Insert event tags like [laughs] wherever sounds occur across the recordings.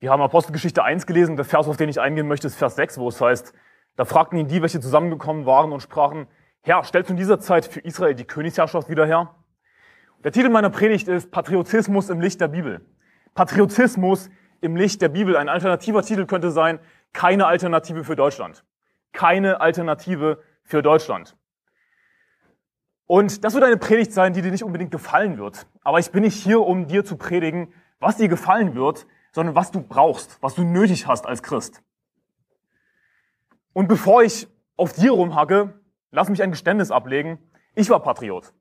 Wir haben Apostelgeschichte 1 gelesen, der Vers, auf den ich eingehen möchte, ist Vers 6, wo es heißt, da fragten ihn die, welche zusammengekommen waren und sprachen, Herr, stellst du in dieser Zeit für Israel die Königsherrschaft wieder her? Der Titel meiner Predigt ist Patriotismus im Licht der Bibel. Patriotismus im Licht der Bibel. Ein alternativer Titel könnte sein, keine Alternative für Deutschland. Keine Alternative für Deutschland. Und das wird eine Predigt sein, die dir nicht unbedingt gefallen wird. Aber ich bin nicht hier, um dir zu predigen, was dir gefallen wird, sondern was du brauchst, was du nötig hast als Christ. Und bevor ich auf dir rumhacke, lass mich ein Geständnis ablegen. Ich war Patriot.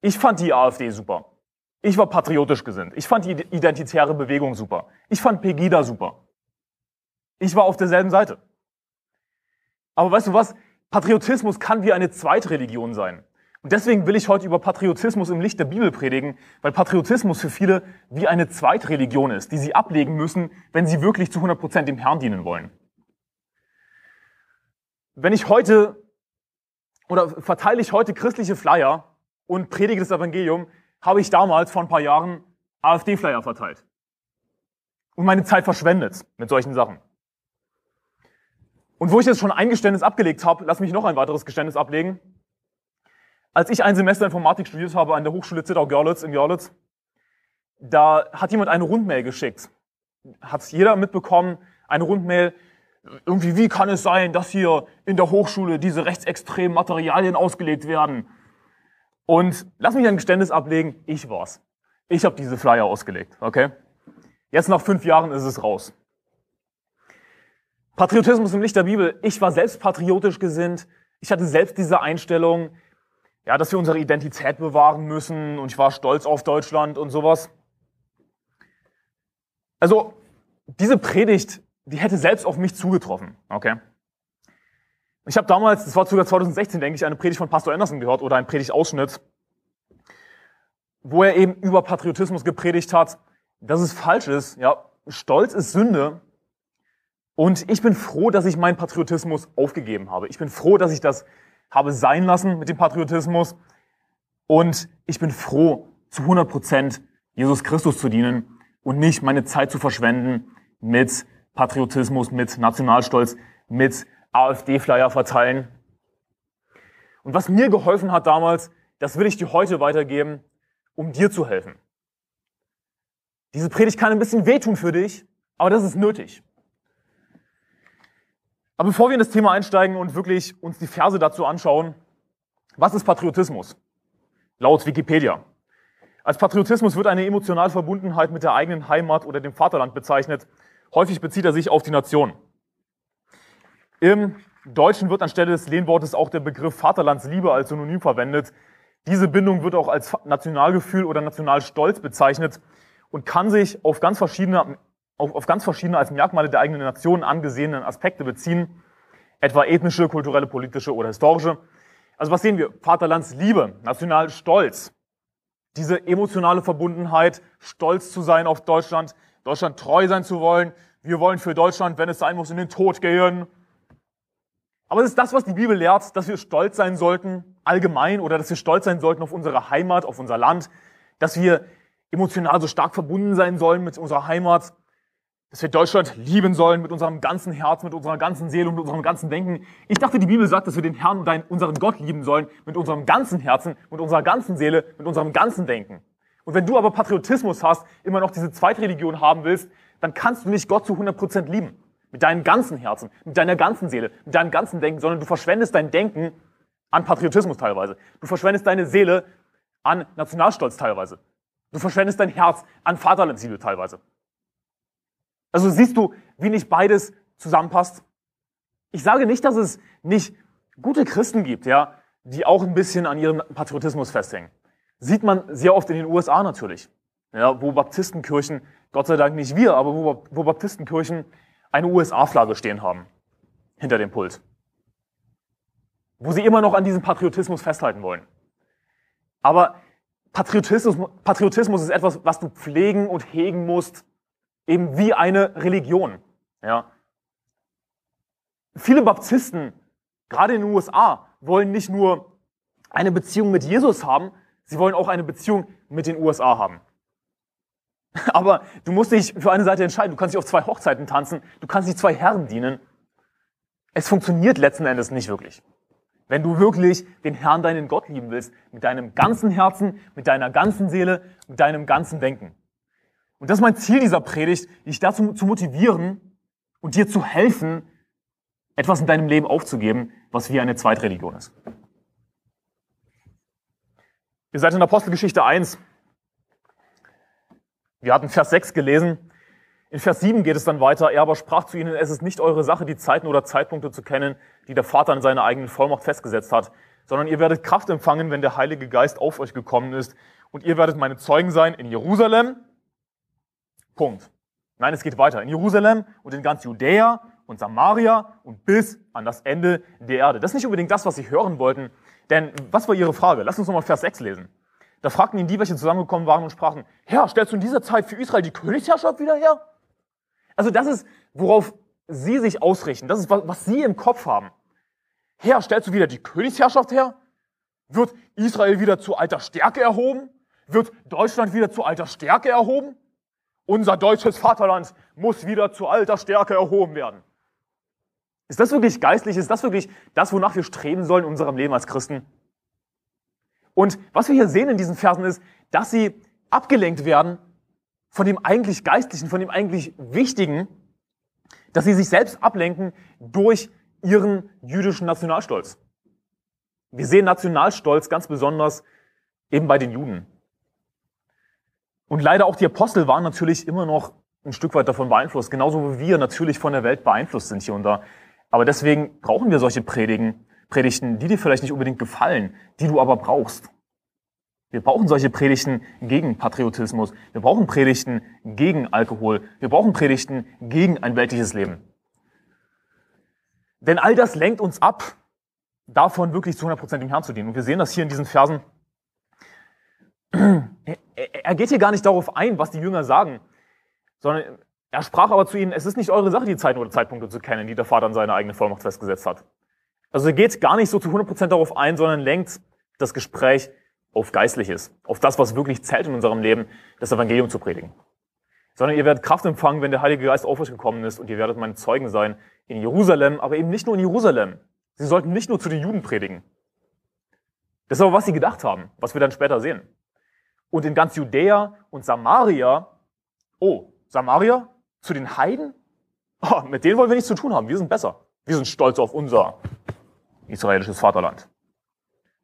Ich fand die AfD super. Ich war patriotisch gesinnt. Ich fand die identitäre Bewegung super. Ich fand Pegida super. Ich war auf derselben Seite. Aber weißt du was? Patriotismus kann wie eine Zweitreligion sein. Und deswegen will ich heute über Patriotismus im Licht der Bibel predigen, weil Patriotismus für viele wie eine Zweitreligion ist, die sie ablegen müssen, wenn sie wirklich zu 100 Prozent dem Herrn dienen wollen. Wenn ich heute oder verteile ich heute christliche Flyer und predige das Evangelium, habe ich damals vor ein paar Jahren AfD-Flyer verteilt. Und meine Zeit verschwendet mit solchen Sachen. Und wo ich jetzt schon ein Geständnis abgelegt habe, lass mich noch ein weiteres Geständnis ablegen. Als ich ein Semester Informatik studiert habe an der Hochschule Zittau-Görlitz in Görlitz, da hat jemand eine Rundmail geschickt. Hat jeder mitbekommen, eine Rundmail, irgendwie, wie kann es sein, dass hier in der Hochschule diese rechtsextremen Materialien ausgelegt werden? Und lass mich ein Geständnis ablegen, ich war's. Ich habe diese Flyer ausgelegt, okay? Jetzt nach fünf Jahren ist es raus. Patriotismus im Licht der Bibel. Ich war selbst patriotisch gesinnt. Ich hatte selbst diese Einstellung ja, dass wir unsere Identität bewahren müssen und ich war stolz auf Deutschland und sowas. Also, diese Predigt, die hätte selbst auf mich zugetroffen, okay? Ich habe damals, das war sogar 2016, denke ich, eine Predigt von Pastor Anderson gehört oder ein Predigtausschnitt, wo er eben über Patriotismus gepredigt hat, dass es falsch ist. Ja, Stolz ist Sünde. Und ich bin froh, dass ich meinen Patriotismus aufgegeben habe. Ich bin froh, dass ich das habe sein lassen mit dem Patriotismus. Und ich bin froh, zu 100 Prozent Jesus Christus zu dienen und nicht meine Zeit zu verschwenden mit Patriotismus, mit Nationalstolz, mit AfD-Flyer verteilen. Und was mir geholfen hat damals, das will ich dir heute weitergeben, um dir zu helfen. Diese Predigt kann ein bisschen wehtun für dich, aber das ist nötig. Aber bevor wir in das Thema einsteigen und wirklich uns die Verse dazu anschauen, was ist Patriotismus? Laut Wikipedia. Als Patriotismus wird eine emotionale Verbundenheit mit der eigenen Heimat oder dem Vaterland bezeichnet. Häufig bezieht er sich auf die Nation. Im Deutschen wird anstelle des Lehnwortes auch der Begriff Vaterlandsliebe als Synonym verwendet. Diese Bindung wird auch als Nationalgefühl oder Nationalstolz bezeichnet und kann sich auf ganz verschiedene auf, auf ganz verschiedene als Merkmale der eigenen Nation angesehenen Aspekte beziehen, etwa ethnische, kulturelle, politische oder historische. Also was sehen wir? Vaterlandsliebe, Nationalstolz, diese emotionale Verbundenheit, stolz zu sein auf Deutschland, Deutschland treu sein zu wollen. Wir wollen für Deutschland, wenn es sein muss, in den Tod gehen. Aber es ist das, was die Bibel lehrt, dass wir stolz sein sollten, allgemein, oder dass wir stolz sein sollten auf unsere Heimat, auf unser Land, dass wir emotional so stark verbunden sein sollen mit unserer Heimat, dass wir Deutschland lieben sollen mit unserem ganzen Herz, mit unserer ganzen Seele und mit unserem ganzen Denken. Ich dachte, die Bibel sagt, dass wir den Herrn, dein, unseren Gott lieben sollen mit unserem ganzen Herzen, mit unserer ganzen Seele, mit unserem ganzen Denken. Und wenn du aber Patriotismus hast, immer noch diese Zweitreligion haben willst, dann kannst du nicht Gott zu 100% lieben. Mit deinem ganzen Herzen, mit deiner ganzen Seele, mit deinem ganzen Denken, sondern du verschwendest dein Denken an Patriotismus teilweise. Du verschwendest deine Seele an Nationalstolz teilweise. Du verschwendest dein Herz an Vaterlandsliebe teilweise. Also siehst du, wie nicht beides zusammenpasst? Ich sage nicht, dass es nicht gute Christen gibt, ja, die auch ein bisschen an ihrem Patriotismus festhängen. Sieht man sehr oft in den USA natürlich, ja, wo Baptistenkirchen, Gott sei Dank nicht wir, aber wo, wo Baptistenkirchen eine USA-Flagge stehen haben hinter dem Pult. Wo sie immer noch an diesem Patriotismus festhalten wollen. Aber Patriotismus, Patriotismus ist etwas, was du pflegen und hegen musst, eben wie eine Religion. Ja. Viele Baptisten, gerade in den USA, wollen nicht nur eine Beziehung mit Jesus haben, sie wollen auch eine Beziehung mit den USA haben. [laughs] Aber du musst dich für eine Seite entscheiden. Du kannst dich auf zwei Hochzeiten tanzen. Du kannst nicht zwei Herren dienen. Es funktioniert letzten Endes nicht wirklich. Wenn du wirklich den Herrn, deinen Gott lieben willst, mit deinem ganzen Herzen, mit deiner ganzen Seele, mit deinem ganzen Denken. Und das ist mein Ziel dieser Predigt, dich dazu zu motivieren und dir zu helfen, etwas in deinem Leben aufzugeben, was wie eine Zweitreligion ist. Ihr seid in Apostelgeschichte 1. Wir hatten Vers 6 gelesen. In Vers 7 geht es dann weiter. Er aber sprach zu ihnen, es ist nicht eure Sache, die Zeiten oder Zeitpunkte zu kennen, die der Vater in seiner eigenen Vollmacht festgesetzt hat, sondern ihr werdet Kraft empfangen, wenn der Heilige Geist auf euch gekommen ist. Und ihr werdet meine Zeugen sein in Jerusalem. Punkt. Nein, es geht weiter. In Jerusalem und in ganz Judäa und Samaria und bis an das Ende der Erde. Das ist nicht unbedingt das, was sie hören wollten, denn was war ihre Frage? Lass uns nochmal Vers 6 lesen. Da fragten ihn die, welche zusammengekommen waren und sprachen, Herr, stellst du in dieser Zeit für Israel die Königsherrschaft wieder her? Also das ist, worauf sie sich ausrichten. Das ist, was sie im Kopf haben. Herr, stellst du wieder die Königsherrschaft her? Wird Israel wieder zu alter Stärke erhoben? Wird Deutschland wieder zu alter Stärke erhoben? Unser deutsches Vaterland muss wieder zu alter Stärke erhoben werden. Ist das wirklich geistlich? Ist das wirklich das, wonach wir streben sollen in unserem Leben als Christen? Und was wir hier sehen in diesen Versen ist, dass sie abgelenkt werden von dem eigentlich Geistlichen, von dem eigentlich Wichtigen, dass sie sich selbst ablenken durch ihren jüdischen Nationalstolz. Wir sehen Nationalstolz ganz besonders eben bei den Juden. Und leider auch die Apostel waren natürlich immer noch ein Stück weit davon beeinflusst, genauso wie wir natürlich von der Welt beeinflusst sind hier und da. Aber deswegen brauchen wir solche Predigen, Predigten, die dir vielleicht nicht unbedingt gefallen, die du aber brauchst. Wir brauchen solche Predigten gegen Patriotismus. Wir brauchen Predigten gegen Alkohol. Wir brauchen Predigten gegen ein weltliches Leben. Denn all das lenkt uns ab, davon wirklich zu 100% dem Herrn zu dienen. Und wir sehen das hier in diesen Versen. Er geht hier gar nicht darauf ein, was die Jünger sagen, sondern er sprach aber zu ihnen, es ist nicht eure Sache, die Zeiten oder Zeitpunkte zu kennen, die der Vater in seiner eigenen Vollmacht festgesetzt hat. Also er geht gar nicht so zu 100% darauf ein, sondern lenkt das Gespräch auf Geistliches, auf das, was wirklich zählt in unserem Leben, das Evangelium zu predigen. Sondern ihr werdet Kraft empfangen, wenn der Heilige Geist auf euch gekommen ist und ihr werdet meine Zeugen sein in Jerusalem, aber eben nicht nur in Jerusalem. Sie sollten nicht nur zu den Juden predigen. Das ist aber, was sie gedacht haben, was wir dann später sehen. Und in ganz Judäa und Samaria, oh, Samaria, zu den Heiden? Oh, mit denen wollen wir nichts zu tun haben. Wir sind besser. Wir sind stolz auf unser israelisches Vaterland.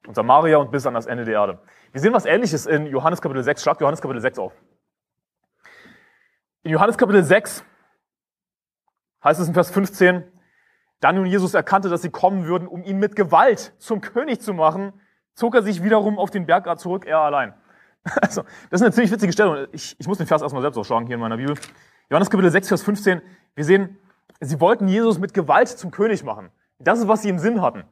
Und Samaria und bis an das Ende der Erde. Wir sehen was ähnliches in Johannes Kapitel 6. Schlag Johannes Kapitel 6 auf. In Johannes Kapitel 6 heißt es in Vers 15, da nun Jesus erkannte, dass sie kommen würden, um ihn mit Gewalt zum König zu machen, zog er sich wiederum auf den Berg zurück, er allein. [laughs] Also, das ist eine ziemlich witzige Stelle. Ich, ich muss den Vers erstmal selbst aufschlagen hier in meiner Bibel. Johannes Kapitel 6, Vers 15. Wir sehen, sie wollten Jesus mit Gewalt zum König machen. Das ist, was sie im Sinn hatten.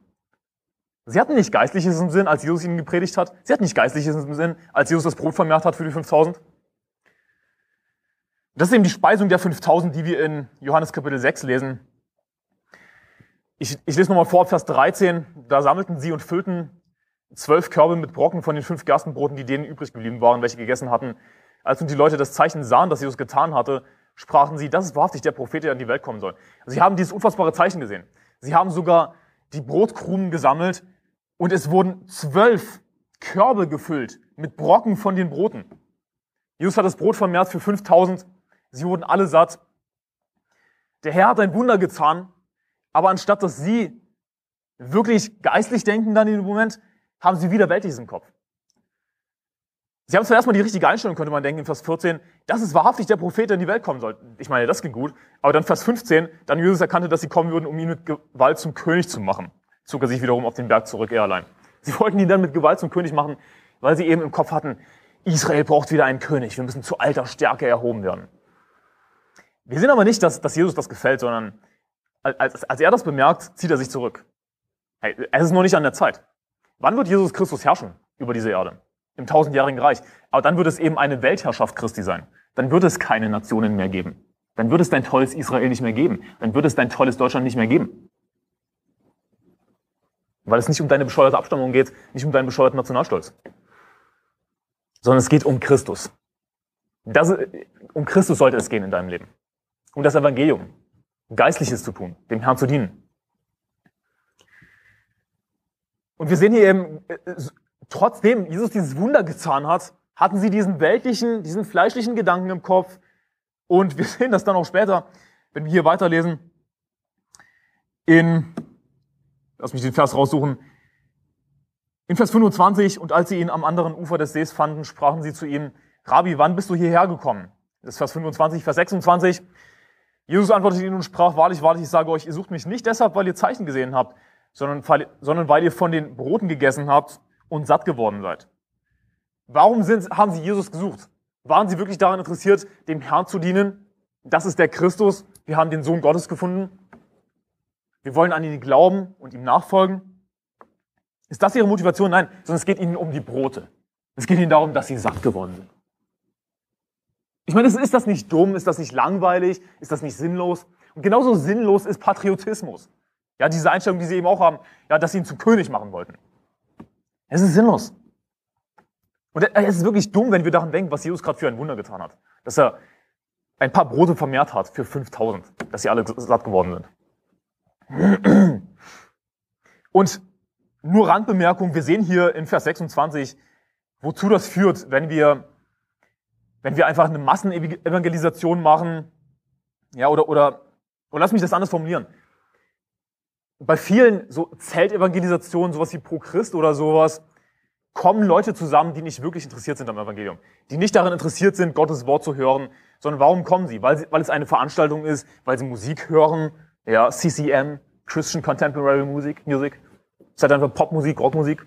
Sie hatten nicht Geistliches im Sinn, als Jesus ihnen gepredigt hat. Sie hatten nicht Geistliches im Sinn, als Jesus das Brot vermehrt hat für die 5000. Das ist eben die Speisung der 5000, die wir in Johannes Kapitel 6 lesen. Ich, ich lese nochmal vor, Vers 13. Da sammelten sie und füllten zwölf Körbe mit Brocken von den fünf Gerstenbroten, die denen übrig geblieben waren, welche gegessen hatten. Als nun die Leute das Zeichen sahen, das Jesus getan hatte, sprachen sie, das ist wahrhaftig der Prophet, der in die Welt kommen soll. Sie haben dieses unfassbare Zeichen gesehen. Sie haben sogar die Brotkrumen gesammelt und es wurden zwölf Körbe gefüllt mit Brocken von den Broten. Jesus hat das Brot vermehrt für 5000. Sie wurden alle satt. Der Herr hat ein Wunder getan, aber anstatt dass sie wirklich geistlich denken dann in dem Moment, haben sie wieder Weltliches im Kopf. Sie haben zuerst mal die richtige Einstellung, könnte man denken, in Vers 14, das ist wahrhaftig der Prophet, der in die Welt kommen soll. Ich meine, das ging gut. Aber dann Vers 15, dann Jesus erkannte, dass sie kommen würden, um ihn mit Gewalt zum König zu machen. Zog er sich wiederum auf den Berg zurück, er allein. Sie wollten ihn dann mit Gewalt zum König machen, weil sie eben im Kopf hatten, Israel braucht wieder einen König. Wir müssen zu alter Stärke erhoben werden. Wir sehen aber nicht, dass, dass Jesus das gefällt, sondern als, als er das bemerkt, zieht er sich zurück. Hey, es ist noch nicht an der Zeit. Wann wird Jesus Christus herrschen über diese Erde? Im tausendjährigen Reich. Aber dann wird es eben eine Weltherrschaft Christi sein. Dann wird es keine Nationen mehr geben. Dann wird es dein tolles Israel nicht mehr geben. Dann wird es dein tolles Deutschland nicht mehr geben. Weil es nicht um deine bescheuerte Abstammung geht, nicht um deinen bescheuerten Nationalstolz. Sondern es geht um Christus. Das, um Christus sollte es gehen in deinem Leben. Um das Evangelium. Geistliches zu tun, dem Herrn zu dienen. Und wir sehen hier eben, äh, trotzdem Jesus dieses Wunder getan hat, hatten sie diesen weltlichen, diesen fleischlichen Gedanken im Kopf. Und wir [laughs] sehen das dann auch später, wenn wir hier weiterlesen, in, lass mich den Vers raussuchen, in Vers 25, und als sie ihn am anderen Ufer des Sees fanden, sprachen sie zu ihm, Rabbi, wann bist du hierher gekommen? Das ist Vers 25, Vers 26. Jesus antwortete ihnen und sprach, wahrlich, wahrlich, ich sage euch, ihr sucht mich nicht deshalb, weil ihr Zeichen gesehen habt, sondern, sondern weil ihr von den Broten gegessen habt und satt geworden seid. Warum sind, haben sie Jesus gesucht? Waren sie wirklich daran interessiert, dem Herrn zu dienen? Das ist der Christus. Wir haben den Sohn Gottes gefunden. Wir wollen an ihn glauben und ihm nachfolgen. Ist das ihre Motivation? Nein, sondern es geht ihnen um die Brote. Es geht ihnen darum, dass sie satt geworden sind. Ich meine, ist das nicht dumm? Ist das nicht langweilig? Ist das nicht sinnlos? Und genauso sinnlos ist Patriotismus. Ja, diese Einstellung, die sie eben auch haben, ja, dass sie ihn zum König machen wollten. Es ist sinnlos. Und es ist wirklich dumm, wenn wir daran denken, was Jesus gerade für ein Wunder getan hat. Dass er ein paar Brote vermehrt hat für 5000, dass sie alle satt geworden sind. Und nur Randbemerkung, wir sehen hier in Vers 26, wozu das führt, wenn wir, wenn wir einfach eine Massenevangelisation machen, ja, oder, oder, oder lass mich das anders formulieren. Bei vielen so Zeltevangelisationen, sowas wie Pro Christ oder sowas, kommen Leute zusammen, die nicht wirklich interessiert sind am Evangelium, die nicht daran interessiert sind, Gottes Wort zu hören, sondern warum kommen sie? Weil, sie, weil es eine Veranstaltung ist, weil sie Musik hören, ja, CCM, Christian Contemporary Music, Music, ist halt einfach Popmusik, Rockmusik,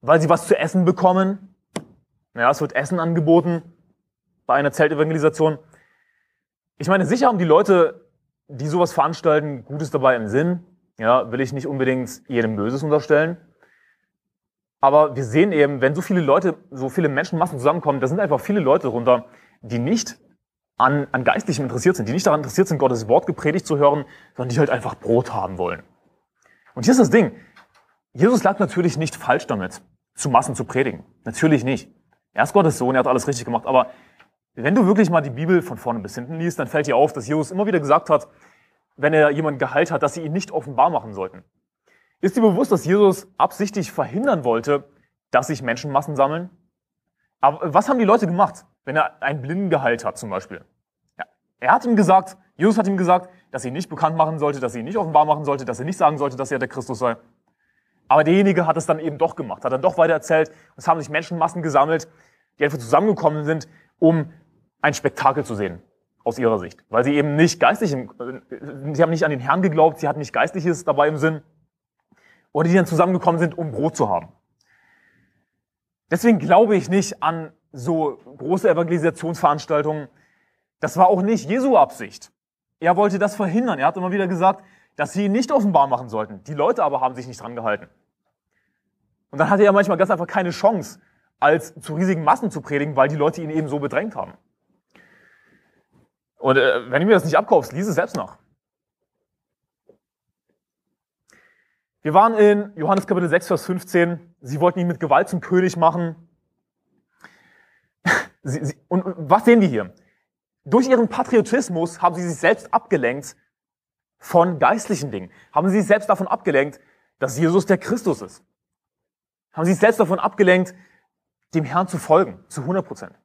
weil sie was zu essen bekommen, ja, es wird Essen angeboten bei einer Zeltevangelisation. Ich meine, sicher haben die Leute, die sowas veranstalten, Gutes dabei im Sinn, ja, will ich nicht unbedingt jedem Böses unterstellen. Aber wir sehen eben, wenn so viele Leute, so viele Menschenmassen zusammenkommen, da sind einfach viele Leute drunter, die nicht an, an Geistlichem interessiert sind, die nicht daran interessiert sind, Gottes Wort gepredigt zu hören, sondern die halt einfach Brot haben wollen. Und hier ist das Ding. Jesus lag natürlich nicht falsch damit, zu Massen zu predigen. Natürlich nicht. Er ist Gottes Sohn, er hat alles richtig gemacht. Aber wenn du wirklich mal die Bibel von vorne bis hinten liest, dann fällt dir auf, dass Jesus immer wieder gesagt hat, wenn er jemanden geheilt hat, dass sie ihn nicht offenbar machen sollten. Ist dir bewusst, dass Jesus absichtlich verhindern wollte, dass sich Menschenmassen sammeln? Aber was haben die Leute gemacht, wenn er einen Blinden geheilt hat zum Beispiel? Ja, er hat ihm gesagt, Jesus hat ihm gesagt, dass er ihn nicht bekannt machen sollte, dass er ihn nicht offenbar machen sollte, dass er nicht sagen sollte, dass er der Christus sei. Aber derjenige hat es dann eben doch gemacht, hat dann doch weiter erzählt. Es haben sich Menschenmassen gesammelt, die einfach zusammengekommen sind, um ein Spektakel zu sehen, aus ihrer Sicht. Weil sie eben nicht geistlich, sie haben nicht an den Herrn geglaubt, sie hatten nicht Geistliches dabei im Sinn oder die dann zusammengekommen sind, um Brot zu haben. Deswegen glaube ich nicht an so große Evangelisationsveranstaltungen. Das war auch nicht Jesu Absicht. Er wollte das verhindern. Er hat immer wieder gesagt, dass sie ihn nicht offenbar machen sollten. Die Leute aber haben sich nicht dran gehalten. Und dann hatte er manchmal ganz einfach keine Chance, als zu riesigen Massen zu predigen, weil die Leute ihn eben so bedrängt haben. Und äh, wenn du mir das nicht abkaufst, lies es selbst nach. Wir waren in Johannes Kapitel 6, Vers 15. Sie wollten ihn mit Gewalt zum König machen. [laughs] Sie, sie, und, und was sehen wir hier? Durch ihren Patriotismus haben sie sich selbst abgelenkt von geistlichen Dingen. Haben sie sich selbst davon abgelenkt, dass Jesus der Christus ist. Haben sie sich selbst davon abgelenkt, dem Herrn zu folgen, zu 100 Prozent.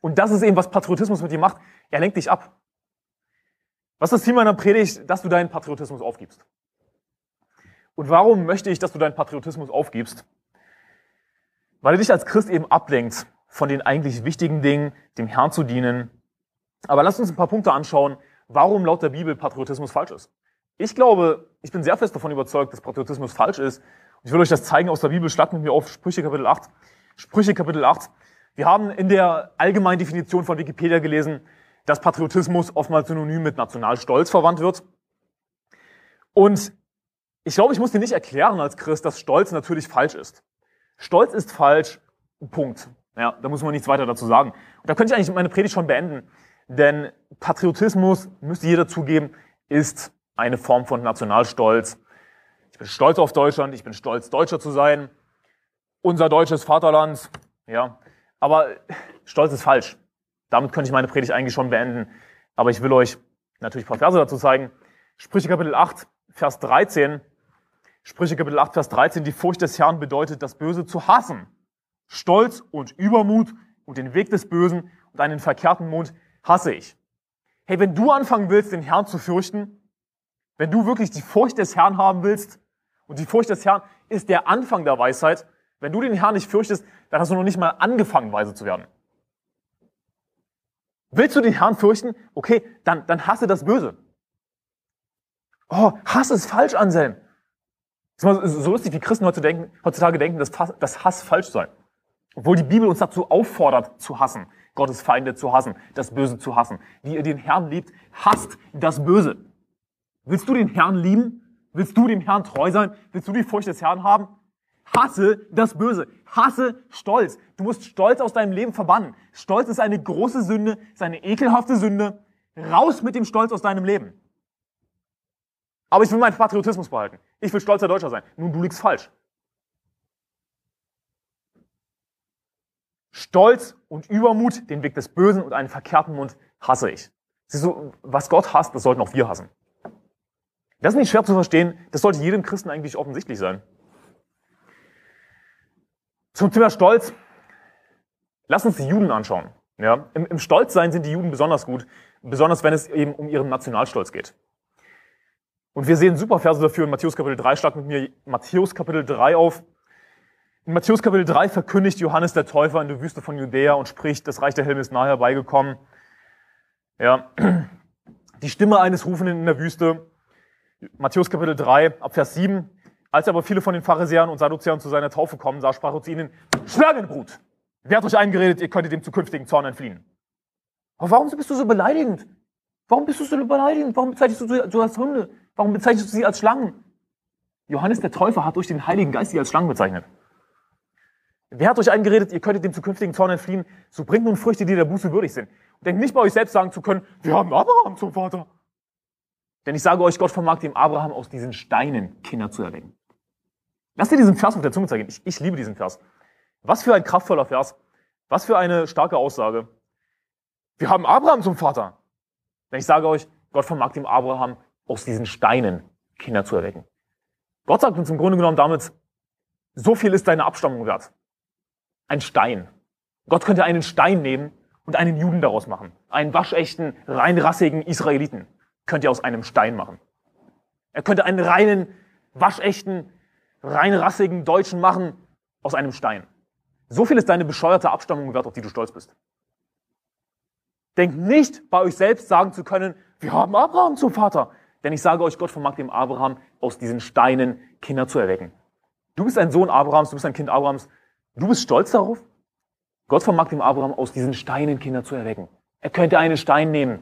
Und das ist eben, was Patriotismus mit dir macht. Er lenkt dich ab. Was ist das Ziel meiner Predigt? Dass du deinen Patriotismus aufgibst. Und warum möchte ich, dass du deinen Patriotismus aufgibst? Weil er dich als Christ eben ablenkt von den eigentlich wichtigen Dingen, dem Herrn zu dienen. Aber lass uns ein paar Punkte anschauen, warum laut der Bibel Patriotismus falsch ist. Ich glaube, ich bin sehr fest davon überzeugt, dass Patriotismus falsch ist. Ich will euch das zeigen aus der Bibel. Schlagt mit mir auf Sprüche Kapitel 8. Sprüche Kapitel 8. Wir haben in der allgemeinen Definition von Wikipedia gelesen, dass Patriotismus oftmals synonym mit Nationalstolz verwandt wird. Und ich glaube, ich muss dir nicht erklären als Christ, dass Stolz natürlich falsch ist. Stolz ist falsch, Punkt. Ja, da muss man nichts weiter dazu sagen. Und da könnte ich eigentlich meine Predigt schon beenden. Denn Patriotismus, müsste jeder zugeben, ist eine Form von Nationalstolz. Ich bin stolz auf Deutschland, ich bin stolz, Deutscher zu sein. Unser deutsches Vaterland, ja. Aber [laughs] Stolz ist falsch. Damit könnte ich meine Predigt eigentlich schon beenden. Aber ich will euch natürlich ein paar Verse dazu zeigen. Sprüche Kapitel 8, Vers 13. Sprüche Kapitel 8, Vers 13. Die Furcht des Herrn bedeutet, das Böse zu hassen. Stolz und Übermut und den Weg des Bösen und einen verkehrten Mund hasse ich. Hey, wenn du anfangen willst, den Herrn zu fürchten, wenn du wirklich die Furcht des Herrn haben willst, und die Furcht des Herrn ist der Anfang der Weisheit, wenn du den Herrn nicht fürchtest, dann hast du noch nicht mal angefangen, weise zu werden. Willst du den Herrn fürchten? Okay, dann, dann hasse das Böse. Oh, Hass ist falsch, Anselm. Das ist so lustig, wie Christen heutzutage denken, dass Hass falsch sei. Obwohl die Bibel uns dazu auffordert, zu hassen. Gottes Feinde zu hassen, das Böse zu hassen. Wie ihr den Herrn liebt, hasst das Böse. Willst du den Herrn lieben? Willst du dem Herrn treu sein? Willst du die Furcht des Herrn haben? Hasse das Böse. Hasse Stolz. Du musst Stolz aus deinem Leben verbannen. Stolz ist eine große Sünde, ist eine ekelhafte Sünde. Raus mit dem Stolz aus deinem Leben. Aber ich will meinen Patriotismus behalten. Ich will stolzer Deutscher sein. Nun, du liegst falsch. Stolz und Übermut, den Weg des Bösen und einen verkehrten Mund hasse ich. Siehst du, was Gott hasst, das sollten auch wir hassen. Das ist nicht schwer zu verstehen, das sollte jedem Christen eigentlich offensichtlich sein. Zum Thema Stolz. Lass uns die Juden anschauen. Ja, im, Im Stolzsein sind die Juden besonders gut, besonders wenn es eben um ihren Nationalstolz geht. Und wir sehen super Verse dafür in Matthäus Kapitel 3. Schlag mit mir Matthäus Kapitel 3 auf. In Matthäus Kapitel 3 verkündigt Johannes der Täufer in der Wüste von Judäa und spricht, das Reich der Himmel ist nahe herbeigekommen. Ja, die Stimme eines Rufenden in der Wüste. Matthäus Kapitel 3, ab Vers 7. Als aber viele von den Pharisäern und Sadduzäern zu seiner Taufe kommen, sah, sprach er zu ihnen, Schlangenbrut! Wer hat euch eingeredet, ihr könntet dem zukünftigen Zorn entfliehen? Aber warum bist du so beleidigend? Warum bist du so beleidigend? Warum bezeichnest du sie als Hunde? Warum bezeichnest du sie als Schlangen? Johannes der Täufer hat durch den Heiligen Geist sie als Schlangen bezeichnet. Wer hat euch eingeredet, ihr könntet dem zukünftigen Zorn entfliehen? So bringt nun Früchte, die der Buße würdig sind. Und denkt nicht bei euch selbst sagen zu können, wir haben Abraham zum Vater. Denn ich sage euch, Gott vermag dem Abraham aus diesen Steinen Kinder zu erwecken. Lass dir diesen Vers auf der Zunge zeigen. Ich, ich liebe diesen Vers. Was für ein kraftvoller Vers. Was für eine starke Aussage. Wir haben Abraham zum Vater. Denn ich sage euch, Gott vermag dem Abraham aus diesen Steinen Kinder zu erwecken. Gott sagt uns im Grunde genommen damit, so viel ist deine Abstammung wert. Ein Stein. Gott könnte einen Stein nehmen und einen Juden daraus machen. Einen waschechten, reinrassigen Israeliten könnte er aus einem Stein machen. Er könnte einen reinen, waschechten, reinrassigen Deutschen machen aus einem Stein. So viel ist deine bescheuerte Abstammung wert, auf die du stolz bist. Denkt nicht, bei euch selbst sagen zu können, wir haben Abraham zum Vater. Denn ich sage euch, Gott vermag dem Abraham aus diesen Steinen Kinder zu erwecken. Du bist ein Sohn Abrahams, du bist ein Kind Abrahams. Du bist stolz darauf? Gott vermag dem Abraham aus diesen Steinen Kinder zu erwecken. Er könnte einen Stein nehmen.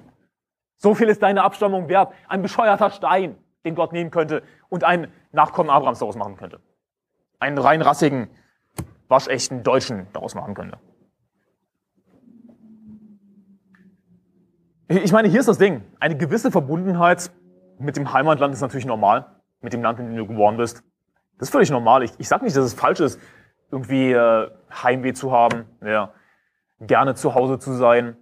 So viel ist deine Abstammung wert. Ein bescheuerter Stein, den Gott nehmen könnte und einen Nachkommen Abrahams daraus machen könnte. Einen rein rassigen, waschechten Deutschen daraus machen könnte. Ich meine, hier ist das Ding. Eine gewisse Verbundenheit mit dem Heimatland ist natürlich normal. Mit dem Land, in dem du geboren bist. Das ist völlig normal. Ich, ich sage nicht, dass es falsch ist, irgendwie äh, Heimweh zu haben, ja, gerne zu Hause zu sein,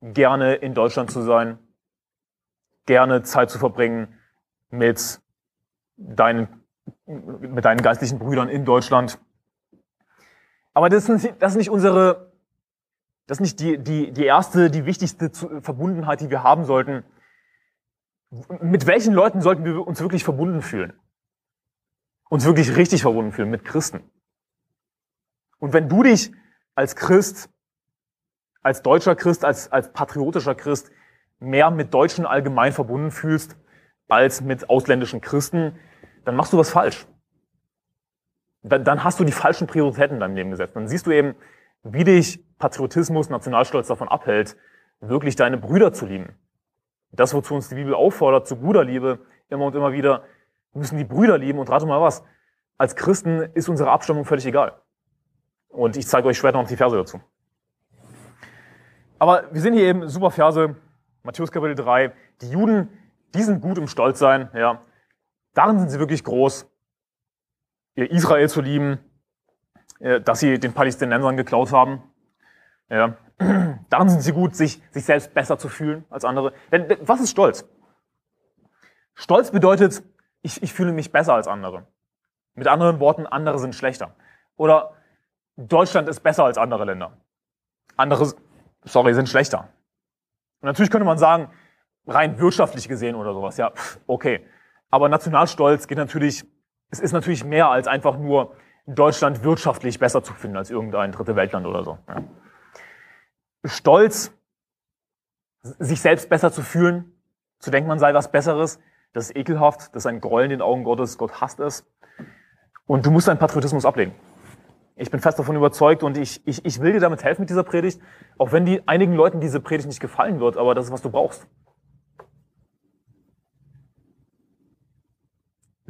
gerne in Deutschland zu sein, gerne Zeit zu verbringen mit deinen, mit deinen geistlichen Brüdern in Deutschland. Aber das ist, das ist nicht unsere, das ist nicht die, die, die erste, die wichtigste Verbundenheit, die wir haben sollten. Mit welchen Leuten sollten wir uns wirklich verbunden fühlen? Uns wirklich richtig verbunden fühlen mit Christen. Und wenn du dich als Christ, als deutscher Christ, als, als patriotischer Christ mehr mit Deutschen allgemein verbunden fühlst als mit ausländischen Christen, dann machst du was falsch. Dann, dann hast du die falschen Prioritäten in deinem Leben gesetzt. Dann siehst du eben, wie dich Patriotismus, Nationalstolz davon abhält, wirklich deine Brüder zu lieben. Das, wozu uns die Bibel auffordert, zu Bruderliebe, immer und immer wieder, wir müssen die Brüder lieben und rate mal was. Als Christen ist unsere Abstammung völlig egal. Und ich zeige euch später noch die Verse dazu. Aber wir sehen hier eben super Verse, Matthäus Kapitel 3. Die Juden, die sind gut im Stolzsein, ja. Darin sind sie wirklich groß, ihr Israel zu lieben, äh, dass sie den Palästinensern geklaut haben. Ja. [clears throat] Daran sind sie gut, sich, sich selbst besser zu fühlen als andere. Denn, denn was ist Stolz? Stolz bedeutet, ich, ich fühle mich besser als andere. Mit anderen Worten, andere sind schlechter. Oder Deutschland ist besser als andere Länder. Andere, sorry, sind schlechter. Und natürlich könnte man sagen, rein wirtschaftlich gesehen oder sowas, ja, okay. Aber Nationalstolz geht natürlich, es ist natürlich mehr als einfach nur Deutschland wirtschaftlich besser zu finden als irgendein dritte Weltland oder so. Ja. Stolz, sich selbst besser zu fühlen, zu denken, man sei was Besseres, das ist ekelhaft, das ist ein Groll in den Augen Gottes, Gott hasst es. Und du musst deinen Patriotismus ablegen. Ich bin fest davon überzeugt und ich, ich, ich will dir damit helfen mit dieser Predigt, auch wenn die einigen Leuten diese Predigt nicht gefallen wird, aber das ist, was du brauchst.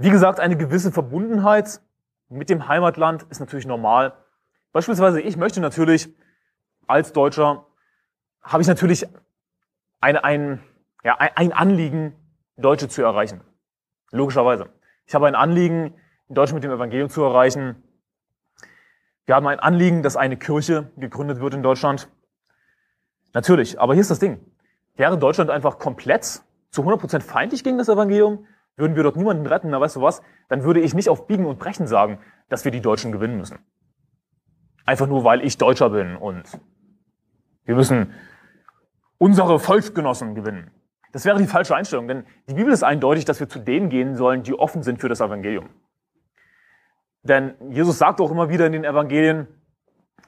Wie gesagt, eine gewisse Verbundenheit mit dem Heimatland ist natürlich normal. Beispielsweise ich möchte natürlich als Deutscher, habe ich natürlich eine, ein, ja, ein Anliegen, Deutsche zu erreichen. Logischerweise. Ich habe ein Anliegen, Deutsche mit dem Evangelium zu erreichen. Wir haben ein Anliegen, dass eine Kirche gegründet wird in Deutschland. Natürlich, aber hier ist das Ding. Wäre Deutschland einfach komplett zu 100% feindlich gegen das Evangelium, würden wir dort niemanden retten, na weißt du was, dann würde ich nicht auf Biegen und Brechen sagen, dass wir die Deutschen gewinnen müssen. Einfach nur, weil ich Deutscher bin und wir müssen unsere Volksgenossen gewinnen. Das wäre die falsche Einstellung, denn die Bibel ist eindeutig, dass wir zu denen gehen sollen, die offen sind für das Evangelium. Denn Jesus sagt auch immer wieder in den Evangelien,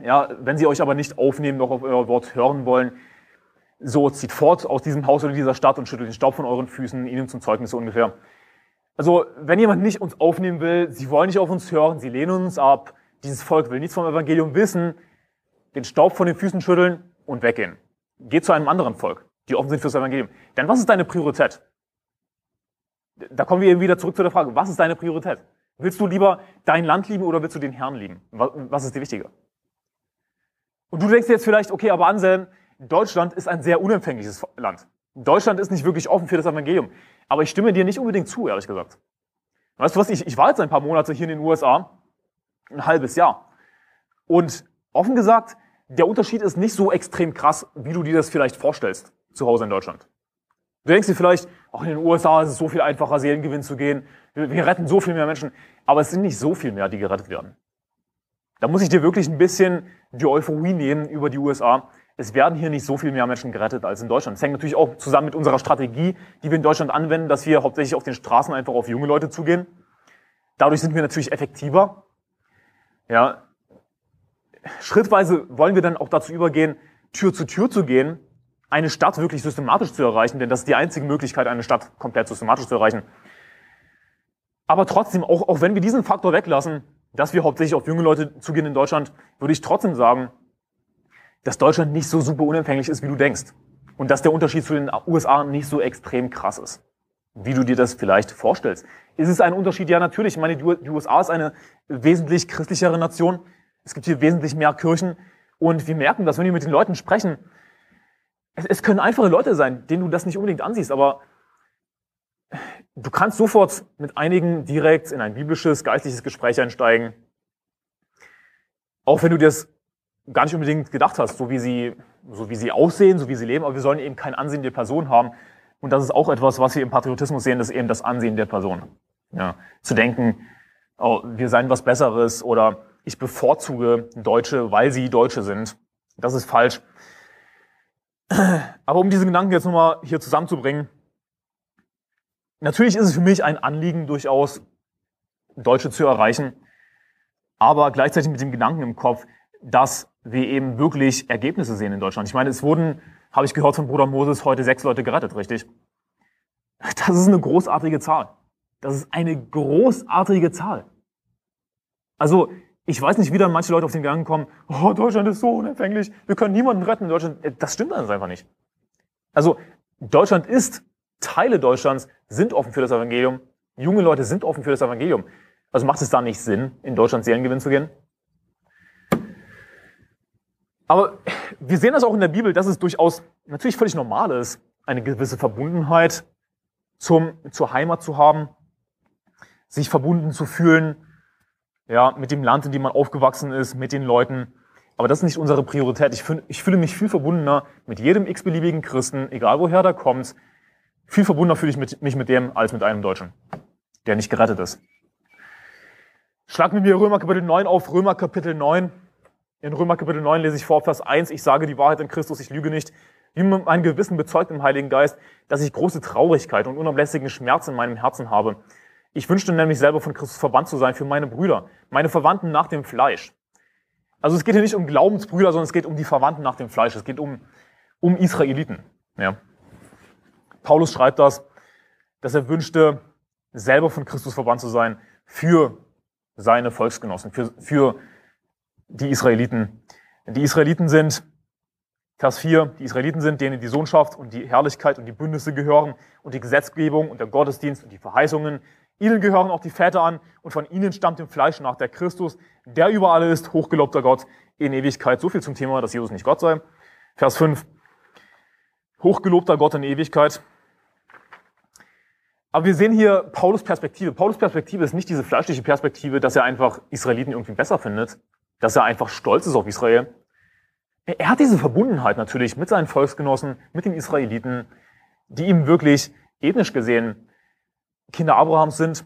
ja, wenn sie euch aber nicht aufnehmen, noch auf euer Wort hören wollen, so zieht fort aus diesem Haus oder dieser Stadt und schüttelt den Staub von euren Füßen, ihnen zum Zeugnis ungefähr. Also, wenn jemand nicht uns aufnehmen will, sie wollen nicht auf uns hören, sie lehnen uns ab, dieses Volk will nichts vom Evangelium wissen, den Staub von den Füßen schütteln und weggehen. Geh zu einem anderen Volk die offen sind fürs Evangelium. Denn was ist deine Priorität? Da kommen wir eben wieder zurück zu der Frage, was ist deine Priorität? Willst du lieber dein Land lieben oder willst du den Herrn lieben? Was ist dir wichtiger? Und du denkst jetzt vielleicht, okay, aber Anselm, Deutschland ist ein sehr unempfängliches Land. Deutschland ist nicht wirklich offen für das Evangelium. Aber ich stimme dir nicht unbedingt zu, ehrlich gesagt. Weißt du was, ich, ich war jetzt ein paar Monate hier in den USA, ein halbes Jahr. Und offen gesagt, der Unterschied ist nicht so extrem krass, wie du dir das vielleicht vorstellst zu Hause in Deutschland. Du denkst dir vielleicht, auch in den USA ist es so viel einfacher, Seelengewinn zu gehen. Wir, wir retten so viel mehr Menschen. Aber es sind nicht so viel mehr, die gerettet werden. Da muss ich dir wirklich ein bisschen die Euphorie nehmen über die USA. Es werden hier nicht so viel mehr Menschen gerettet als in Deutschland. Das hängt natürlich auch zusammen mit unserer Strategie, die wir in Deutschland anwenden, dass wir hauptsächlich auf den Straßen einfach auf junge Leute zugehen. Dadurch sind wir natürlich effektiver. Ja. Schrittweise wollen wir dann auch dazu übergehen, Tür zu Tür zu gehen eine Stadt wirklich systematisch zu erreichen, denn das ist die einzige Möglichkeit, eine Stadt komplett systematisch zu erreichen. Aber trotzdem, auch, auch wenn wir diesen Faktor weglassen, dass wir hauptsächlich auf junge Leute zugehen in Deutschland, würde ich trotzdem sagen, dass Deutschland nicht so super unempfänglich ist, wie du denkst. Und dass der Unterschied zu den USA nicht so extrem krass ist, wie du dir das vielleicht vorstellst. Ist es ein Unterschied? Ja, natürlich. Ich meine, die USA ist eine wesentlich christlichere Nation. Es gibt hier wesentlich mehr Kirchen. Und wir merken dass wenn wir mit den Leuten sprechen, es, es können einfache Leute sein, denen du das nicht unbedingt ansiehst, aber du kannst sofort mit einigen direkt in ein biblisches, geistliches Gespräch einsteigen. Auch wenn du dir das gar nicht unbedingt gedacht hast, so wie sie, so wie sie aussehen, so wie sie leben, aber wir sollen eben kein Ansehen der Person haben. Und das ist auch etwas, was wir im Patriotismus sehen, das ist eben das Ansehen der Person. Ja, zu denken, oh, wir seien was Besseres oder ich bevorzuge Deutsche, weil sie Deutsche sind. Das ist falsch. Aber um diesen Gedanken jetzt nochmal hier zusammenzubringen, natürlich ist es für mich ein Anliegen durchaus, Deutsche zu erreichen, aber gleichzeitig mit dem Gedanken im Kopf, dass wir eben wirklich Ergebnisse sehen in Deutschland. Ich meine, es wurden, habe ich gehört von Bruder Moses, heute sechs Leute gerettet, richtig? Das ist eine großartige Zahl. Das ist eine großartige Zahl. Also, ich weiß nicht, wie dann manche Leute auf den Gedanken kommen, oh, Deutschland ist so unempfänglich, wir können niemanden retten in Deutschland. Das stimmt einfach nicht. Also Deutschland ist, Teile Deutschlands sind offen für das Evangelium, junge Leute sind offen für das Evangelium. Also macht es da nicht Sinn, in Deutschland Seelengewinn zu gehen? Aber wir sehen das auch in der Bibel, dass es durchaus natürlich völlig normal ist, eine gewisse Verbundenheit zum, zur Heimat zu haben, sich verbunden zu fühlen, ja, mit dem Land, in dem man aufgewachsen ist, mit den Leuten. Aber das ist nicht unsere Priorität. Ich, ich fühle mich viel verbundener mit jedem x-beliebigen Christen, egal woher der kommt. Viel verbundener fühle ich mit, mich mit dem als mit einem Deutschen, der nicht gerettet ist. Schlag mit mir Römer Kapitel 9 auf, Römer Kapitel 9. In Römer Kapitel 9 lese ich vor, Vers 1, ich sage die Wahrheit in Christus, ich lüge nicht. Wie mein Gewissen bezeugt im Heiligen Geist, dass ich große Traurigkeit und unablässigen Schmerz in meinem Herzen habe. Ich wünschte nämlich selber von Christus verbannt zu sein für meine Brüder, meine Verwandten nach dem Fleisch. Also es geht hier nicht um Glaubensbrüder, sondern es geht um die Verwandten nach dem Fleisch. Es geht um, um Israeliten. Ja. Paulus schreibt das, dass er wünschte, selber von Christus verbannt zu sein für seine Volksgenossen, für, für die Israeliten. Die Israeliten sind, Vers 4, die Israeliten sind, denen die Sohnschaft und die Herrlichkeit und die Bündnisse gehören und die Gesetzgebung und der Gottesdienst und die Verheißungen. Ihnen gehören auch die Väter an und von ihnen stammt im Fleisch nach der Christus, der über alle ist, hochgelobter Gott in Ewigkeit. So viel zum Thema, dass Jesus nicht Gott sei. Vers 5, hochgelobter Gott in Ewigkeit. Aber wir sehen hier Paulus Perspektive. Paulus Perspektive ist nicht diese fleischliche Perspektive, dass er einfach Israeliten irgendwie besser findet, dass er einfach stolz ist auf Israel. Er hat diese Verbundenheit natürlich mit seinen Volksgenossen, mit den Israeliten, die ihm wirklich ethnisch gesehen Kinder Abrahams sind.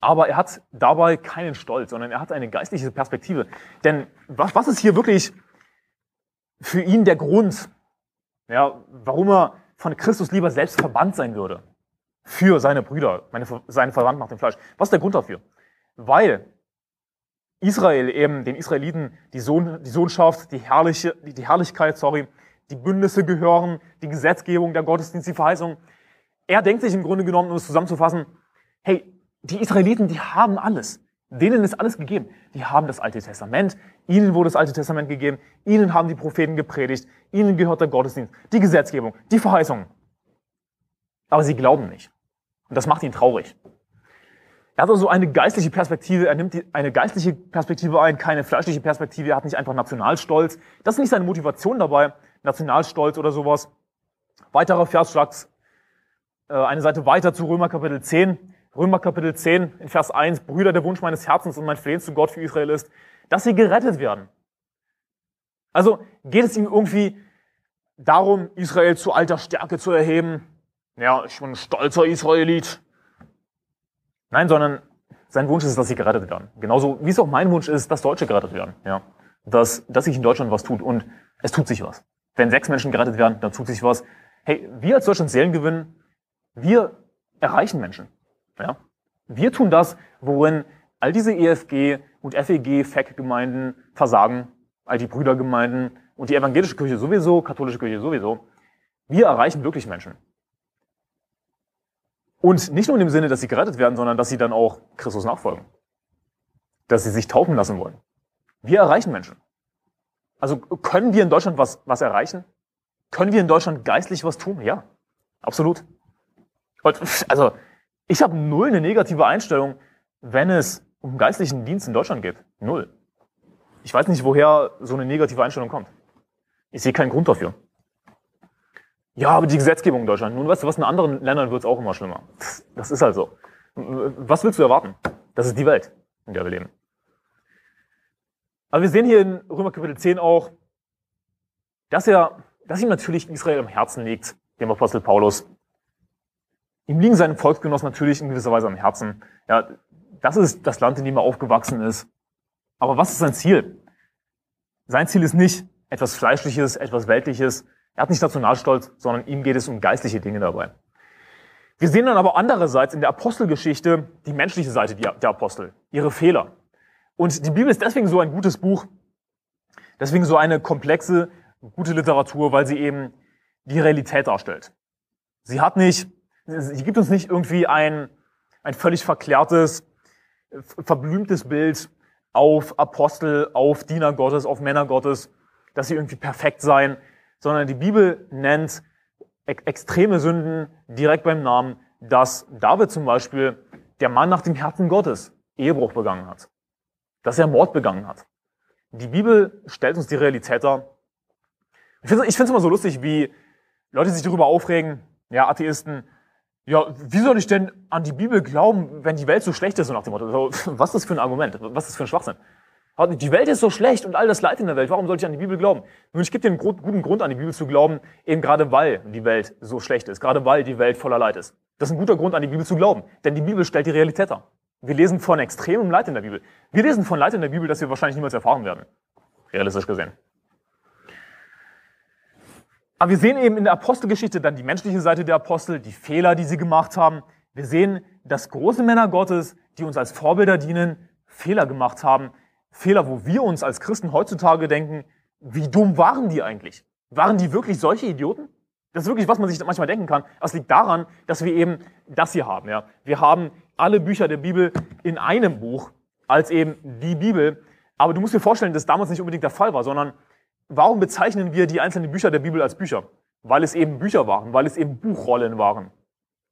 Aber er hat dabei keinen Stolz, sondern er hat eine geistliche Perspektive. Denn was, was ist hier wirklich für ihn der Grund, ja, warum er von Christus lieber selbst verbannt sein würde? Für seine Brüder, meine, seine Verwandten nach dem Fleisch. Was ist der Grund dafür? Weil Israel eben den Israeliten die, Sohn, die Sohnschaft, die, herrliche, die, die Herrlichkeit, sorry, die Bündnisse gehören, die Gesetzgebung, der Gottesdienst, die Verheißung. Er denkt sich im Grunde genommen, um es zusammenzufassen, hey, die Israeliten, die haben alles. Denen ist alles gegeben. Die haben das Alte Testament. Ihnen wurde das Alte Testament gegeben. Ihnen haben die Propheten gepredigt. Ihnen gehört der Gottesdienst, die Gesetzgebung, die Verheißungen. Aber sie glauben nicht. Und das macht ihn traurig. Er hat also eine geistliche Perspektive, er nimmt eine geistliche Perspektive ein, keine fleischliche Perspektive, er hat nicht einfach Nationalstolz. Das ist nicht seine Motivation dabei, Nationalstolz oder sowas. Weiterer Vers schlagt äh, eine Seite weiter zu Römer Kapitel 10. Römer Kapitel 10 in Vers 1, Brüder, der Wunsch meines Herzens und mein Flehen zu Gott für Israel ist, dass sie gerettet werden. Also geht es ihm irgendwie darum, Israel zu alter Stärke zu erheben? Ja, ich bin ein stolzer Israelit. Nein, sondern sein Wunsch ist, dass sie gerettet werden. Genauso wie es auch mein Wunsch ist, dass Deutsche gerettet werden. Ja. Dass, dass sich in Deutschland was tut. Und es tut sich was. Wenn sechs Menschen gerettet werden, dann tut sich was. Hey, wir als Deutschland Seelen gewinnen, wir erreichen Menschen. Ja. Wir tun das, worin all diese EFG und FEG, FEC-Gemeinden versagen, all die Brüdergemeinden und die evangelische Kirche sowieso, katholische Kirche sowieso. Wir erreichen wirklich Menschen. Und nicht nur in dem Sinne, dass sie gerettet werden, sondern dass sie dann auch Christus nachfolgen. Dass sie sich taufen lassen wollen. Wir erreichen Menschen. Also können wir in Deutschland was, was erreichen? Können wir in Deutschland geistlich was tun? Ja, absolut. Und, also ich habe null eine negative Einstellung, wenn es um geistlichen Dienst in Deutschland geht. Null. Ich weiß nicht, woher so eine negative Einstellung kommt. Ich sehe keinen Grund dafür. Ja, aber die Gesetzgebung in Deutschland. Nun weißt du was, in anderen Ländern wird es auch immer schlimmer. Das ist halt so. Was willst du erwarten? Das ist die Welt, in der wir leben. Aber wir sehen hier in Römer Kapitel 10 auch, dass er, dass ihm natürlich Israel am Herzen liegt, dem Apostel Paulus. Ihm liegen seine Volksgenossen natürlich in gewisser Weise am Herzen. Ja, das ist das Land, in dem er aufgewachsen ist. Aber was ist sein Ziel? Sein Ziel ist nicht etwas Fleischliches, etwas Weltliches, er hat nicht Nationalstolz, sondern ihm geht es um geistliche Dinge dabei. Wir sehen dann aber andererseits in der Apostelgeschichte die menschliche Seite der Apostel, ihre Fehler. Und die Bibel ist deswegen so ein gutes Buch, deswegen so eine komplexe, gute Literatur, weil sie eben die Realität darstellt. Sie hat nicht, sie gibt uns nicht irgendwie ein, ein völlig verklärtes, verblümtes Bild auf Apostel, auf Diener Gottes, auf Männer Gottes, dass sie irgendwie perfekt seien, sondern die Bibel nennt extreme Sünden direkt beim Namen, dass David zum Beispiel, der Mann nach dem Herzen Gottes, Ehebruch begangen hat, dass er Mord begangen hat. Die Bibel stellt uns die Realität dar. Ich finde es immer so lustig, wie Leute sich darüber aufregen, ja, Atheisten, ja, wie soll ich denn an die Bibel glauben, wenn die Welt so schlecht ist, so nach dem Motto, [laughs] was ist das für ein Argument, was ist das für ein Schwachsinn? Die Welt ist so schlecht und all das Leid in der Welt. Warum soll ich an die Bibel glauben? Nun, ich gebe dir einen guten Grund, an die Bibel zu glauben, eben gerade weil die Welt so schlecht ist, gerade weil die Welt voller Leid ist. Das ist ein guter Grund, an die Bibel zu glauben, denn die Bibel stellt die Realität dar. Wir lesen von extremem Leid in der Bibel. Wir lesen von Leid in der Bibel, das wir wahrscheinlich niemals erfahren werden. Realistisch gesehen. Aber wir sehen eben in der Apostelgeschichte dann die menschliche Seite der Apostel, die Fehler, die sie gemacht haben. Wir sehen, dass große Männer Gottes, die uns als Vorbilder dienen, Fehler gemacht haben. Fehler, wo wir uns als Christen heutzutage denken, wie dumm waren die eigentlich? Waren die wirklich solche Idioten? Das ist wirklich, was man sich manchmal denken kann. Das liegt daran, dass wir eben das hier haben. Ja. Wir haben alle Bücher der Bibel in einem Buch als eben die Bibel. Aber du musst dir vorstellen, dass damals nicht unbedingt der Fall war, sondern warum bezeichnen wir die einzelnen Bücher der Bibel als Bücher? Weil es eben Bücher waren, weil es eben Buchrollen waren.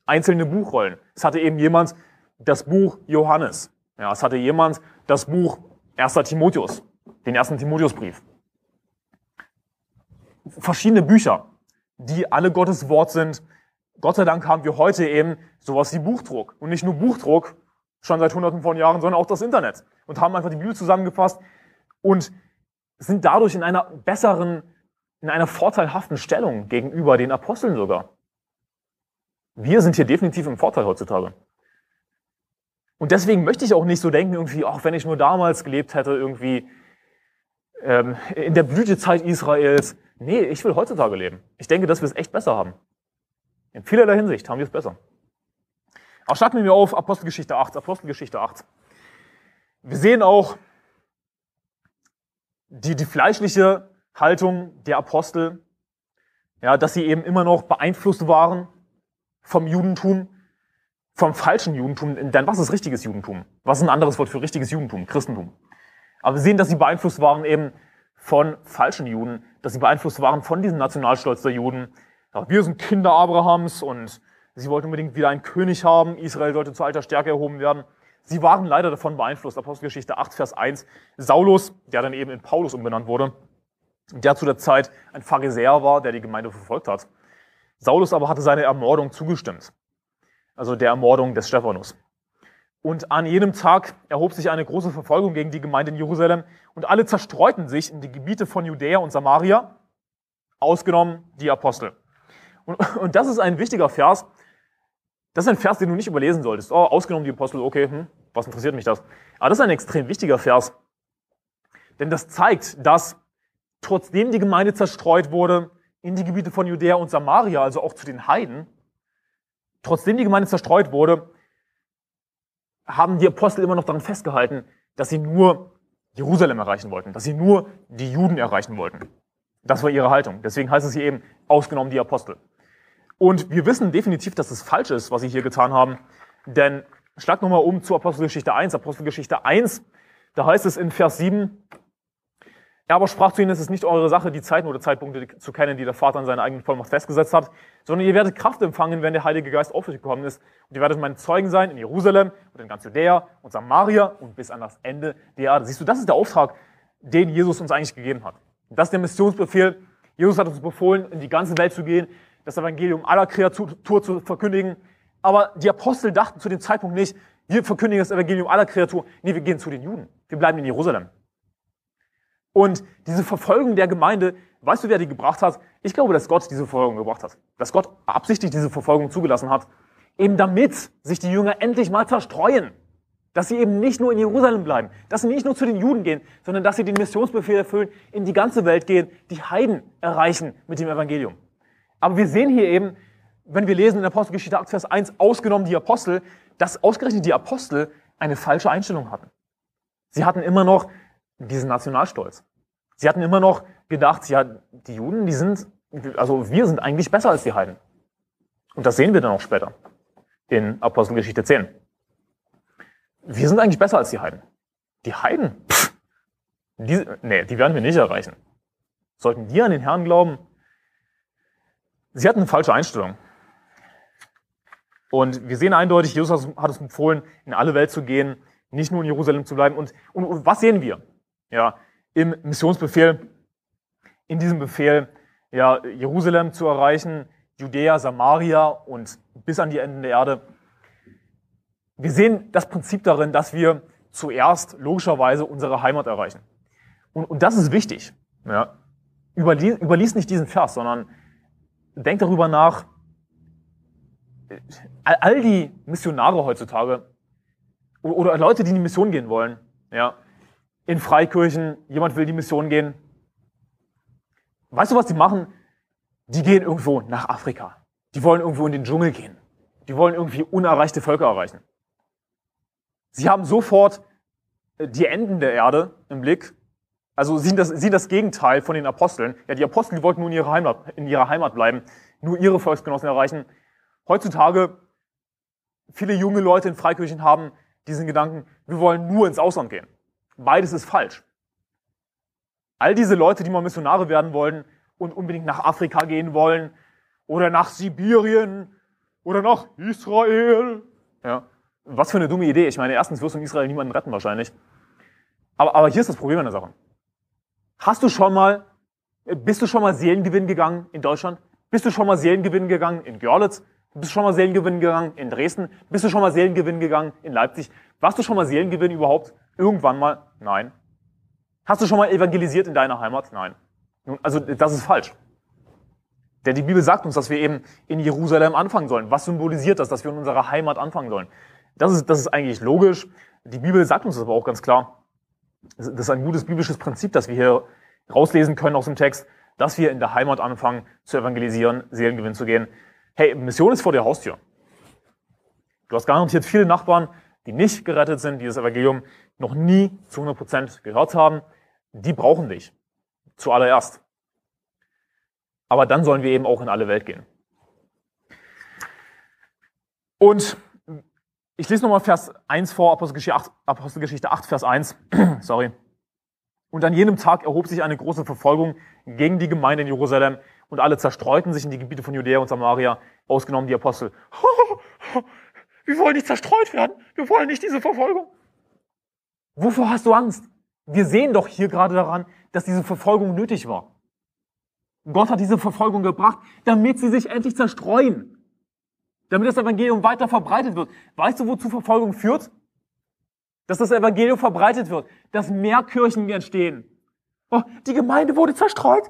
Einzelne Buchrollen. Es hatte eben jemand das Buch Johannes. Ja, es hatte jemand das Buch 1. Timotheus, den ersten Timotheusbrief. Verschiedene Bücher, die alle Gottes Wort sind. Gott sei Dank haben wir heute eben sowas wie Buchdruck. Und nicht nur Buchdruck, schon seit hunderten von Jahren, sondern auch das Internet. Und haben einfach die Bibel zusammengefasst und sind dadurch in einer besseren, in einer vorteilhaften Stellung gegenüber den Aposteln sogar. Wir sind hier definitiv im Vorteil heutzutage. Und deswegen möchte ich auch nicht so denken, irgendwie, ach, wenn ich nur damals gelebt hätte, irgendwie ähm, in der Blütezeit Israels. Nee, ich will heutzutage leben. Ich denke, dass wir es echt besser haben. In vielerlei Hinsicht haben wir es besser. Aber starten wir auf Apostelgeschichte 8. Apostelgeschichte 8. Wir sehen auch die, die fleischliche Haltung der Apostel, ja, dass sie eben immer noch beeinflusst waren vom Judentum vom falschen Judentum, denn was ist richtiges Judentum? Was ist ein anderes Wort für richtiges Judentum? Christentum. Aber wir sehen, dass sie beeinflusst waren eben von falschen Juden, dass sie beeinflusst waren von diesem Nationalstolz der Juden. Wir sind Kinder Abrahams und sie wollten unbedingt wieder einen König haben. Israel sollte zu alter Stärke erhoben werden. Sie waren leider davon beeinflusst. Apostelgeschichte 8, Vers 1. Saulus, der dann eben in Paulus umbenannt wurde, der zu der Zeit ein Pharisäer war, der die Gemeinde verfolgt hat. Saulus aber hatte seine Ermordung zugestimmt also der Ermordung des Stephanus. Und an jenem Tag erhob sich eine große Verfolgung gegen die Gemeinde in Jerusalem und alle zerstreuten sich in die Gebiete von Judäa und Samaria, ausgenommen die Apostel. Und, und das ist ein wichtiger Vers. Das ist ein Vers, den du nicht überlesen solltest. Oh, ausgenommen die Apostel, okay, hm, was interessiert mich das? Aber das ist ein extrem wichtiger Vers. Denn das zeigt, dass trotzdem die Gemeinde zerstreut wurde in die Gebiete von Judäa und Samaria, also auch zu den Heiden, Trotzdem die Gemeinde zerstreut wurde, haben die Apostel immer noch daran festgehalten, dass sie nur Jerusalem erreichen wollten, dass sie nur die Juden erreichen wollten. Das war ihre Haltung. Deswegen heißt es hier eben, ausgenommen die Apostel. Und wir wissen definitiv, dass es falsch ist, was sie hier getan haben. Denn schlag nochmal um zu Apostelgeschichte 1. Apostelgeschichte 1, da heißt es in Vers 7, er aber sprach zu ihnen, es ist nicht eure Sache, die Zeiten oder Zeitpunkte zu kennen, die der Vater in seiner eigenen Vollmacht festgesetzt hat, sondern ihr werdet Kraft empfangen, wenn der Heilige Geist auf euch gekommen ist. Und ihr werdet meine Zeugen sein in Jerusalem und in ganz Judäa und Samaria und bis an das Ende der Erde. Siehst du, das ist der Auftrag, den Jesus uns eigentlich gegeben hat. Das ist der Missionsbefehl. Jesus hat uns befohlen, in die ganze Welt zu gehen, das Evangelium aller Kreatur zu verkündigen. Aber die Apostel dachten zu dem Zeitpunkt nicht, wir verkündigen das Evangelium aller Kreatur. Nee, wir gehen zu den Juden. Wir bleiben in Jerusalem. Und diese Verfolgung der Gemeinde, weißt du, wer die gebracht hat? Ich glaube, dass Gott diese Verfolgung gebracht hat. Dass Gott absichtlich diese Verfolgung zugelassen hat, eben damit sich die Jünger endlich mal zerstreuen. Dass sie eben nicht nur in Jerusalem bleiben, dass sie nicht nur zu den Juden gehen, sondern dass sie den Missionsbefehl erfüllen, in die ganze Welt gehen, die Heiden erreichen mit dem Evangelium. Aber wir sehen hier eben, wenn wir lesen in Apostelgeschichte 8, Vers 1, ausgenommen die Apostel, dass ausgerechnet die Apostel eine falsche Einstellung hatten. Sie hatten immer noch diesen Nationalstolz. Sie hatten immer noch gedacht, ja, die Juden, die sind, also wir sind eigentlich besser als die Heiden. Und das sehen wir dann auch später in Apostelgeschichte 10. Wir sind eigentlich besser als die Heiden. Die Heiden, pff, die, nee, die werden wir nicht erreichen. Sollten die an den Herrn glauben? Sie hatten eine falsche Einstellung. Und wir sehen eindeutig, Jesus hat es empfohlen, in alle Welt zu gehen, nicht nur in Jerusalem zu bleiben. Und, und, und was sehen wir? ja, im Missionsbefehl, in diesem Befehl, ja, Jerusalem zu erreichen, Judäa, Samaria und bis an die Enden der Erde. Wir sehen das Prinzip darin, dass wir zuerst logischerweise unsere Heimat erreichen. Und, und das ist wichtig. Ja. Überlie überlies nicht diesen Vers, sondern denk darüber nach, all die Missionare heutzutage oder Leute, die in die Mission gehen wollen, ja, in Freikirchen, jemand will die Mission gehen. Weißt du, was die machen? Die gehen irgendwo nach Afrika. Die wollen irgendwo in den Dschungel gehen. Die wollen irgendwie unerreichte Völker erreichen. Sie haben sofort äh, die Enden der Erde im Blick. Also sehen das, sehen das Gegenteil von den Aposteln. Ja, die Apostel, die wollten nur in ihrer Heimat, in ihrer Heimat bleiben, nur ihre Volksgenossen erreichen. Heutzutage, viele junge Leute in Freikirchen haben diesen Gedanken, wir wollen nur ins Ausland gehen. Beides ist falsch. All diese Leute, die mal Missionare werden wollen und unbedingt nach Afrika gehen wollen oder nach Sibirien oder nach Israel, ja, was für eine dumme Idee. Ich meine, erstens wirst du in Israel niemanden retten wahrscheinlich. Aber, aber hier ist das Problem an der Sache. Hast du schon mal, bist du schon mal Seelengewinn gegangen in Deutschland? Bist du schon mal Seelengewinn gegangen in Görlitz? Bist du schon mal Seelengewinn gegangen in Dresden? Bist du schon mal Seelengewinn gegangen in Leipzig? Warst du schon mal Seelengewinn überhaupt? Irgendwann mal? Nein. Hast du schon mal evangelisiert in deiner Heimat? Nein. Nun, also das ist falsch. Denn die Bibel sagt uns, dass wir eben in Jerusalem anfangen sollen. Was symbolisiert das, dass wir in unserer Heimat anfangen sollen? Das ist, das ist eigentlich logisch. Die Bibel sagt uns das aber auch ganz klar. Das ist ein gutes biblisches Prinzip, das wir hier rauslesen können aus dem Text, dass wir in der Heimat anfangen zu evangelisieren, Seelengewinn zu gehen. Hey, Mission ist vor der Haustür. Du hast garantiert viele Nachbarn, die nicht gerettet sind, die das Evangelium noch nie zu 100 Prozent gehört haben. Die brauchen dich. Zuallererst. Aber dann sollen wir eben auch in alle Welt gehen. Und ich lese nochmal Vers 1 vor, Apostelgeschichte 8, Apostelgeschichte 8, Vers 1. [clears throat] Sorry. Und an jenem Tag erhob sich eine große Verfolgung gegen die Gemeinde in Jerusalem und alle zerstreuten sich in die Gebiete von Judäa und Samaria, ausgenommen die Apostel. [laughs] Wir wollen nicht zerstreut werden. Wir wollen nicht diese Verfolgung. Wovor hast du Angst? Wir sehen doch hier gerade daran, dass diese Verfolgung nötig war. Gott hat diese Verfolgung gebracht, damit sie sich endlich zerstreuen damit das Evangelium weiter verbreitet wird. Weißt du, wozu Verfolgung führt? Dass das Evangelium verbreitet wird, dass mehr Kirchen entstehen. Oh, die Gemeinde wurde zerstreut.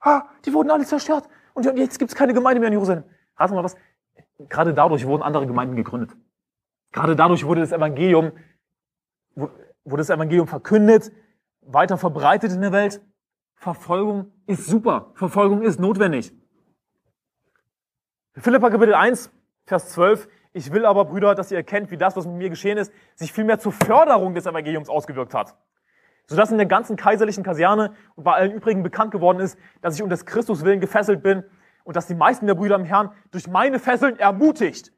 Ah, die wurden alle zerstört. Und jetzt gibt es keine Gemeinde mehr in Jerusalem. Rate mal was. Gerade dadurch wurden andere Gemeinden gegründet. Gerade dadurch wurde das Evangelium, wurde das Evangelium verkündet, weiter verbreitet in der Welt. Verfolgung ist super. Verfolgung ist notwendig. Philippa Kapitel 1, Vers 12. Ich will aber, Brüder, dass ihr erkennt, wie das, was mit mir geschehen ist, sich vielmehr zur Förderung des Evangeliums ausgewirkt hat. Sodass in der ganzen kaiserlichen Kaserne und bei allen übrigen bekannt geworden ist, dass ich um des Christus willen gefesselt bin und dass die meisten der Brüder im Herrn durch meine Fesseln ermutigt,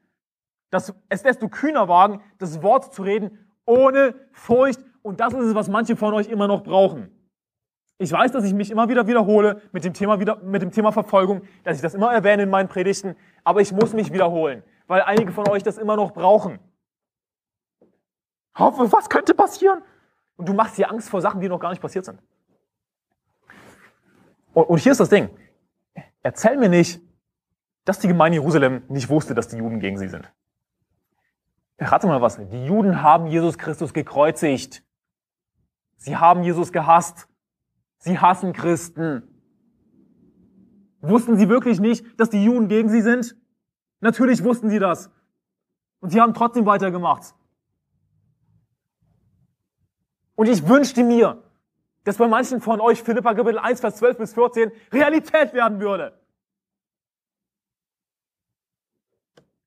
dass es desto kühner wagen, das Wort zu reden, ohne Furcht. Und das ist es, was manche von euch immer noch brauchen. Ich weiß, dass ich mich immer wieder wiederhole mit dem Thema, wieder, mit dem Thema Verfolgung, dass ich das immer erwähne in meinen Predigten, aber ich muss mich wiederholen, weil einige von euch das immer noch brauchen. Hoffe, was könnte passieren? Und du machst dir Angst vor Sachen, die noch gar nicht passiert sind. Und, und hier ist das Ding. Erzähl mir nicht, dass die Gemeinde Jerusalem nicht wusste, dass die Juden gegen sie sind. Rate mal was. Die Juden haben Jesus Christus gekreuzigt. Sie haben Jesus gehasst. Sie hassen Christen. Wussten sie wirklich nicht, dass die Juden gegen sie sind? Natürlich wussten sie das. Und sie haben trotzdem weitergemacht. Und ich wünschte mir, dass bei manchen von euch Philippa Kapitel 1, Vers 12 bis 14 Realität werden würde.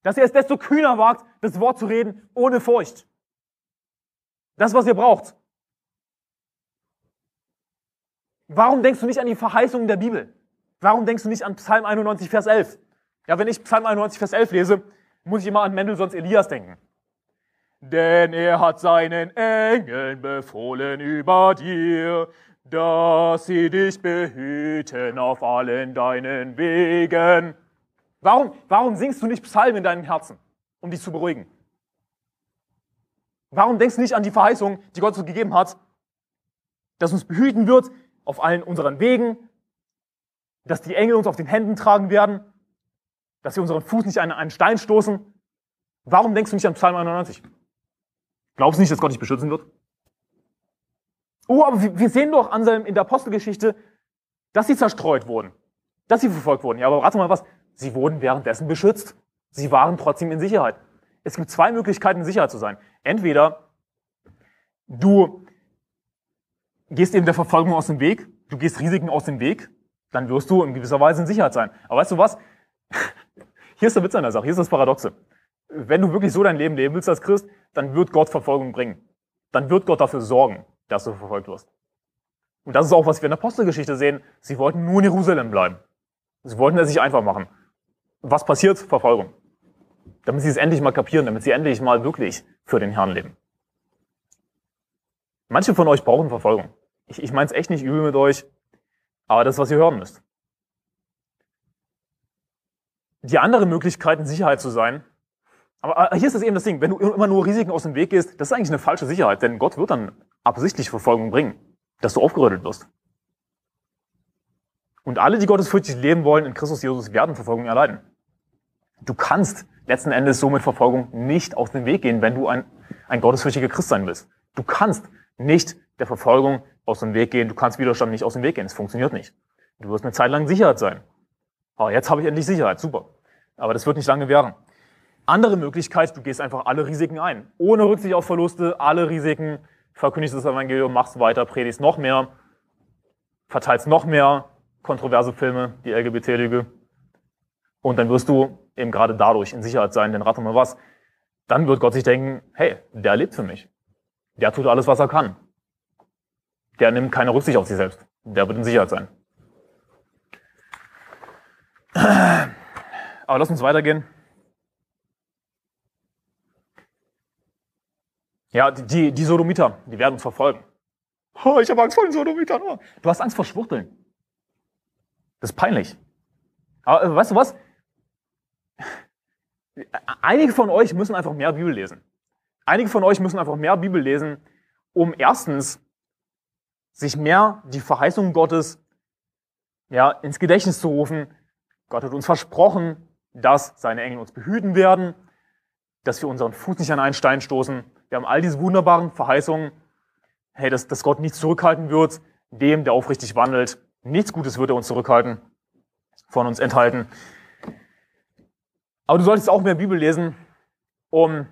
Dass ihr es desto kühner wagt, das Wort zu reden, ohne Furcht. Das, was ihr braucht. Warum denkst du nicht an die Verheißungen der Bibel? Warum denkst du nicht an Psalm 91, Vers 11? Ja, wenn ich Psalm 91, Vers 11 lese, muss ich immer an Mendelssohns Elias denken. Denn er hat seinen Engeln befohlen über dir, dass sie dich behüten auf allen deinen Wegen. Warum, warum singst du nicht Psalmen in deinem Herzen, um dich zu beruhigen? Warum denkst du nicht an die Verheißung, die Gott uns gegeben hat, dass uns behüten wird auf allen unseren Wegen, dass die Engel uns auf den Händen tragen werden, dass sie unseren Fuß nicht an einen Stein stoßen. Warum denkst du nicht an Psalm 91? Glaubst du nicht, dass Gott dich beschützen wird? Oh, aber wir sehen doch an seinem, in der Apostelgeschichte, dass sie zerstreut wurden, dass sie verfolgt wurden. Ja, aber rate mal was, sie wurden währenddessen beschützt. Sie waren trotzdem in Sicherheit. Es gibt zwei Möglichkeiten, in Sicherheit zu sein. Entweder du gehst eben der Verfolgung aus dem Weg, du gehst Risiken aus dem Weg, dann wirst du in gewisser Weise in Sicherheit sein. Aber weißt du was? [laughs] Hier ist der Witz an der Sache, hier ist das Paradoxe. Wenn du wirklich so dein Leben leben willst als Christ, dann wird Gott Verfolgung bringen. Dann wird Gott dafür sorgen, dass du verfolgt wirst. Und das ist auch, was wir in der Apostelgeschichte sehen. Sie wollten nur in Jerusalem bleiben. Sie wollten es sich einfach machen. Was passiert? Verfolgung. Damit sie es endlich mal kapieren, damit sie endlich mal wirklich für den Herrn leben. Manche von euch brauchen Verfolgung. Ich, ich meine es echt nicht übel mit euch, aber das ist, was ihr hören müsst. Die andere Möglichkeit, in Sicherheit zu sein, aber hier ist das eben das Ding, wenn du immer nur Risiken aus dem Weg gehst, das ist eigentlich eine falsche Sicherheit, denn Gott wird dann absichtlich Verfolgung bringen, dass du aufgerüttelt wirst. Und alle, die gottesfürchtig leben wollen in Christus Jesus, werden Verfolgung erleiden. Du kannst letzten Endes so mit Verfolgung nicht aus dem Weg gehen, wenn du ein, ein gottesfürchtiger Christ sein willst. Du kannst nicht der Verfolgung aus dem Weg gehen, du kannst Widerstand nicht aus dem Weg gehen. Es funktioniert nicht. Du wirst eine Zeit lang Sicherheit sein. Oh, jetzt habe ich endlich Sicherheit, super. Aber das wird nicht lange währen. Andere Möglichkeit, du gehst einfach alle Risiken ein. Ohne Rücksicht auf Verluste, alle Risiken, verkündigst das Evangelium, machst weiter, predigst noch mehr, verteilst noch mehr kontroverse Filme, die LGBT-Lüge. Und dann wirst du eben gerade dadurch in Sicherheit sein, denn rate mal was. Dann wird Gott sich denken, hey, der lebt für mich. Der tut alles, was er kann. Der nimmt keine Rücksicht auf sich selbst. Der wird in Sicherheit sein. Aber lass uns weitergehen. Ja, die, die Sodomiter, die werden uns verfolgen. Oh, ich habe Angst vor den Sodomitern. Oh. Du hast Angst vor Schwuchteln. Das ist peinlich. Aber äh, weißt du was? Einige von euch müssen einfach mehr Bibel lesen. Einige von euch müssen einfach mehr Bibel lesen, um erstens sich mehr die Verheißungen Gottes ja, ins Gedächtnis zu rufen. Gott hat uns versprochen, dass seine Engel uns behüten werden, dass wir unseren Fuß nicht an einen Stein stoßen. Wir haben all diese wunderbaren Verheißungen, hey, dass, dass Gott nichts zurückhalten wird, dem, der aufrichtig wandelt. Nichts Gutes wird er uns zurückhalten, von uns enthalten. Aber du solltest auch mehr Bibel lesen, um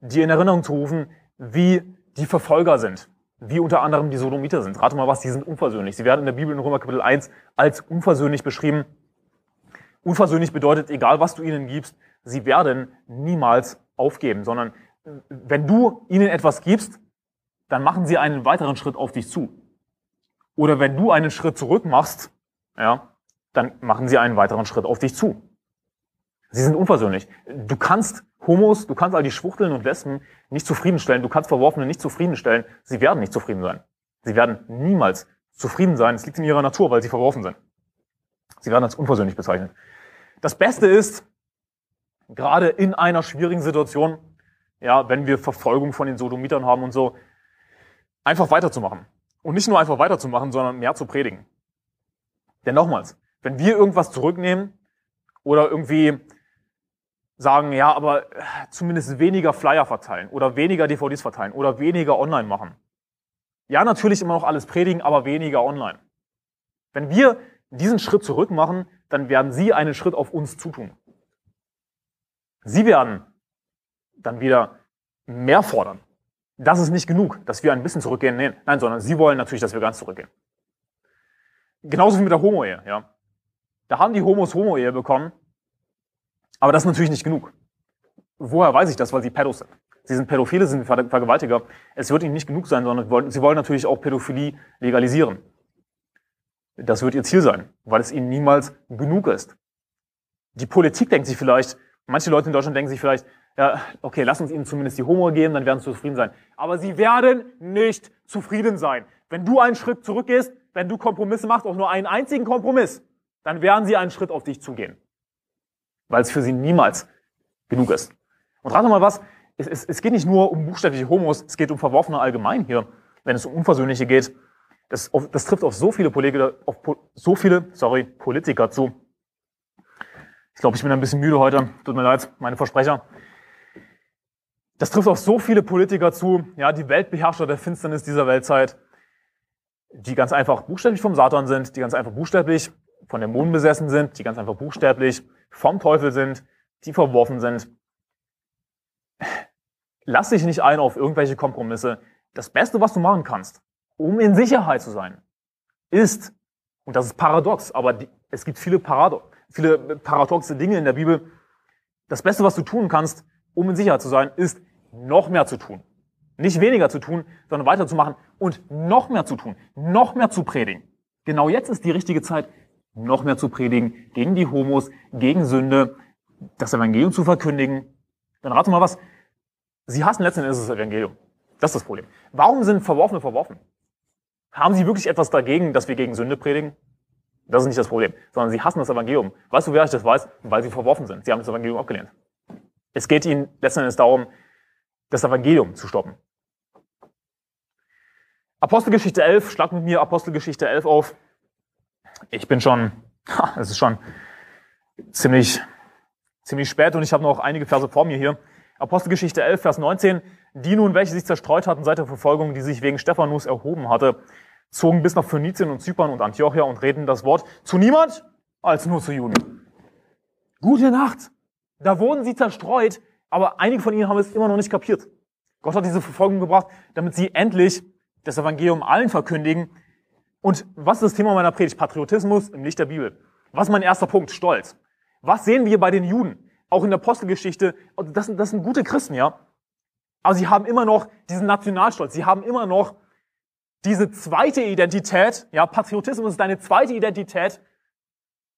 dir in Erinnerung zu rufen, wie die Verfolger sind, wie unter anderem die Sodomiter sind. Rate mal was, die sind unversöhnlich. Sie werden in der Bibel in Römer Kapitel 1 als unversöhnlich beschrieben. Unversöhnlich bedeutet, egal was du ihnen gibst, sie werden niemals aufgeben, sondern wenn du ihnen etwas gibst, dann machen sie einen weiteren Schritt auf dich zu. Oder wenn du einen Schritt zurück machst, ja, dann machen sie einen weiteren Schritt auf dich zu. Sie sind unversöhnlich. Du kannst Homos, du kannst all die Schwuchteln und Lesben nicht zufriedenstellen, du kannst Verworfene nicht zufriedenstellen. Sie werden nicht zufrieden sein. Sie werden niemals zufrieden sein. Es liegt in ihrer Natur, weil sie verworfen sind. Sie werden als unversöhnlich bezeichnet. Das Beste ist, gerade in einer schwierigen Situation, ja, wenn wir Verfolgung von den Sodomitern haben und so, einfach weiterzumachen. Und nicht nur einfach weiterzumachen, sondern mehr zu predigen. Denn nochmals, wenn wir irgendwas zurücknehmen oder irgendwie sagen, ja, aber zumindest weniger Flyer verteilen oder weniger DVDs verteilen oder weniger online machen. Ja, natürlich immer noch alles predigen, aber weniger online. Wenn wir diesen Schritt zurück machen, dann werden Sie einen Schritt auf uns zutun. Sie werden dann wieder mehr fordern. Das ist nicht genug, dass wir ein bisschen zurückgehen. Nein, sondern sie wollen natürlich, dass wir ganz zurückgehen. Genauso wie mit der Homo-Ehe, ja. Da haben die Homos Homo-Ehe bekommen, aber das ist natürlich nicht genug. Woher weiß ich das? Weil sie Pädos sind. Sie sind Pädophile, sind Vergewaltiger. Es wird ihnen nicht genug sein, sondern sie wollen natürlich auch Pädophilie legalisieren. Das wird ihr Ziel sein, weil es ihnen niemals genug ist. Die Politik denkt sich vielleicht, manche Leute in Deutschland denken sich vielleicht, ja, okay, lass uns ihnen zumindest die Homo geben, dann werden sie zufrieden sein. Aber sie werden nicht zufrieden sein. Wenn du einen Schritt zurückgehst, wenn du Kompromisse machst, auch nur einen einzigen Kompromiss, dann werden sie einen Schritt auf dich zugehen. Weil es für sie niemals genug ist. Und rate mal was, es, es, es geht nicht nur um buchstäbliche Homos, es geht um Verworfene allgemein hier, wenn es um Unversöhnliche geht. Das, das trifft auf so viele Politiker, auf so viele, sorry, Politiker zu. Ich glaube, ich bin ein bisschen müde heute. Tut mir leid, meine Versprecher. Das trifft auf so viele Politiker zu, ja, die Weltbeherrscher der Finsternis dieser Weltzeit, die ganz einfach buchstäblich vom Satan sind, die ganz einfach buchstäblich von Mond besessen sind, die ganz einfach buchstäblich vom Teufel sind, die verworfen sind. Lass dich nicht ein auf irgendwelche Kompromisse. Das Beste, was du machen kannst, um in Sicherheit zu sein, ist, und das ist paradox, aber die, es gibt viele, Parado viele paradoxe Dinge in der Bibel, das Beste, was du tun kannst, um in Sicherheit zu sein, ist, noch mehr zu tun. Nicht weniger zu tun, sondern weiterzumachen und noch mehr zu tun, noch mehr zu predigen. Genau jetzt ist die richtige Zeit, noch mehr zu predigen, gegen die Homos, gegen Sünde, das Evangelium zu verkündigen. Dann rate mal was. Sie hassen letzten Endes das Evangelium. Das ist das Problem. Warum sind Verworfene verworfen? Haben sie wirklich etwas dagegen, dass wir gegen Sünde predigen? Das ist nicht das Problem, sondern sie hassen das Evangelium. Weißt du, wer ich das weiß? Weil sie verworfen sind. Sie haben das Evangelium abgelehnt. Es geht ihnen letzten Endes darum, das Evangelium zu stoppen. Apostelgeschichte 11, schlag mit mir Apostelgeschichte 11 auf. Ich bin schon, es ist schon ziemlich, ziemlich spät und ich habe noch einige Verse vor mir hier. Apostelgeschichte 11, Vers 19. Die nun, welche sich zerstreut hatten seit der Verfolgung, die sich wegen Stephanus erhoben hatte, zogen bis nach Phönizien und Zypern und Antiochia und reden das Wort zu niemand als nur zu Juden. Gute Nacht. Da wurden sie zerstreut, aber einige von ihnen haben es immer noch nicht kapiert. Gott hat diese Verfolgung gebracht, damit sie endlich das Evangelium allen verkündigen. Und was ist das Thema meiner Predigt? Patriotismus im Licht der Bibel. Was ist mein erster Punkt? Stolz. Was sehen wir bei den Juden? Auch in der Apostelgeschichte. Das sind, das sind gute Christen, ja. Aber sie haben immer noch diesen Nationalstolz. Sie haben immer noch diese zweite Identität. Ja, Patriotismus ist deine zweite Identität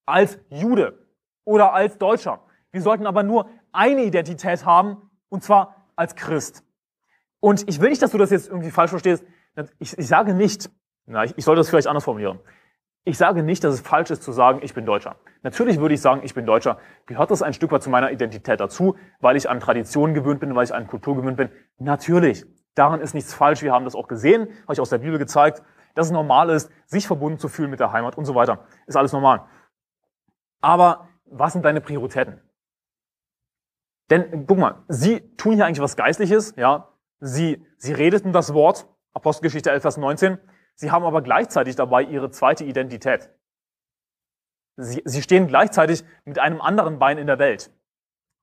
als Jude oder als Deutscher. Wir sollten aber nur eine Identität haben, und zwar als Christ. Und ich will nicht, dass du das jetzt irgendwie falsch verstehst. Ich, ich sage nicht, na, ich, ich sollte das vielleicht anders formulieren. Ich sage nicht, dass es falsch ist zu sagen, ich bin Deutscher. Natürlich würde ich sagen, ich bin Deutscher. Gehört das ein Stück weit zu meiner Identität dazu, weil ich an Traditionen gewöhnt bin, weil ich an Kultur gewöhnt bin? Natürlich. Daran ist nichts falsch. Wir haben das auch gesehen, habe ich aus der Bibel gezeigt, dass es normal ist, sich verbunden zu fühlen mit der Heimat und so weiter. Ist alles normal. Aber was sind deine Prioritäten? Denn, guck mal, sie tun hier eigentlich was Geistliches, ja. Sie, sie redeten das Wort, Apostelgeschichte 11, Vers 19. Sie haben aber gleichzeitig dabei ihre zweite Identität. Sie, sie stehen gleichzeitig mit einem anderen Bein in der Welt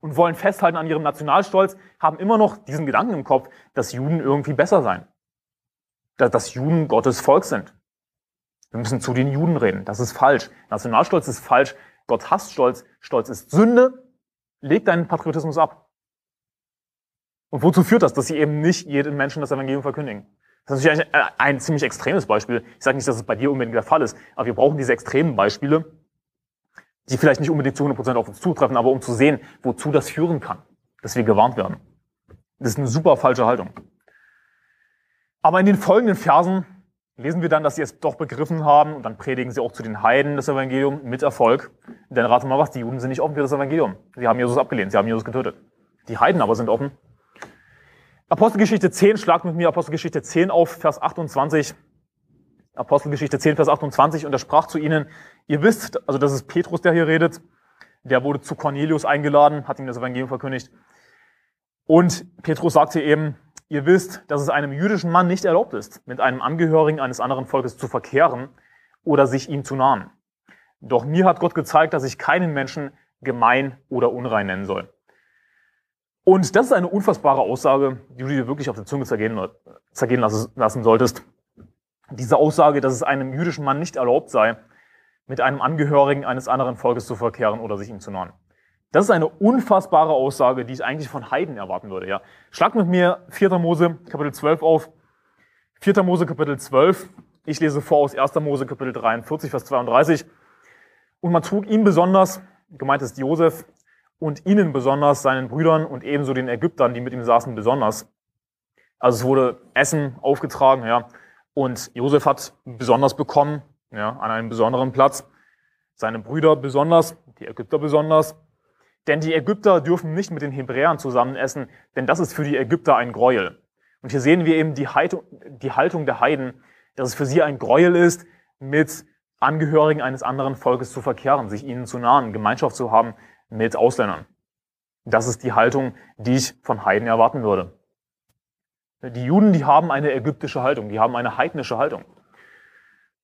und wollen festhalten an ihrem Nationalstolz, haben immer noch diesen Gedanken im Kopf, dass Juden irgendwie besser seien. Dass Juden Gottes Volk sind. Wir müssen zu den Juden reden. Das ist falsch. Nationalstolz ist falsch. Gott hasst Stolz. Stolz ist Sünde. Leg deinen Patriotismus ab. Und wozu führt das? Dass sie eben nicht jedem Menschen das Evangelium verkündigen. Das ist natürlich ein, ein ziemlich extremes Beispiel. Ich sage nicht, dass es bei dir unbedingt der Fall ist, aber wir brauchen diese extremen Beispiele, die vielleicht nicht unbedingt zu 100% auf uns zutreffen, aber um zu sehen, wozu das führen kann, dass wir gewarnt werden. Das ist eine super falsche Haltung. Aber in den folgenden Versen lesen wir dann, dass sie es doch begriffen haben und dann predigen sie auch zu den Heiden das Evangelium mit Erfolg. Denn rate mal was, die Juden sind nicht offen für das Evangelium. Sie haben Jesus abgelehnt, sie haben Jesus getötet. Die Heiden aber sind offen Apostelgeschichte 10, schlagt mit mir Apostelgeschichte 10 auf, Vers 28. Apostelgeschichte 10, Vers 28, und er sprach zu ihnen, ihr wisst, also das ist Petrus, der hier redet, der wurde zu Cornelius eingeladen, hat ihm das Evangelium verkündigt. Und Petrus sagte eben, ihr wisst, dass es einem jüdischen Mann nicht erlaubt ist, mit einem Angehörigen eines anderen Volkes zu verkehren oder sich ihm zu nahen. Doch mir hat Gott gezeigt, dass ich keinen Menschen gemein oder unrein nennen soll. Und das ist eine unfassbare Aussage, die du dir wirklich auf der Zunge zergehen, zergehen lassen solltest. Diese Aussage, dass es einem jüdischen Mann nicht erlaubt sei, mit einem Angehörigen eines anderen Volkes zu verkehren oder sich ihm zu nahen. Das ist eine unfassbare Aussage, die ich eigentlich von Heiden erwarten würde. Ja. Schlag mit mir 4. Mose Kapitel 12 auf. 4. Mose Kapitel 12. Ich lese vor aus 1. Mose Kapitel 43, Vers 32. Und man trug ihm besonders, gemeint ist Josef, und ihnen besonders, seinen Brüdern und ebenso den Ägyptern, die mit ihm saßen, besonders. Also es wurde Essen aufgetragen, ja. Und Josef hat besonders bekommen, ja, an einem besonderen Platz. Seine Brüder besonders, die Ägypter besonders. Denn die Ägypter dürfen nicht mit den Hebräern zusammen essen, denn das ist für die Ägypter ein Gräuel. Und hier sehen wir eben die Haltung, die Haltung der Heiden, dass es für sie ein Gräuel ist, mit Angehörigen eines anderen Volkes zu verkehren, sich ihnen zu nahen, Gemeinschaft zu haben mit Ausländern. Das ist die Haltung, die ich von Heiden erwarten würde. Die Juden, die haben eine ägyptische Haltung, die haben eine heidnische Haltung.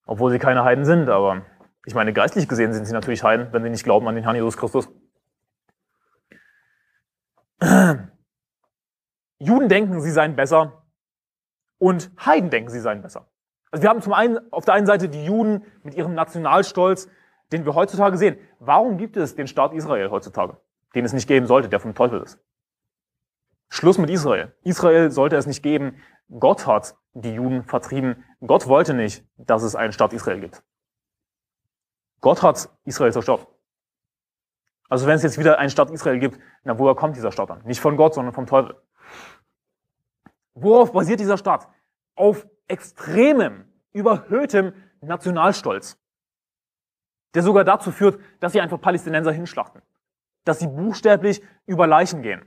Obwohl sie keine Heiden sind, aber ich meine, geistlich gesehen sind sie natürlich Heiden, wenn sie nicht glauben an den Herrn Jesus Christus. [clears throat] Juden denken, sie seien besser und Heiden denken, sie seien besser. Also wir haben zum einen auf der einen Seite die Juden mit ihrem Nationalstolz, den wir heutzutage sehen. Warum gibt es den Staat Israel heutzutage, den es nicht geben sollte, der vom Teufel ist? Schluss mit Israel. Israel sollte es nicht geben. Gott hat die Juden vertrieben. Gott wollte nicht, dass es einen Staat Israel gibt. Gott hat Israel zerstört. Also wenn es jetzt wieder einen Staat Israel gibt, na woher kommt dieser Staat dann? Nicht von Gott, sondern vom Teufel. Worauf basiert dieser Staat? Auf extremem, überhöhtem Nationalstolz, der sogar dazu führt, dass sie einfach Palästinenser hinschlachten, dass sie buchstäblich über Leichen gehen.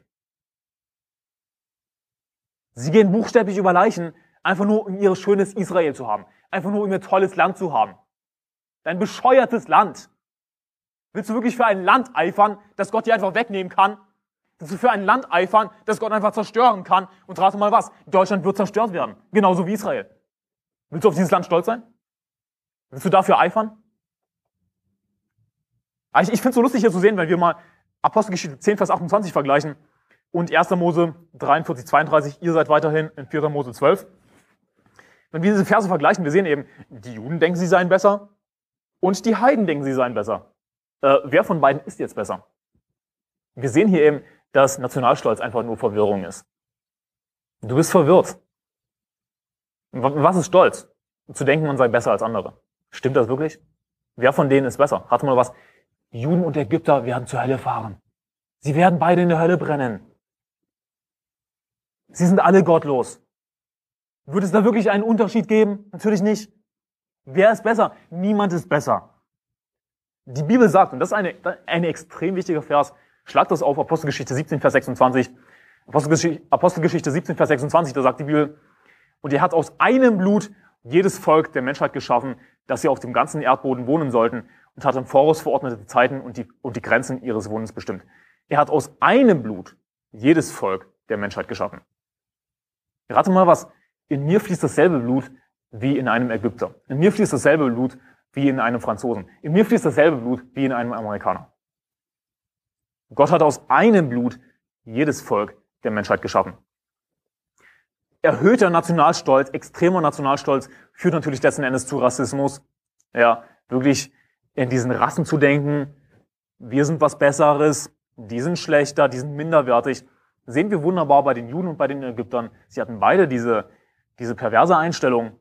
Sie gehen buchstäblich über Leichen, einfach nur um ihr schönes Israel zu haben. Einfach nur um ihr tolles Land zu haben. Dein bescheuertes Land. Willst du wirklich für ein Land eifern, das Gott dir einfach wegnehmen kann? Willst du für ein Land eifern, das Gott einfach zerstören kann? Und rate mal was, Deutschland wird zerstört werden. Genauso wie Israel. Willst du auf dieses Land stolz sein? Willst du dafür eifern? Ah, ich, ich finde es so lustig hier zu sehen, wenn wir mal Apostelgeschichte 10, Vers 28 vergleichen und 1. Mose 43, 32, ihr seid weiterhin in 4. Mose 12. Wenn wir diese Verse vergleichen, wir sehen eben, die Juden denken, sie seien besser und die Heiden denken, sie seien besser. Äh, wer von beiden ist jetzt besser? Wir sehen hier eben, dass Nationalstolz einfach nur Verwirrung ist. Du bist verwirrt. Was ist Stolz? Zu denken, man sei besser als andere. Stimmt das wirklich? Wer von denen ist besser? Hat mal was? Juden und Ägypter werden zur Hölle fahren. Sie werden beide in der Hölle brennen. Sie sind alle gottlos. Würde es da wirklich einen Unterschied geben? Natürlich nicht. Wer ist besser? Niemand ist besser. Die Bibel sagt, und das ist eine, ein extrem wichtiger Vers, schlag das auf Apostelgeschichte 17, Vers 26. Apostelgeschichte, Apostelgeschichte 17, Vers 26, da sagt die Bibel, und er hat aus einem Blut jedes Volk der Menschheit geschaffen, dass sie auf dem ganzen Erdboden wohnen sollten und hat im Voraus verordnete Zeiten und die, und die Grenzen ihres Wohnens bestimmt. Er hat aus einem Blut jedes Volk der Menschheit geschaffen. Rate mal was. In mir fließt dasselbe Blut wie in einem Ägypter. In mir fließt dasselbe Blut wie in einem Franzosen. In mir fließt dasselbe Blut wie in einem Amerikaner. Gott hat aus einem Blut jedes Volk der Menschheit geschaffen. Erhöhter Nationalstolz, extremer Nationalstolz führt natürlich letzten Endes zu Rassismus. Ja, wirklich in diesen Rassen zu denken, wir sind was Besseres, die sind schlechter, die sind minderwertig sehen wir wunderbar bei den Juden und bei den Ägyptern. Sie hatten beide diese, diese perverse Einstellung,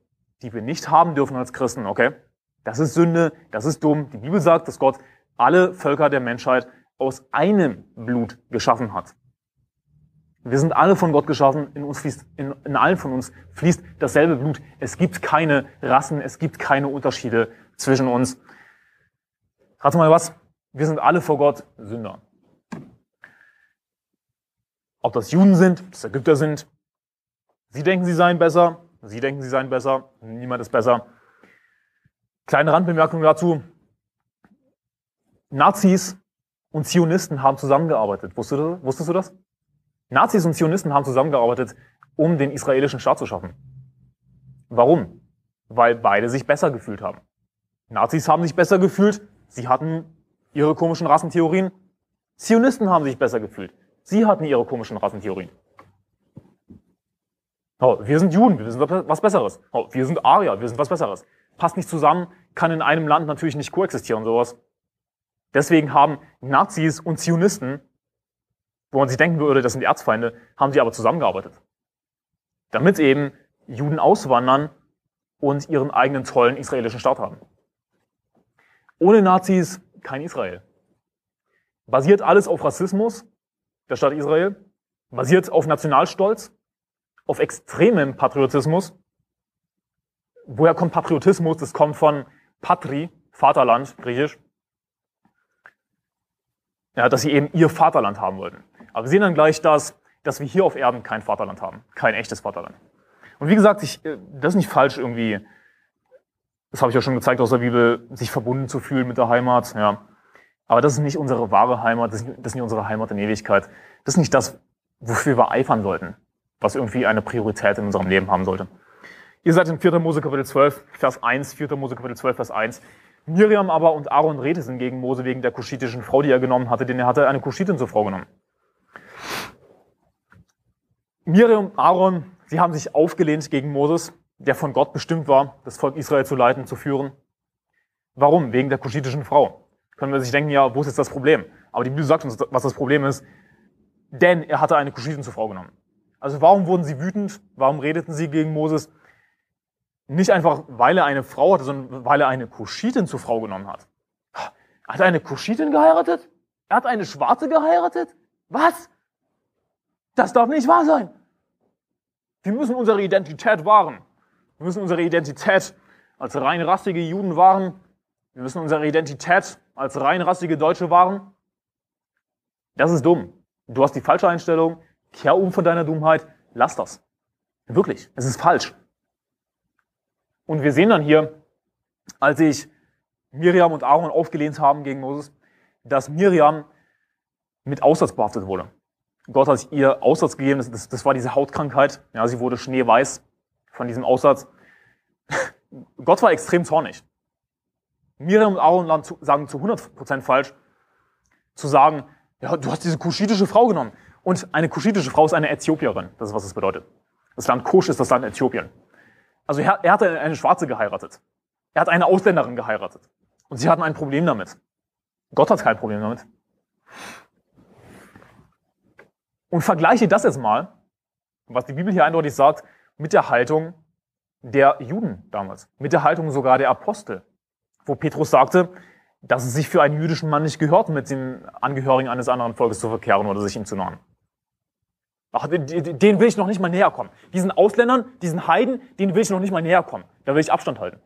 die wir nicht haben dürfen als Christen, okay? Das ist Sünde, das ist dumm. Die Bibel sagt, dass Gott alle Völker der Menschheit aus einem Blut geschaffen hat. Wir sind alle von Gott geschaffen, in uns fließt, in, in allen von uns fließt dasselbe Blut. Es gibt keine Rassen, es gibt keine Unterschiede zwischen uns. Rate mal was? Wir sind alle vor Gott Sünder. Ob das Juden sind, ob das Ägypter sind. Sie denken, sie seien besser. Sie denken, sie seien besser. Niemand ist besser. Kleine Randbemerkung dazu. Nazis und Zionisten haben zusammengearbeitet. Wusstest du, wusstest du das? Nazis und Zionisten haben zusammengearbeitet, um den israelischen Staat zu schaffen. Warum? Weil beide sich besser gefühlt haben. Nazis haben sich besser gefühlt. Sie hatten ihre komischen Rassentheorien. Zionisten haben sich besser gefühlt. Sie hatten ihre komischen Rassentheorien. Oh, wir sind Juden, wir sind was Besseres. Oh, wir sind Arier, wir sind was Besseres. Passt nicht zusammen, kann in einem Land natürlich nicht koexistieren, sowas. Deswegen haben Nazis und Zionisten, wo man sich denken würde, das sind Erzfeinde, haben sie aber zusammengearbeitet. Damit eben Juden auswandern und ihren eigenen tollen israelischen Staat haben. Ohne Nazis kein Israel. Basiert alles auf Rassismus, der Staat Israel, basiert auf Nationalstolz, auf extremem Patriotismus. Woher kommt Patriotismus? Das kommt von Patri, Vaterland, griechisch. Ja, dass sie eben ihr Vaterland haben wollten. Aber wir sehen dann gleich, dass, dass wir hier auf Erden kein Vaterland haben, kein echtes Vaterland. Und wie gesagt, ich, äh, das ist nicht falsch irgendwie, das habe ich ja schon gezeigt aus der Bibel, sich verbunden zu fühlen mit der Heimat. Ja. Aber das ist nicht unsere wahre Heimat, das ist nicht unsere Heimat in Ewigkeit. Das ist nicht das, wofür wir eifern sollten, was irgendwie eine Priorität in unserem Leben haben sollte. Ihr seid in 4. Mose Kapitel 12, Vers 1, 4. Mose Kapitel 12, Vers 1. Miriam aber und Aaron redeten gegen Mose wegen der kuschitischen Frau, die er genommen hatte, denn er hatte eine Kuschitin zur Frau genommen. Miriam Aaron, sie haben sich aufgelehnt gegen Moses, der von Gott bestimmt war, das Volk Israel zu leiten, zu führen. Warum? Wegen der kuschitischen Frau. Können wir sich denken, ja, wo ist jetzt das Problem? Aber die Bibel sagt uns, was das Problem ist. Denn er hatte eine Kuschitin zur Frau genommen. Also warum wurden sie wütend? Warum redeten sie gegen Moses? Nicht einfach, weil er eine Frau hatte, sondern weil er eine Kuschitin zur Frau genommen hat. Hat er eine Kuschitin geheiratet? Er hat eine Schwarze geheiratet? Was? Das darf nicht wahr sein. Wir müssen unsere Identität wahren. Wir müssen unsere Identität als reinrassige Juden wahren. Wir müssen unsere Identität als reinrassige Deutsche wahren. Das ist dumm. Du hast die falsche Einstellung. Kehr um von deiner Dummheit. Lass das. Wirklich. Es ist falsch. Und wir sehen dann hier, als sich Miriam und Aaron aufgelehnt haben gegen Moses, dass Miriam mit Aussatz behaftet wurde. Gott hat ihr Aussatz gegeben, das, das war diese Hautkrankheit. Ja, sie wurde schneeweiß von diesem Aussatz. [laughs] Gott war extrem zornig. Miriam und Aaron sagen zu 100% falsch, zu sagen, ja, du hast diese kuschitische Frau genommen. Und eine kuschitische Frau ist eine Äthiopierin. Das ist, was es bedeutet. Das Land Kusch ist das Land Äthiopien. Also er, er hatte eine Schwarze geheiratet. Er hat eine Ausländerin geheiratet. Und sie hatten ein Problem damit. Gott hat kein Problem damit. Und vergleiche das jetzt mal, was die Bibel hier eindeutig sagt, mit der Haltung der Juden damals. Mit der Haltung sogar der Apostel. Wo Petrus sagte, dass es sich für einen jüdischen Mann nicht gehört, mit den Angehörigen eines anderen Volkes zu verkehren oder sich ihm zu nahen. Ach, den will ich noch nicht mal näher kommen. Diesen Ausländern, diesen Heiden, denen will ich noch nicht mal näher kommen. Da will ich Abstand halten.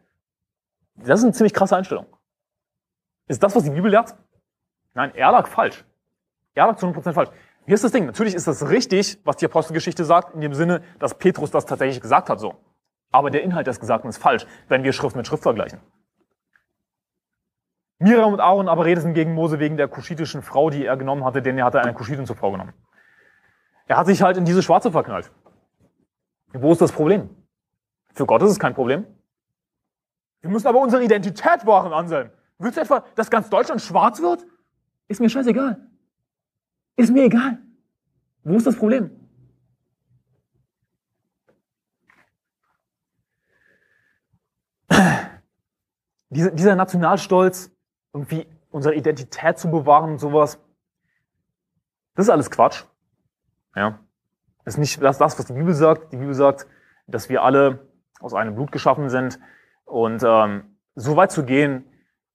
Das ist eine ziemlich krasse Einstellung. Ist das, was die Bibel lehrt? Nein, er lag falsch. Er lag zu 100% falsch. Hier ist das Ding. Natürlich ist das richtig, was die Apostelgeschichte sagt, in dem Sinne, dass Petrus das tatsächlich gesagt hat, so. Aber der Inhalt des Gesagten ist falsch, wenn wir Schrift mit Schrift vergleichen. Miriam und Aaron aber redeten gegen Mose wegen der kuschitischen Frau, die er genommen hatte, denn er hatte eine Kuschitin zur Frau genommen. Er hat sich halt in diese Schwarze verknallt. Wo ist das Problem? Für Gott ist es kein Problem. Wir müssen aber unsere Identität wahren, Anselm. Willst du etwa, dass ganz Deutschland schwarz wird? Ist mir scheißegal. Ist mir egal. Wo ist das Problem? [clears throat] Dieser Nationalstolz, irgendwie unsere Identität zu bewahren und sowas, das ist alles Quatsch. Ja. Das ist nicht das, das, was die Bibel sagt. Die Bibel sagt, dass wir alle aus einem Blut geschaffen sind. Und ähm, so weit zu gehen,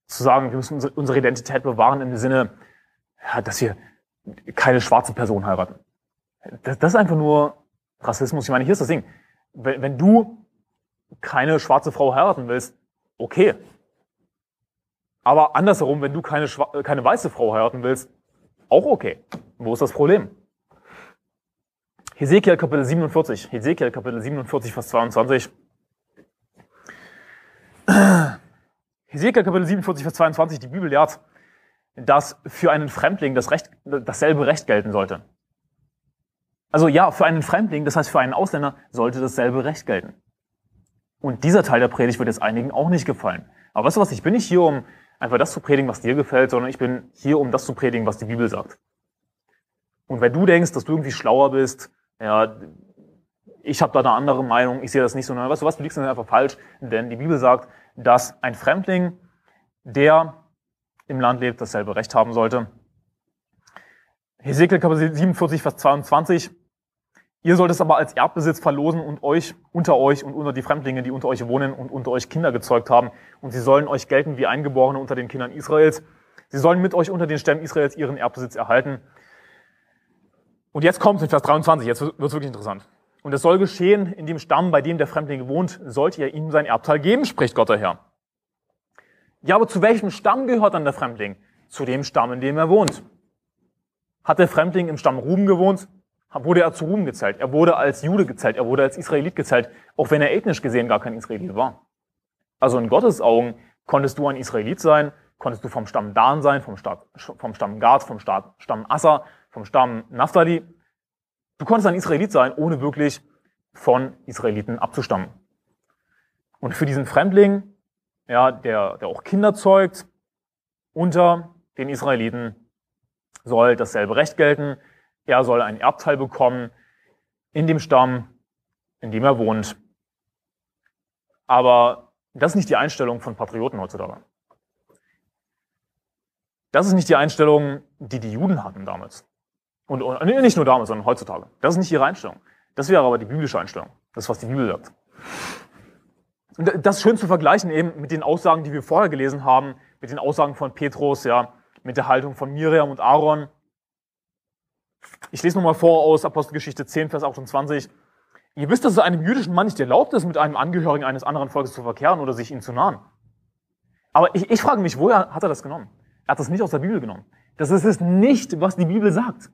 zu sagen, wir müssen unsere Identität bewahren im Sinne, ja, dass wir keine schwarze Person heiraten. Das, das ist einfach nur Rassismus. Ich meine, hier ist das Ding. Wenn, wenn du keine schwarze Frau heiraten willst, okay. Aber andersherum, wenn du keine, keine weiße Frau heiraten willst, auch okay. Wo ist das Problem? Hesekiel Kapitel 47, Hesekiel Kapitel 47, Vers 22. Hesekiel Kapitel 47, Vers 22, die Bibel lehrt, dass für einen Fremdling das Recht, dasselbe Recht gelten sollte. Also ja, für einen Fremdling, das heißt für einen Ausländer, sollte dasselbe Recht gelten. Und dieser Teil der Predigt wird jetzt einigen auch nicht gefallen. Aber weißt du was, ich bin nicht hier, um einfach das zu predigen, was dir gefällt, sondern ich bin hier, um das zu predigen, was die Bibel sagt. Und wenn du denkst, dass du irgendwie schlauer bist, ja, ich habe da eine andere Meinung, ich sehe das nicht so, weißt du was, du liegst einfach falsch, denn die Bibel sagt, dass ein Fremdling, der im Land lebt, dasselbe Recht haben sollte. Hesekiel Kapitel 47, Vers 22. Ihr sollt es aber als Erbbesitz verlosen und euch unter euch und unter die Fremdlinge, die unter euch wohnen und unter euch Kinder gezeugt haben. Und sie sollen euch gelten wie Eingeborene unter den Kindern Israels. Sie sollen mit euch unter den Stämmen Israels ihren Erbbesitz erhalten. Und jetzt kommt in Vers 23, jetzt wird es wirklich interessant. Und es soll geschehen, in dem Stamm, bei dem der Fremdling wohnt, sollt ihr ihm sein Erbteil geben, spricht Gott der Herr. Ja, aber zu welchem Stamm gehört dann der Fremdling? Zu dem Stamm, in dem er wohnt. Hat der Fremdling im Stamm Ruben gewohnt, wurde er zu Ruben gezählt. Er wurde als Jude gezählt, er wurde als Israelit gezählt, auch wenn er ethnisch gesehen gar kein Israelit war. Also in Gottes Augen konntest du ein Israelit sein, konntest du vom Stamm Dan sein, vom, Stamm, vom Stamm Gad, vom Stamm Assa, vom Stamm Naphtali. Du konntest ein Israelit sein, ohne wirklich von Israeliten abzustammen. Und für diesen Fremdling, ja, der, der auch Kinder zeugt, unter den Israeliten soll dasselbe Recht gelten. Er soll ein Erbteil bekommen in dem Stamm, in dem er wohnt. Aber das ist nicht die Einstellung von Patrioten heutzutage. Das ist nicht die Einstellung, die die Juden hatten damals. Und, und nicht nur damals, sondern heutzutage. Das ist nicht ihre Einstellung. Das wäre aber die biblische Einstellung. Das, was die Bibel sagt. Und das ist schön zu vergleichen eben mit den Aussagen, die wir vorher gelesen haben, mit den Aussagen von Petrus, ja, mit der Haltung von Miriam und Aaron. Ich lese nochmal vor aus Apostelgeschichte 10, Vers 28. Ihr wisst, dass es einem jüdischen Mann nicht erlaubt ist, mit einem Angehörigen eines anderen Volkes zu verkehren oder sich ihm zu nahen. Aber ich, ich frage mich, woher hat er das genommen? Er hat das nicht aus der Bibel genommen. Das ist es nicht, was die Bibel sagt.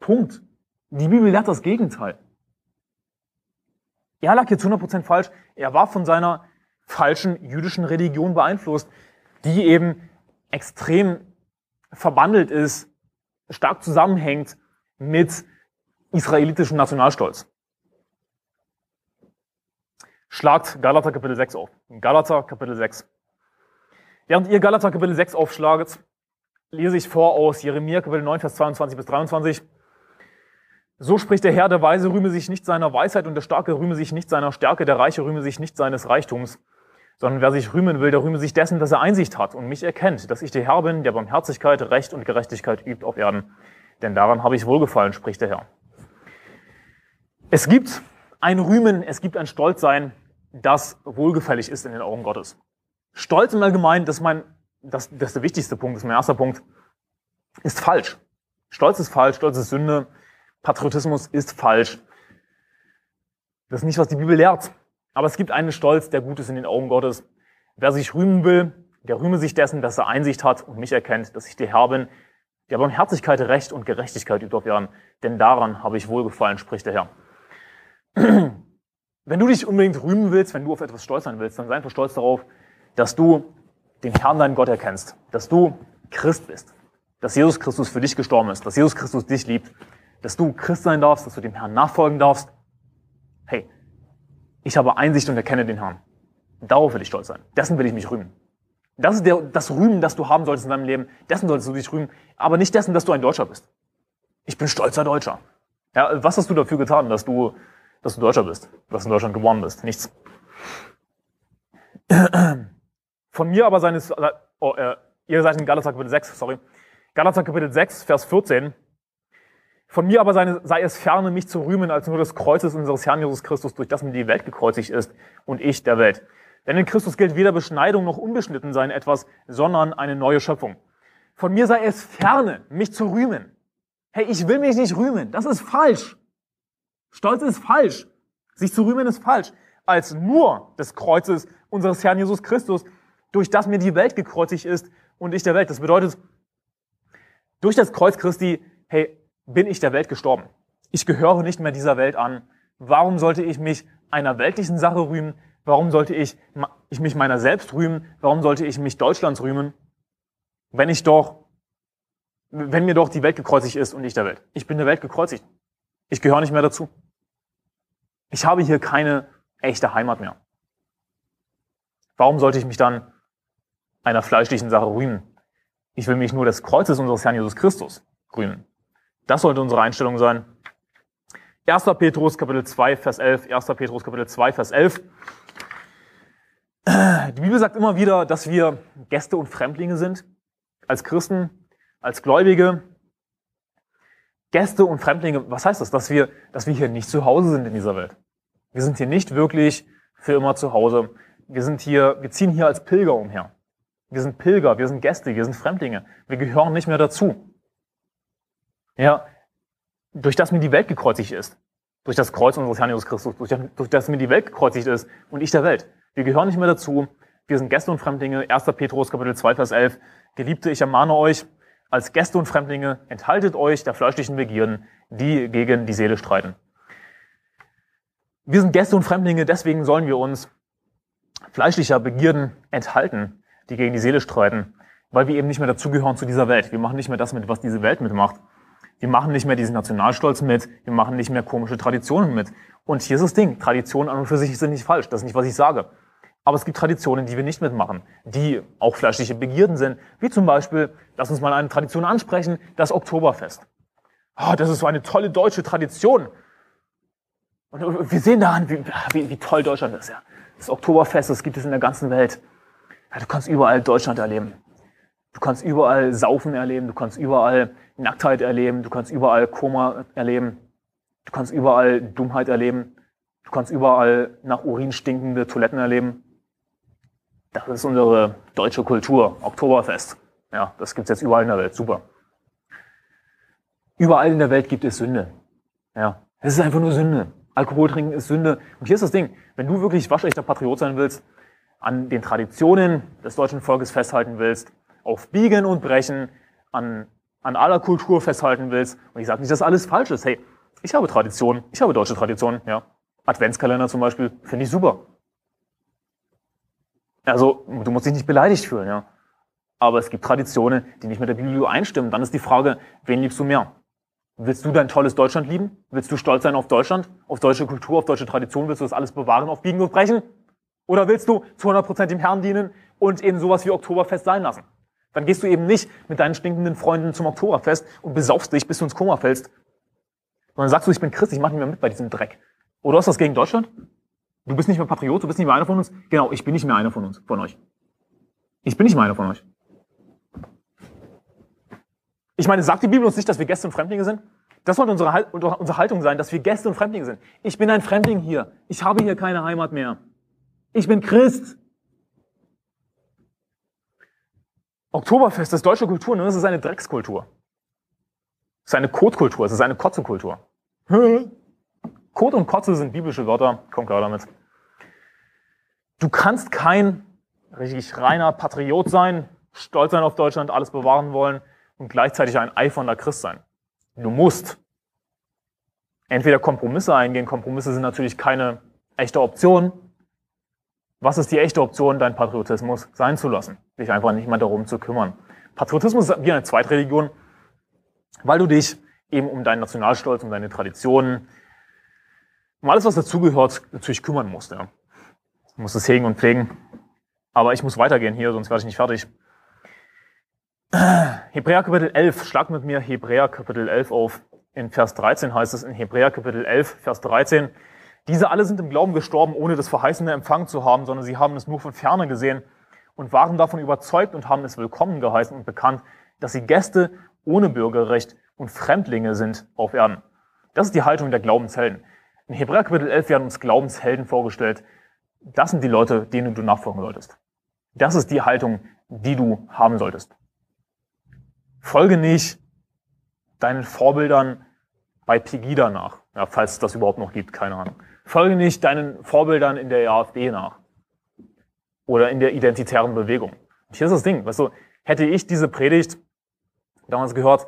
Punkt. Die Bibel lehrt das Gegenteil. Er lag jetzt 100% falsch. Er war von seiner falschen jüdischen Religion beeinflusst, die eben extrem verbandelt ist, stark zusammenhängt mit israelitischem Nationalstolz. Schlagt Galater Kapitel 6 auf. Galater Kapitel 6. Während ihr Galater Kapitel 6 aufschlaget, lese ich vor aus Jeremia Kapitel 9, Vers 22 bis 23. So spricht der Herr, der Weise rühme sich nicht seiner Weisheit und der Starke rühme sich nicht seiner Stärke, der Reiche rühme sich nicht seines Reichtums, sondern wer sich rühmen will, der rühme sich dessen, dass er Einsicht hat und mich erkennt, dass ich der Herr bin, der Barmherzigkeit, Recht und Gerechtigkeit übt auf Erden. Denn daran habe ich wohlgefallen, spricht der Herr. Es gibt ein Rühmen, es gibt ein Stolzsein, das wohlgefällig ist in den Augen Gottes. Stolz im Allgemeinen, das ist mein, das, das ist der wichtigste Punkt, das ist mein erster Punkt, ist falsch. Stolz ist falsch, Stolz ist Sünde, Patriotismus ist falsch. Das ist nicht, was die Bibel lehrt. Aber es gibt einen Stolz, der gut ist in den Augen Gottes. Wer sich rühmen will, der rühme sich dessen, dass er Einsicht hat und mich erkennt, dass ich der Herr bin, der Barmherzigkeit, Recht und Gerechtigkeit übt auf Erden. Denn daran habe ich wohlgefallen, spricht der Herr. [clears throat] Wenn du dich unbedingt rühmen willst, wenn du auf etwas stolz sein willst, dann sei einfach stolz darauf, dass du den Herrn, deinen Gott erkennst, dass du Christ bist, dass Jesus Christus für dich gestorben ist, dass Jesus Christus dich liebt, dass du Christ sein darfst, dass du dem Herrn nachfolgen darfst. Hey, ich habe Einsicht und erkenne den Herrn. Darauf will ich stolz sein. Dessen will ich mich rühmen. Das ist der, das Rühmen, das du haben solltest in deinem Leben. Dessen solltest du dich rühmen. Aber nicht dessen, dass du ein Deutscher bist. Ich bin stolzer Deutscher. Ja, was hast du dafür getan, dass du, dass du Deutscher bist? Dass du in Deutschland geboren bist? Nichts. Von mir aber seines, oh, äh, ihr seid in Galater Kapitel 6, sorry. Galater Kapitel 6, Vers 14. Von mir aber sei es ferne, mich zu rühmen, als nur des Kreuzes unseres Herrn Jesus Christus, durch das mir die Welt gekreuzigt ist und ich der Welt. Denn in Christus gilt weder Beschneidung noch unbeschnitten sein etwas, sondern eine neue Schöpfung. Von mir sei es ferne, mich zu rühmen. Hey, ich will mich nicht rühmen. Das ist falsch. Stolz ist falsch. Sich zu rühmen ist falsch. Als nur des Kreuzes unseres Herrn Jesus Christus, durch das mir die Welt gekreuzigt ist und ich der Welt. Das bedeutet, durch das Kreuz Christi, hey, bin ich der Welt gestorben. Ich gehöre nicht mehr dieser Welt an. Warum sollte ich mich einer weltlichen Sache rühmen? Warum sollte ich, ich mich meiner selbst rühmen? Warum sollte ich mich Deutschlands rühmen? Wenn ich doch, wenn mir doch die Welt gekreuzigt ist und nicht der Welt. Ich bin der Welt gekreuzigt. Ich gehöre nicht mehr dazu. Ich habe hier keine echte Heimat mehr. Warum sollte ich mich dann einer fleischlichen Sache rühmen? Ich will mich nur des Kreuzes unseres Herrn Jesus Christus rühmen. Das sollte unsere Einstellung sein. 1. Petrus Kapitel 2, Vers 11. 1. Petrus Kapitel 2, Vers 11. Die Bibel sagt immer wieder, dass wir Gäste und Fremdlinge sind. Als Christen, als Gläubige. Gäste und Fremdlinge, was heißt das? Dass wir, dass wir hier nicht zu Hause sind in dieser Welt. Wir sind hier nicht wirklich für immer zu Hause. Wir sind hier, wir ziehen hier als Pilger umher. Wir sind Pilger, wir sind Gäste, wir sind Fremdlinge. Wir gehören nicht mehr dazu. Ja, durch das mir die Welt gekreuzigt ist. Durch das Kreuz unseres Herrn Jesus Christus. Durch das, durch das mir die Welt gekreuzigt ist und ich der Welt. Wir gehören nicht mehr dazu. Wir sind Gäste und Fremdlinge. 1. Petrus Kapitel 2, Vers 11. Geliebte, ich ermahne euch, als Gäste und Fremdlinge, enthaltet euch der fleischlichen Begierden, die gegen die Seele streiten. Wir sind Gäste und Fremdlinge, deswegen sollen wir uns fleischlicher Begierden enthalten, die gegen die Seele streiten. weil wir eben nicht mehr dazugehören zu dieser Welt. Wir machen nicht mehr das mit, was diese Welt mitmacht. Wir machen nicht mehr diesen Nationalstolz mit. Wir machen nicht mehr komische Traditionen mit. Und hier ist das Ding. Traditionen an und für sich sind nicht falsch. Das ist nicht, was ich sage. Aber es gibt Traditionen, die wir nicht mitmachen, die auch fleischliche Begierden sind. Wie zum Beispiel, lass uns mal eine Tradition ansprechen, das Oktoberfest. Oh, das ist so eine tolle deutsche Tradition. Und wir sehen daran, wie, wie, wie toll Deutschland ist. Ja. Das Oktoberfest, das gibt es in der ganzen Welt. Ja, du kannst überall Deutschland erleben. Du kannst überall Saufen erleben, du kannst überall Nacktheit erleben, du kannst überall Koma erleben, du kannst überall Dummheit erleben, du kannst überall nach Urin stinkende Toiletten erleben. Das ist unsere deutsche Kultur, Oktoberfest. Ja, das gibt's jetzt überall in der Welt, super. Überall in der Welt gibt es Sünde. Ja, es ist einfach nur Sünde. Alkohol trinken ist Sünde. Und hier ist das Ding, wenn du wirklich waschechter Patriot sein willst, an den Traditionen des deutschen Volkes festhalten willst, auf Biegen und Brechen an, an aller Kultur festhalten willst. Und ich sage nicht, dass alles falsch ist. Hey, ich habe Traditionen, ich habe deutsche Traditionen, ja. Adventskalender zum Beispiel, finde ich super. Also, du musst dich nicht beleidigt fühlen, ja. Aber es gibt Traditionen, die nicht mit der Bibel einstimmen. Dann ist die Frage, wen liebst du mehr? Willst du dein tolles Deutschland lieben? Willst du stolz sein auf Deutschland, auf deutsche Kultur, auf deutsche Tradition? Willst du das alles bewahren, auf Biegen und Brechen? Oder willst du zu 100% dem Herrn dienen und eben sowas wie Oktoberfest sein lassen? Dann gehst du eben nicht mit deinen stinkenden Freunden zum Oktoberfest und besaufst dich, bis du ins Koma fällst. Sondern sagst du, ich bin Christ, ich mache nicht mehr mit bei diesem Dreck. Oder hast du das gegen Deutschland? Du bist nicht mehr Patriot, du bist nicht mehr einer von uns? Genau, ich bin nicht mehr einer von uns, von euch. Ich bin nicht mehr einer von euch. Ich meine, sagt die Bibel uns nicht, dass wir Gäste und Fremdlinge sind? Das sollte unsere, unsere Haltung sein, dass wir Gäste und Fremdlinge sind. Ich bin ein Fremdling hier. Ich habe hier keine Heimat mehr. Ich bin Christ. Oktoberfest, das ist deutsche Kultur, ne? das ist eine Dreckskultur. Das ist eine Kotkultur, es ist eine Kotzekultur. [laughs] Kot und Kotze sind biblische Wörter, kommt klar damit. Du kannst kein richtig reiner Patriot sein, stolz sein auf Deutschland, alles bewahren wollen und gleichzeitig ein eifernder Christ sein. Du musst entweder Kompromisse eingehen. Kompromisse sind natürlich keine echte Option, was ist die echte Option, deinen Patriotismus sein zu lassen? Dich einfach nicht mehr darum zu kümmern. Patriotismus ist wie eine Zweitreligion, weil du dich eben um deinen Nationalstolz, um deine Traditionen, um alles, was dazugehört, natürlich kümmern musst. Ja. Du musst es hegen und pflegen. Aber ich muss weitergehen hier, sonst werde ich nicht fertig. Hebräer Kapitel 11, schlag mit mir Hebräer Kapitel 11 auf. In Vers 13 heißt es in Hebräer Kapitel 11, Vers 13, diese alle sind im Glauben gestorben, ohne das Verheißene empfangen zu haben, sondern sie haben es nur von ferne gesehen und waren davon überzeugt und haben es willkommen geheißen und bekannt, dass sie Gäste ohne Bürgerrecht und Fremdlinge sind auf Erden. Das ist die Haltung der Glaubenshelden. In Hebräer Kapitel 11 werden uns Glaubenshelden vorgestellt. Das sind die Leute, denen du nachfolgen solltest. Das ist die Haltung, die du haben solltest. Folge nicht deinen Vorbildern bei Pegida nach, ja, falls es das überhaupt noch gibt, keine Ahnung. Folge nicht deinen Vorbildern in der AfD nach oder in der identitären Bewegung. Und hier ist das Ding, weißt du, hätte ich diese Predigt damals gehört,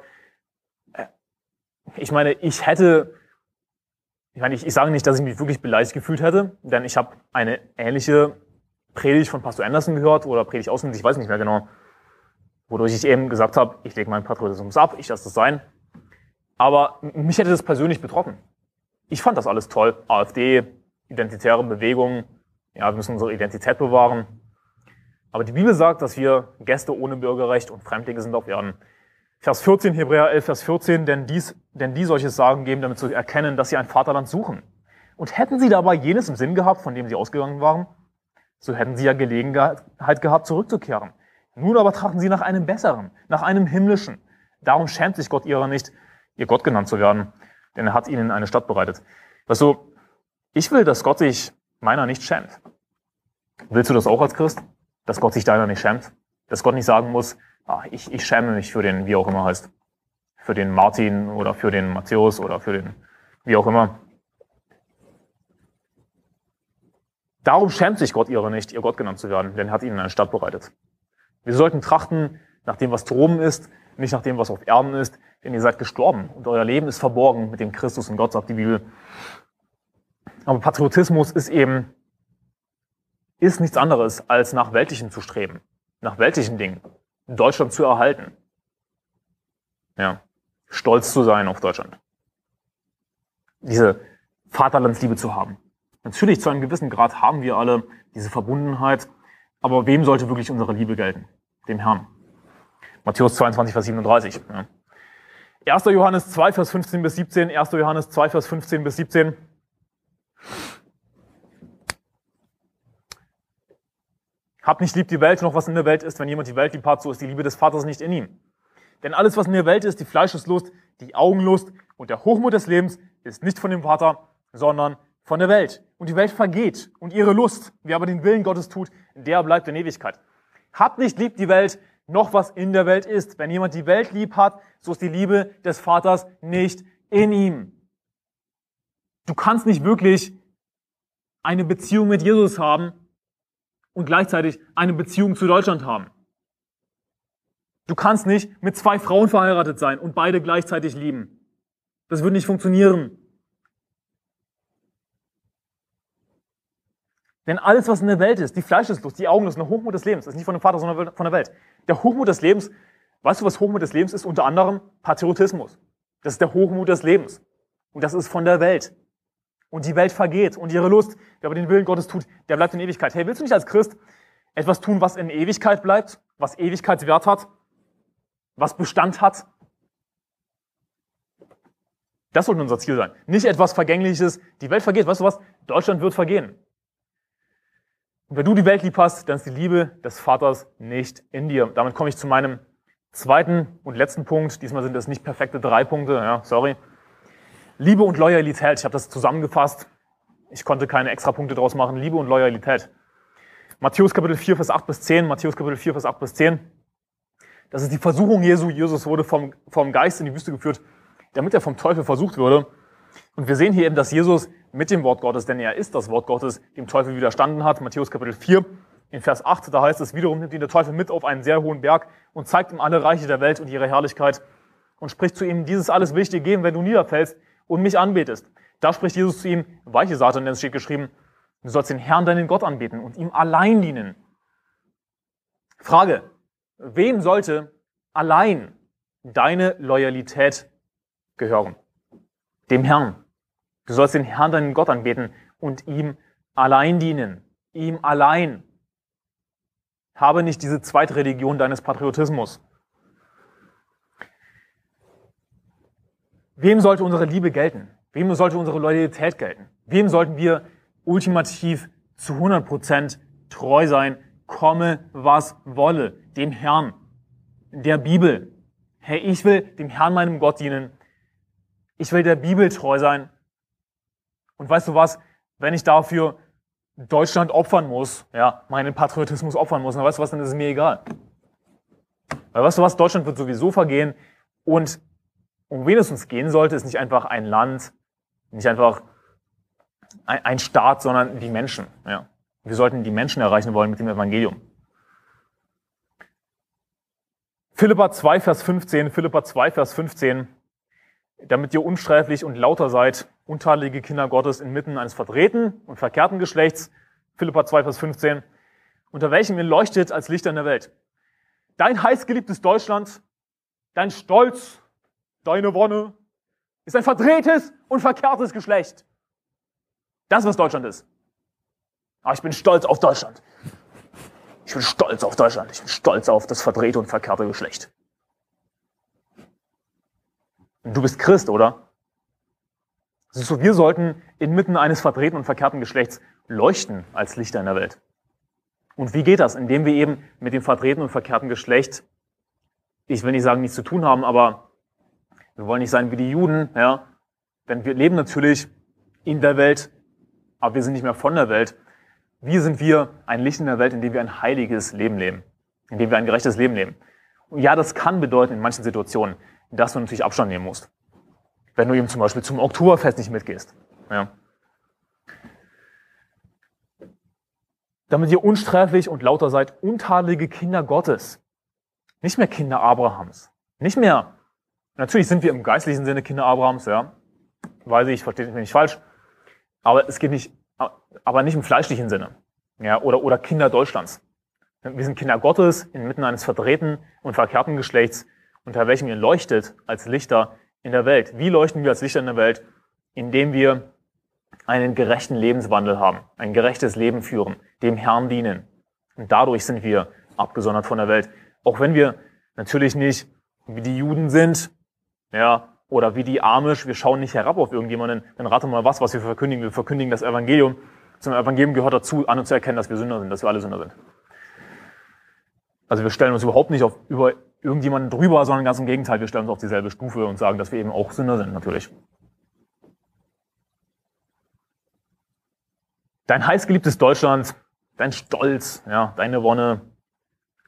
äh, ich meine, ich hätte, ich meine, ich, ich sage nicht, dass ich mich wirklich beleidigt gefühlt hätte, denn ich habe eine ähnliche Predigt von Pastor Anderson gehört oder Predigt auswendig, ich weiß nicht mehr genau, wodurch ich eben gesagt habe, ich lege meinen Patriotismus ab, ich lasse das sein. Aber mich hätte das persönlich betroffen. Ich fand das alles toll. AfD, identitäre Bewegungen, ja, wir müssen unsere Identität bewahren. Aber die Bibel sagt, dass wir Gäste ohne Bürgerrecht und Fremdlinge sind auf Erden. Vers 14, Hebräer 11, Vers 14, denn, dies, denn die solches Sagen geben, damit zu erkennen, dass sie ein Vaterland suchen. Und hätten sie dabei jenes im Sinn gehabt, von dem sie ausgegangen waren, so hätten sie ja Gelegenheit gehabt, zurückzukehren. Nun aber trachten sie nach einem besseren, nach einem himmlischen. Darum schämt sich Gott ihrer nicht, ihr Gott genannt zu werden denn er hat ihnen eine Stadt bereitet. Weißt du, ich will, dass Gott sich meiner nicht schämt. Willst du das auch als Christ? Dass Gott sich deiner nicht schämt? Dass Gott nicht sagen muss, ah, ich, ich schäme mich für den, wie auch immer heißt, für den Martin oder für den Matthäus oder für den, wie auch immer. Darum schämt sich Gott ihrer nicht, ihr Gott genannt zu werden, denn er hat ihnen eine Stadt bereitet. Wir sollten trachten nach dem, was droben ist, nicht nach dem, was auf Erden ist, denn ihr seid gestorben und euer Leben ist verborgen mit dem Christus und Gott, sagt die Bibel. Aber Patriotismus ist eben, ist nichts anderes, als nach weltlichen zu streben, nach weltlichen Dingen. Deutschland zu erhalten. Ja, stolz zu sein auf Deutschland. Diese Vaterlandsliebe zu haben. Natürlich, zu einem gewissen Grad haben wir alle diese Verbundenheit, aber wem sollte wirklich unsere Liebe gelten? Dem Herrn. Matthäus 22, Vers 37. Ja. 1. Johannes 2, Vers 15 bis 17, 1. Johannes 2, Vers 15 bis 17. Habt nicht lieb die Welt, noch was in der Welt ist. Wenn jemand die Welt lieb hat, so ist die Liebe des Vaters nicht in ihm. Denn alles, was in der Welt ist, die Fleischeslust, die Augenlust und der Hochmut des Lebens, ist nicht von dem Vater, sondern von der Welt. Und die Welt vergeht und ihre Lust. Wer aber den Willen Gottes tut, der bleibt in Ewigkeit. Habt nicht lieb die Welt, noch was in der Welt ist. Wenn jemand die Welt lieb hat, so ist die Liebe des Vaters nicht in ihm. Du kannst nicht wirklich eine Beziehung mit Jesus haben und gleichzeitig eine Beziehung zu Deutschland haben. Du kannst nicht mit zwei Frauen verheiratet sein und beide gleichzeitig lieben. Das wird nicht funktionieren. Denn alles, was in der Welt ist, die Fleischeslust, die Augenlust, der Hochmut des Lebens, ist nicht von dem Vater, sondern von der Welt. Der Hochmut des Lebens, weißt du, was Hochmut des Lebens ist? Unter anderem Patriotismus. Das ist der Hochmut des Lebens. Und das ist von der Welt. Und die Welt vergeht und ihre Lust, wer aber den Willen Gottes tut, der bleibt in Ewigkeit. Hey, willst du nicht als Christ etwas tun, was in Ewigkeit bleibt, was Ewigkeitswert hat, was Bestand hat? Das sollte unser Ziel sein. Nicht etwas Vergängliches. Die Welt vergeht. Weißt du was? Deutschland wird vergehen. Und wenn du die Welt lieb hast, dann ist die Liebe des Vaters nicht in dir. Damit komme ich zu meinem zweiten und letzten Punkt. Diesmal sind das nicht perfekte drei Punkte, ja, sorry. Liebe und Loyalität. Ich habe das zusammengefasst. Ich konnte keine extra Punkte draus machen. Liebe und Loyalität. Matthäus Kapitel 4, Vers 8 bis 10. Matthäus Kapitel 4, Vers 8 bis 10. Das ist die Versuchung Jesu. Jesus wurde vom, vom Geist in die Wüste geführt, damit er vom Teufel versucht würde. Und wir sehen hier eben, dass Jesus mit dem Wort Gottes, denn er ist das Wort Gottes, dem Teufel widerstanden hat. Matthäus Kapitel 4, in Vers 8, da heißt es, wiederum nimmt ihn der Teufel mit auf einen sehr hohen Berg und zeigt ihm alle Reiche der Welt und ihre Herrlichkeit und spricht zu ihm, dieses alles will ich dir geben, wenn du niederfällst und mich anbetest. Da spricht Jesus zu ihm, weiche Satan, denn es steht geschrieben, du sollst den Herrn, deinen Gott anbeten und ihm allein dienen. Frage, wem sollte allein deine Loyalität gehören? Dem Herrn. Du sollst den Herrn, deinen Gott anbeten und ihm allein dienen. Ihm allein. Habe nicht diese Zweitreligion deines Patriotismus. Wem sollte unsere Liebe gelten? Wem sollte unsere Loyalität gelten? Wem sollten wir ultimativ zu 100 Prozent treu sein? Komme, was wolle. Dem Herrn. Der Bibel. Hey, ich will dem Herrn, meinem Gott dienen. Ich will der Bibel treu sein. Und weißt du was? Wenn ich dafür Deutschland opfern muss, ja, meinen Patriotismus opfern muss, dann weißt du was, dann ist es mir egal. Weil weißt du was, Deutschland wird sowieso vergehen und um wen es uns gehen sollte, ist nicht einfach ein Land, nicht einfach ein, Staat, sondern die Menschen. Ja. Wir sollten die Menschen erreichen wollen mit dem Evangelium. Philippa 2, Vers 15, Philippa 2, Vers 15, damit ihr unsträflich und lauter seid, untadelige Kinder Gottes inmitten eines verdrehten und verkehrten Geschlechts, Philippa 2, Vers 15, unter welchem ihr leuchtet als Lichter in der Welt. Dein heißgeliebtes Deutschland, dein Stolz, deine Wonne, ist ein verdrehtes und verkehrtes Geschlecht. Das was Deutschland ist. Aber ich bin stolz auf Deutschland. Ich bin stolz auf Deutschland. Ich bin stolz auf das verdrehte und verkehrte Geschlecht. Du bist Christ, oder? So, wir sollten inmitten eines verdrehten und verkehrten Geschlechts leuchten als Lichter in der Welt. Und wie geht das? Indem wir eben mit dem verdrehten und verkehrten Geschlecht, ich will nicht sagen, nichts zu tun haben, aber wir wollen nicht sein wie die Juden, ja. Denn wir leben natürlich in der Welt, aber wir sind nicht mehr von der Welt. Wie sind wir ein Licht in der Welt, in dem wir ein heiliges Leben leben, in dem wir ein gerechtes Leben leben. Und ja, das kann bedeuten in manchen Situationen, dass du natürlich Abstand nehmen musst wenn du eben zum Beispiel zum Oktoberfest nicht mitgehst. Ja. Damit ihr unsträflich und lauter seid, untadelige Kinder Gottes. Nicht mehr Kinder Abrahams. Nicht mehr, natürlich sind wir im geistlichen Sinne Kinder Abrahams, ja. Weiß ich, verstehe mich nicht falsch. Aber es geht nicht, aber nicht im fleischlichen Sinne. Ja, oder, oder Kinder Deutschlands. Wir sind Kinder Gottes inmitten eines verdrehten und verkehrten Geschlechts, unter welchem ihr leuchtet als Lichter in der Welt. Wie leuchten wir als Lichter in der Welt? Indem wir einen gerechten Lebenswandel haben, ein gerechtes Leben führen, dem Herrn dienen. Und dadurch sind wir abgesondert von der Welt. Auch wenn wir natürlich nicht wie die Juden sind, ja, oder wie die Amish, wir schauen nicht herab auf irgendjemanden, dann rate mal was, was wir verkündigen. Wir verkündigen das Evangelium. Zum Evangelium gehört dazu, an uns zu erkennen, dass wir Sünder sind, dass wir alle Sünder sind. Also wir stellen uns überhaupt nicht auf, über irgendjemanden drüber, sondern ganz im Gegenteil, wir stellen uns auf dieselbe Stufe und sagen, dass wir eben auch Sünder sind, natürlich. Dein heißgeliebtes Deutschland, dein Stolz, ja, deine Wonne,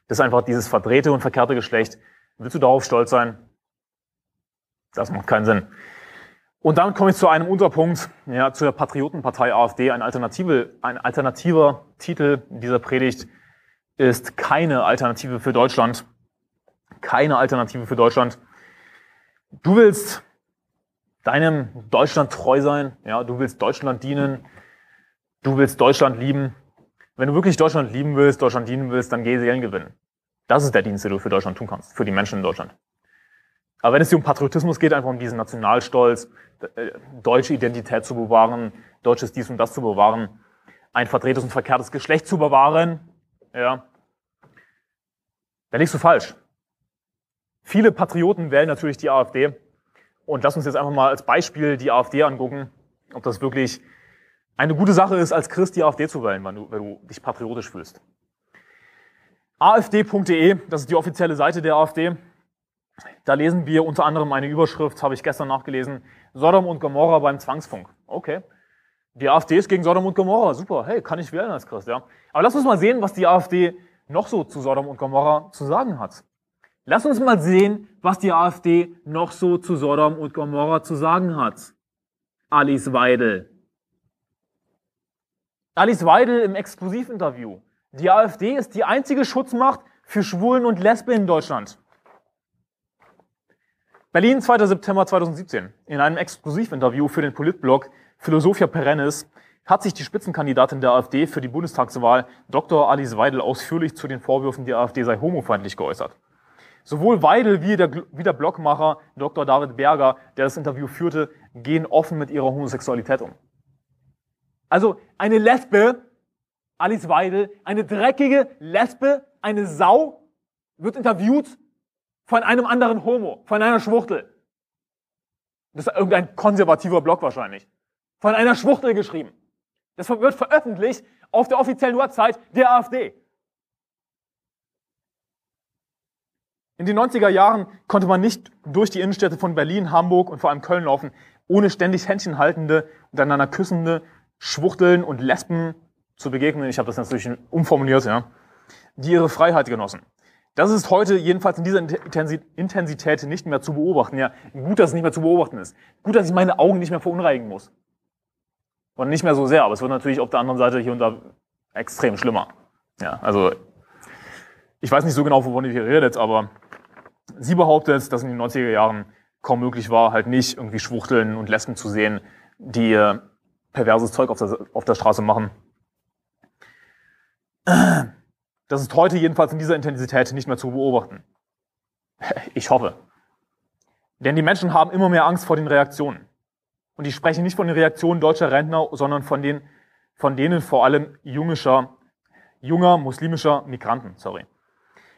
das ist einfach dieses verdrehte und verkehrte Geschlecht. Willst du darauf stolz sein? Das macht keinen Sinn. Und damit komme ich zu einem Unterpunkt, ja, zu der Patriotenpartei AfD. Ein, Alternative, ein alternativer Titel dieser Predigt ist keine Alternative für Deutschland. Keine Alternative für Deutschland. Du willst deinem Deutschland treu sein, ja, du willst Deutschland dienen, du willst Deutschland lieben. Wenn du wirklich Deutschland lieben willst, Deutschland dienen willst, dann geh Seelen gewinnen. Das ist der Dienst, den du für Deutschland tun kannst, für die Menschen in Deutschland. Aber wenn es dir um Patriotismus geht, einfach um diesen Nationalstolz, äh, deutsche Identität zu bewahren, deutsches dies und das zu bewahren, ein verdrehtes und verkehrtes Geschlecht zu bewahren, ja, dann liegst du falsch. Viele Patrioten wählen natürlich die AfD. Und lass uns jetzt einfach mal als Beispiel die AfD angucken, ob das wirklich eine gute Sache ist, als Christ die AfD zu wählen, wenn du, wenn du dich patriotisch fühlst. AfD.de, das ist die offizielle Seite der AfD. Da lesen wir unter anderem eine Überschrift, habe ich gestern nachgelesen, Sodom und Gomorra beim Zwangsfunk. Okay. Die AfD ist gegen Sodom und Gomorra. Super. Hey, kann ich wählen als Christ, ja. Aber lass uns mal sehen, was die AfD noch so zu Sodom und Gomorra zu sagen hat. Lass uns mal sehen, was die AfD noch so zu Sodom und Gomorra zu sagen hat. Alice Weidel. Alice Weidel im Exklusivinterview. Die AfD ist die einzige Schutzmacht für Schwulen und Lesben in Deutschland. Berlin, 2. September 2017. In einem Exklusivinterview für den Politblog Philosophia Perennis hat sich die Spitzenkandidatin der AfD für die Bundestagswahl Dr. Alice Weidel ausführlich zu den Vorwürfen, die AfD sei homofeindlich geäußert. Sowohl Weidel wie der, wie der Blogmacher Dr. David Berger, der das Interview führte, gehen offen mit ihrer Homosexualität um. Also eine Lesbe, Alice Weidel, eine dreckige Lesbe, eine Sau, wird interviewt von einem anderen Homo, von einer Schwuchtel. Das ist irgendein konservativer Blog wahrscheinlich. Von einer Schwuchtel geschrieben. Das wird veröffentlicht auf der offiziellen Website der AfD. In den 90er Jahren konnte man nicht durch die Innenstädte von Berlin, Hamburg und vor allem Köln laufen, ohne ständig Händchen haltende und einander küssende Schwuchteln und Lesben zu begegnen. Ich habe das natürlich umformuliert, ja, die ihre Freiheit genossen. Das ist heute jedenfalls in dieser Intensität nicht mehr zu beobachten. Ja, gut, dass es nicht mehr zu beobachten ist. Gut, dass ich meine Augen nicht mehr verunreinigen muss. Und nicht mehr so sehr, aber es wird natürlich auf der anderen Seite hier und da extrem schlimmer. Ja, also ich weiß nicht so genau, wovon ihr hier redet, aber sie behauptet, dass in den 90er Jahren kaum möglich war, halt nicht irgendwie Schwuchteln und Lesben zu sehen, die äh, perverses Zeug auf der, auf der Straße machen. Das ist heute jedenfalls in dieser Intensität nicht mehr zu beobachten. Ich hoffe. Denn die Menschen haben immer mehr Angst vor den Reaktionen. Und ich spreche nicht von den Reaktionen deutscher Rentner, sondern von, den, von denen vor allem jungischer, junger muslimischer Migranten. Sorry.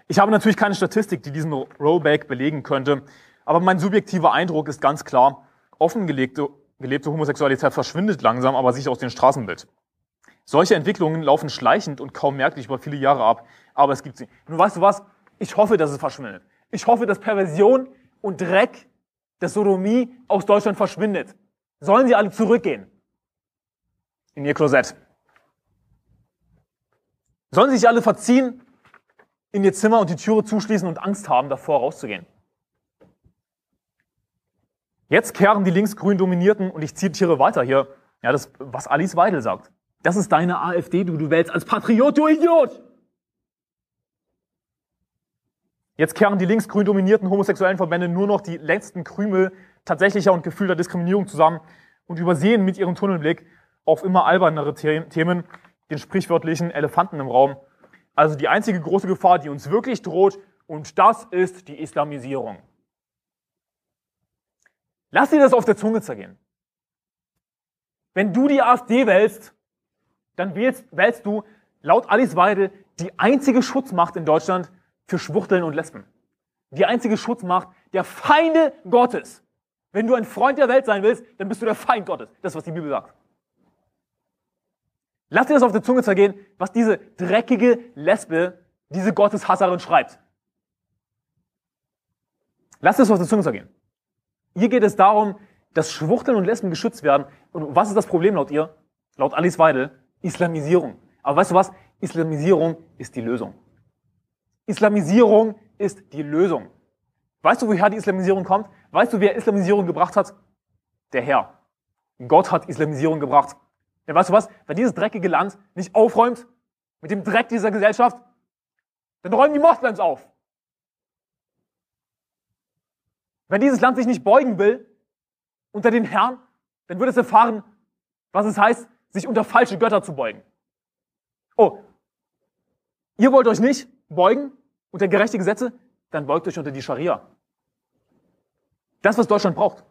Ich habe natürlich keine Statistik, die diesen Rollback belegen könnte, aber mein subjektiver Eindruck ist ganz klar, offengelegte gelebte Homosexualität verschwindet langsam, aber sicher aus dem Straßenbild. Solche Entwicklungen laufen schleichend und kaum merklich über viele Jahre ab, aber es gibt sie. Nun weißt du was? Ich hoffe, dass es verschwindet. Ich hoffe, dass Perversion und Dreck, der Sodomie aus Deutschland verschwindet. Sollen sie alle zurückgehen? In ihr Klosett. Sollen sie sich alle verziehen, in ihr Zimmer und die Türe zuschließen und Angst haben, davor rauszugehen? Jetzt kehren die linksgrün Dominierten, und ich zitiere weiter hier, ja, das, was Alice Weidel sagt. Das ist deine AfD, du, du wählst als Patriot, du Idiot! Jetzt kehren die linksgrün dominierten homosexuellen Verbände nur noch die letzten Krümel tatsächlicher und gefühlter Diskriminierung zusammen und übersehen mit ihrem Tunnelblick auf immer albernere Themen den sprichwörtlichen Elefanten im Raum, also die einzige große Gefahr, die uns wirklich droht, und das ist die Islamisierung. Lass dir das auf der Zunge zergehen. Wenn du die AfD wählst, dann wählst, wählst du laut Alice Weidel die einzige Schutzmacht in Deutschland für Schwuchteln und Lesben. Die einzige Schutzmacht der Feinde Gottes. Wenn du ein Freund der Welt sein willst, dann bist du der Feind Gottes. Das ist, was die Bibel sagt. Lass dir das auf der Zunge zergehen, was diese dreckige Lesbe, diese Gotteshasserin schreibt. Lass dir das auf der Zunge zergehen. Hier geht es darum, dass Schwuchteln und Lesben geschützt werden. Und was ist das Problem laut ihr? Laut Alice Weidel? Islamisierung. Aber weißt du was? Islamisierung ist die Lösung. Islamisierung ist die Lösung. Weißt du, woher die Islamisierung kommt? Weißt du, wer Islamisierung gebracht hat? Der Herr. Gott hat Islamisierung gebracht. Denn weißt du was? Wenn dieses dreckige Land nicht aufräumt mit dem Dreck dieser Gesellschaft, dann räumen die Moslems auf. Wenn dieses Land sich nicht beugen will unter den Herrn, dann wird es erfahren, was es heißt, sich unter falsche Götter zu beugen. Oh, ihr wollt euch nicht beugen unter gerechte Gesetze? Dann beugt euch unter die Scharia. Das, was Deutschland braucht.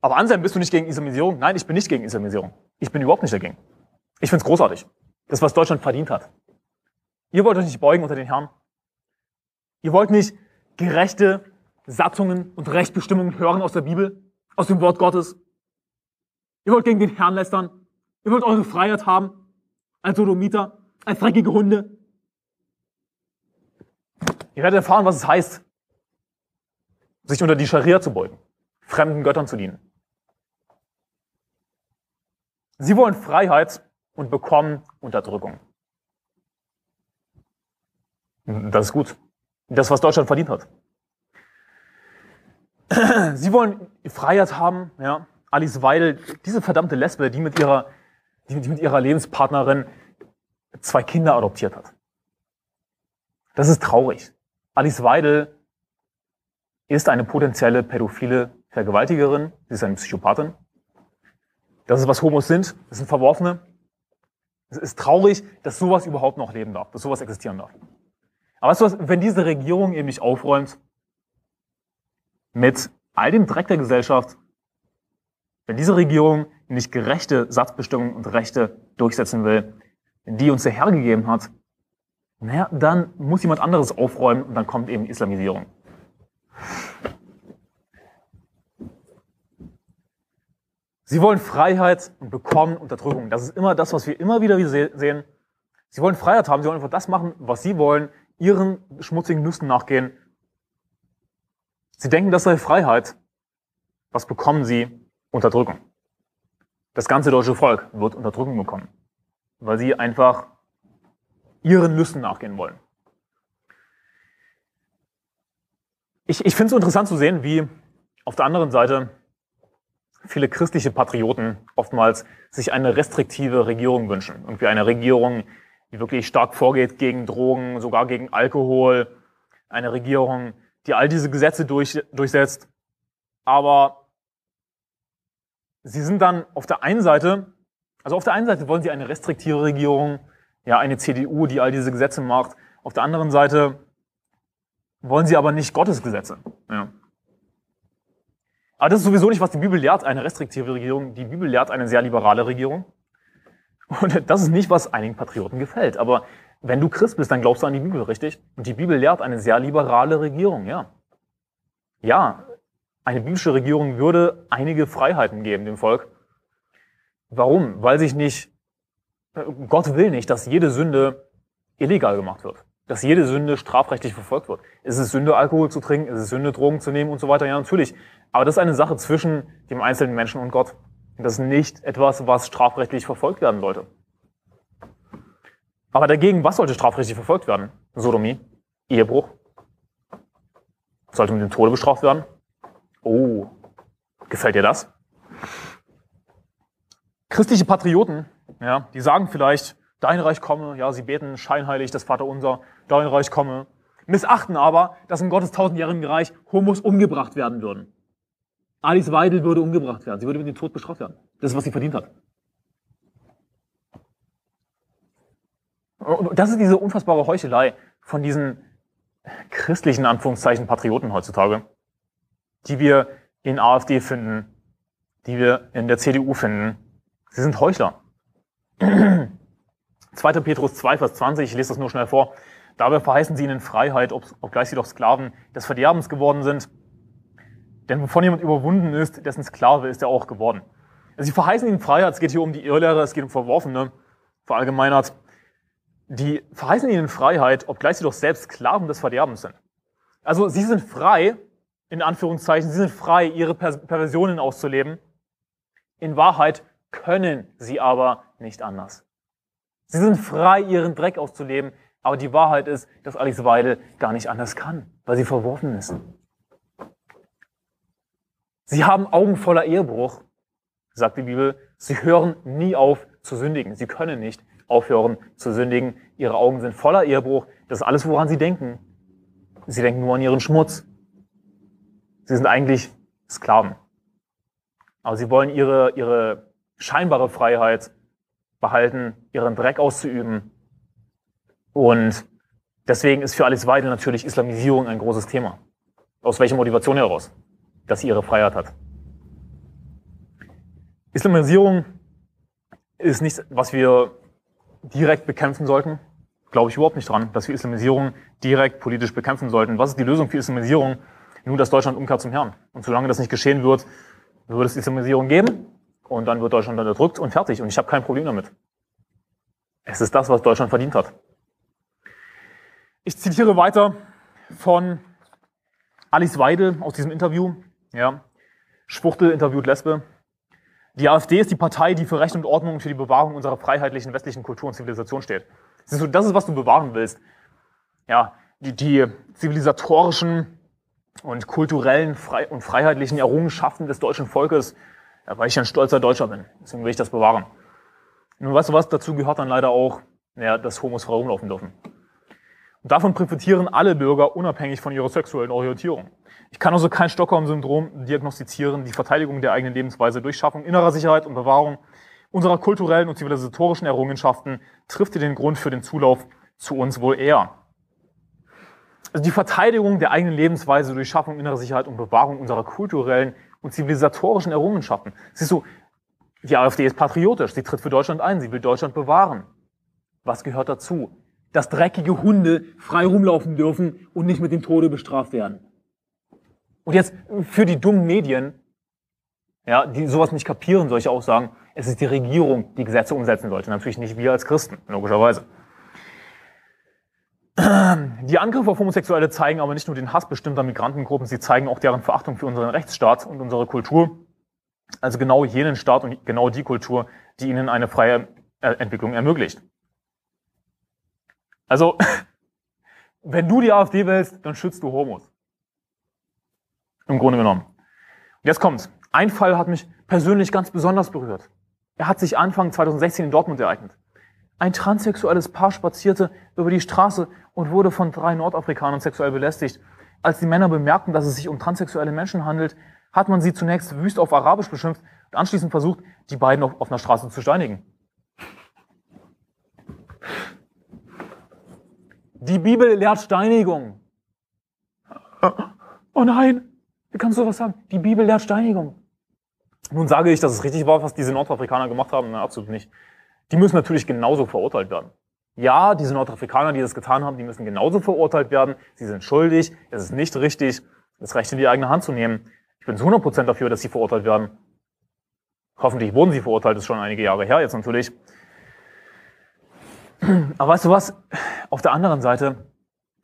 Aber Anselm, bist du nicht gegen Islamisierung? Nein, ich bin nicht gegen Islamisierung. Ich bin überhaupt nicht dagegen. Ich finde es großartig. Das, was Deutschland verdient hat. Ihr wollt euch nicht beugen unter den Herrn. Ihr wollt nicht gerechte Satzungen und Rechtbestimmungen hören aus der Bibel, aus dem Wort Gottes. Ihr wollt gegen den Herrn lästern. Ihr wollt eure Freiheit haben. Als Sodomiter, als dreckige Hunde. Ihr werdet erfahren, was es heißt, sich unter die Scharia zu beugen, fremden Göttern zu dienen. Sie wollen Freiheit und bekommen Unterdrückung. Das ist gut. Das, was Deutschland verdient hat. [clears throat] Sie wollen Freiheit haben, ja. Alice Weidel, diese verdammte Lesbe, die mit ihrer, die mit ihrer Lebenspartnerin zwei Kinder adoptiert hat. Das ist traurig. Alice Weidel ist eine potenzielle pädophile Vergewaltigerin, sie ist eine Psychopathin. Das ist, was Homos sind, das sind Verworfene. Es ist traurig, dass sowas überhaupt noch leben darf, dass sowas existieren darf. Aber weißt du was, wenn diese Regierung eben nicht aufräumt mit all dem Dreck der Gesellschaft, wenn diese Regierung nicht gerechte Satzbestimmungen und Rechte durchsetzen will, die uns der Herr gegeben hat, naja, dann muss jemand anderes aufräumen und dann kommt eben Islamisierung. Sie wollen Freiheit und bekommen Unterdrückung. Das ist immer das, was wir immer wieder sehen. Sie wollen Freiheit haben, sie wollen einfach das machen, was sie wollen, ihren schmutzigen Nüssen nachgehen. Sie denken, das sei Freiheit. Was bekommen sie? Unterdrückung. Das ganze deutsche Volk wird Unterdrückung bekommen, weil sie einfach ihren Lüsten nachgehen wollen. Ich, ich finde es interessant zu sehen, wie auf der anderen Seite viele christliche Patrioten oftmals sich eine restriktive Regierung wünschen. Irgendwie eine Regierung, die wirklich stark vorgeht gegen Drogen, sogar gegen Alkohol. Eine Regierung, die all diese Gesetze durch, durchsetzt. Aber sie sind dann auf der einen Seite, also auf der einen Seite wollen sie eine restriktive Regierung, ja, eine CDU, die all diese Gesetze macht. Auf der anderen Seite wollen sie aber nicht Gottes Gesetze. Ja. Aber das ist sowieso nicht, was die Bibel lehrt, eine restriktive Regierung. Die Bibel lehrt eine sehr liberale Regierung. Und [laughs] das ist nicht, was einigen Patrioten gefällt. Aber wenn du Christ bist, dann glaubst du an die Bibel, richtig? Und die Bibel lehrt eine sehr liberale Regierung, ja. Ja, eine biblische Regierung würde einige Freiheiten geben dem Volk. Warum? Weil sich nicht, Gott will nicht, dass jede Sünde illegal gemacht wird dass jede Sünde strafrechtlich verfolgt wird. Ist es Sünde, Alkohol zu trinken? Ist es Sünde, Drogen zu nehmen und so weiter? Ja, natürlich. Aber das ist eine Sache zwischen dem einzelnen Menschen und Gott. Das ist nicht etwas, was strafrechtlich verfolgt werden sollte. Aber dagegen, was sollte strafrechtlich verfolgt werden? Sodomie, Ehebruch. Sollte mit dem Tode bestraft werden? Oh, gefällt dir das? Christliche Patrioten, ja, die sagen vielleicht, dein Reich komme, ja, sie beten scheinheilig das Vaterunser, dein Reich komme, missachten aber, dass im Gottes tausendjährigen Reich Homos umgebracht werden würden. Alice Weidel würde umgebracht werden, sie würde mit dem Tod bestraft werden. Das ist, was sie verdient hat. Und das ist diese unfassbare Heuchelei von diesen christlichen Anführungszeichen Patrioten heutzutage, die wir in AfD finden, die wir in der CDU finden. Sie sind Heuchler. 2. Petrus 2, Vers 20, ich lese das nur schnell vor. Dabei verheißen sie ihnen Freiheit, obgleich sie doch Sklaven des Verderbens geworden sind. Denn wovon jemand überwunden ist, dessen Sklave ist er auch geworden. Also sie verheißen ihnen Freiheit, es geht hier um die Irrlehre, es geht um Verworfene, verallgemeinert. Die verheißen ihnen Freiheit, obgleich sie doch selbst Sklaven des Verderbens sind. Also sie sind frei, in Anführungszeichen, sie sind frei, ihre Perversionen auszuleben. In Wahrheit können sie aber nicht anders. Sie sind frei, ihren Dreck auszuleben, aber die Wahrheit ist, dass Alice Weidel gar nicht anders kann, weil sie verworfen ist. Sie haben Augen voller Ehebruch, sagt die Bibel. Sie hören nie auf zu sündigen. Sie können nicht aufhören zu sündigen. Ihre Augen sind voller Ehebruch. Das ist alles, woran sie denken. Sie denken nur an ihren Schmutz. Sie sind eigentlich Sklaven. Aber sie wollen ihre, ihre scheinbare Freiheit behalten, ihren Dreck auszuüben. Und deswegen ist für Alice Weidel natürlich Islamisierung ein großes Thema. Aus welcher Motivation heraus? Dass sie ihre Freiheit hat. Islamisierung ist nichts, was wir direkt bekämpfen sollten. Glaube ich überhaupt nicht dran, dass wir Islamisierung direkt politisch bekämpfen sollten. Was ist die Lösung für Islamisierung? Nur, dass Deutschland umkehrt zum Herrn. Und solange das nicht geschehen wird, wird es Islamisierung geben und dann wird Deutschland unterdrückt und fertig. Und ich habe kein Problem damit. Es ist das, was Deutschland verdient hat. Ich zitiere weiter von Alice Weidel aus diesem Interview. Ja. Schwuchtel interviewt Lesbe. Die AfD ist die Partei, die für Recht und Ordnung und für die Bewahrung unserer freiheitlichen westlichen Kultur und Zivilisation steht. Siehst du, das ist, was du bewahren willst. Ja, die, die zivilisatorischen und kulturellen und freiheitlichen Errungenschaften des deutschen Volkes ja, weil ich ein stolzer Deutscher bin. Deswegen will ich das bewahren. Nun weißt du was, dazu gehört dann leider auch, ja, dass Homos frei rumlaufen dürfen. Und davon profitieren alle Bürger unabhängig von ihrer sexuellen Orientierung. Ich kann also kein Stockholm-Syndrom diagnostizieren. Die Verteidigung der eigenen Lebensweise durch Schaffung innerer Sicherheit und Bewahrung unserer kulturellen und zivilisatorischen Errungenschaften trifft den Grund für den Zulauf zu uns wohl eher. Also die Verteidigung der eigenen Lebensweise durch Schaffung innerer Sicherheit und Bewahrung unserer kulturellen und zivilisatorischen Errungenschaften. Siehst du, die AfD ist patriotisch, sie tritt für Deutschland ein, sie will Deutschland bewahren. Was gehört dazu? Dass dreckige Hunde frei rumlaufen dürfen und nicht mit dem Tode bestraft werden. Und jetzt für die dummen Medien, ja, die sowas nicht kapieren, soll ich auch sagen, es ist die Regierung, die Gesetze umsetzen sollte, natürlich nicht wir als Christen, logischerweise. Die Angriffe auf Homosexuelle zeigen aber nicht nur den Hass bestimmter Migrantengruppen, sie zeigen auch deren Verachtung für unseren Rechtsstaat und unsere Kultur. Also genau jenen Staat und genau die Kultur, die ihnen eine freie äh, Entwicklung ermöglicht. Also, [laughs] wenn du die AfD wählst, dann schützt du Homos. Im Grunde genommen. Und jetzt kommt's. Ein Fall hat mich persönlich ganz besonders berührt. Er hat sich Anfang 2016 in Dortmund ereignet. Ein transsexuelles Paar spazierte über die Straße und wurde von drei Nordafrikanern sexuell belästigt. Als die Männer bemerkten, dass es sich um transsexuelle Menschen handelt, hat man sie zunächst wüst auf Arabisch beschimpft und anschließend versucht, die beiden auf, auf einer Straße zu steinigen. Die Bibel lehrt Steinigung. Oh nein, wie kannst du sowas sagen? Die Bibel lehrt Steinigung. Nun sage ich, dass es richtig war, was diese Nordafrikaner gemacht haben. Na, absolut nicht die müssen natürlich genauso verurteilt werden. Ja, diese Nordafrikaner, die das getan haben, die müssen genauso verurteilt werden. Sie sind schuldig, es ist nicht richtig, das Recht in die eigene Hand zu nehmen. Ich bin zu 100% dafür, dass sie verurteilt werden. Hoffentlich wurden sie verurteilt, das ist schon einige Jahre her jetzt natürlich. Aber weißt du was? Auf der anderen Seite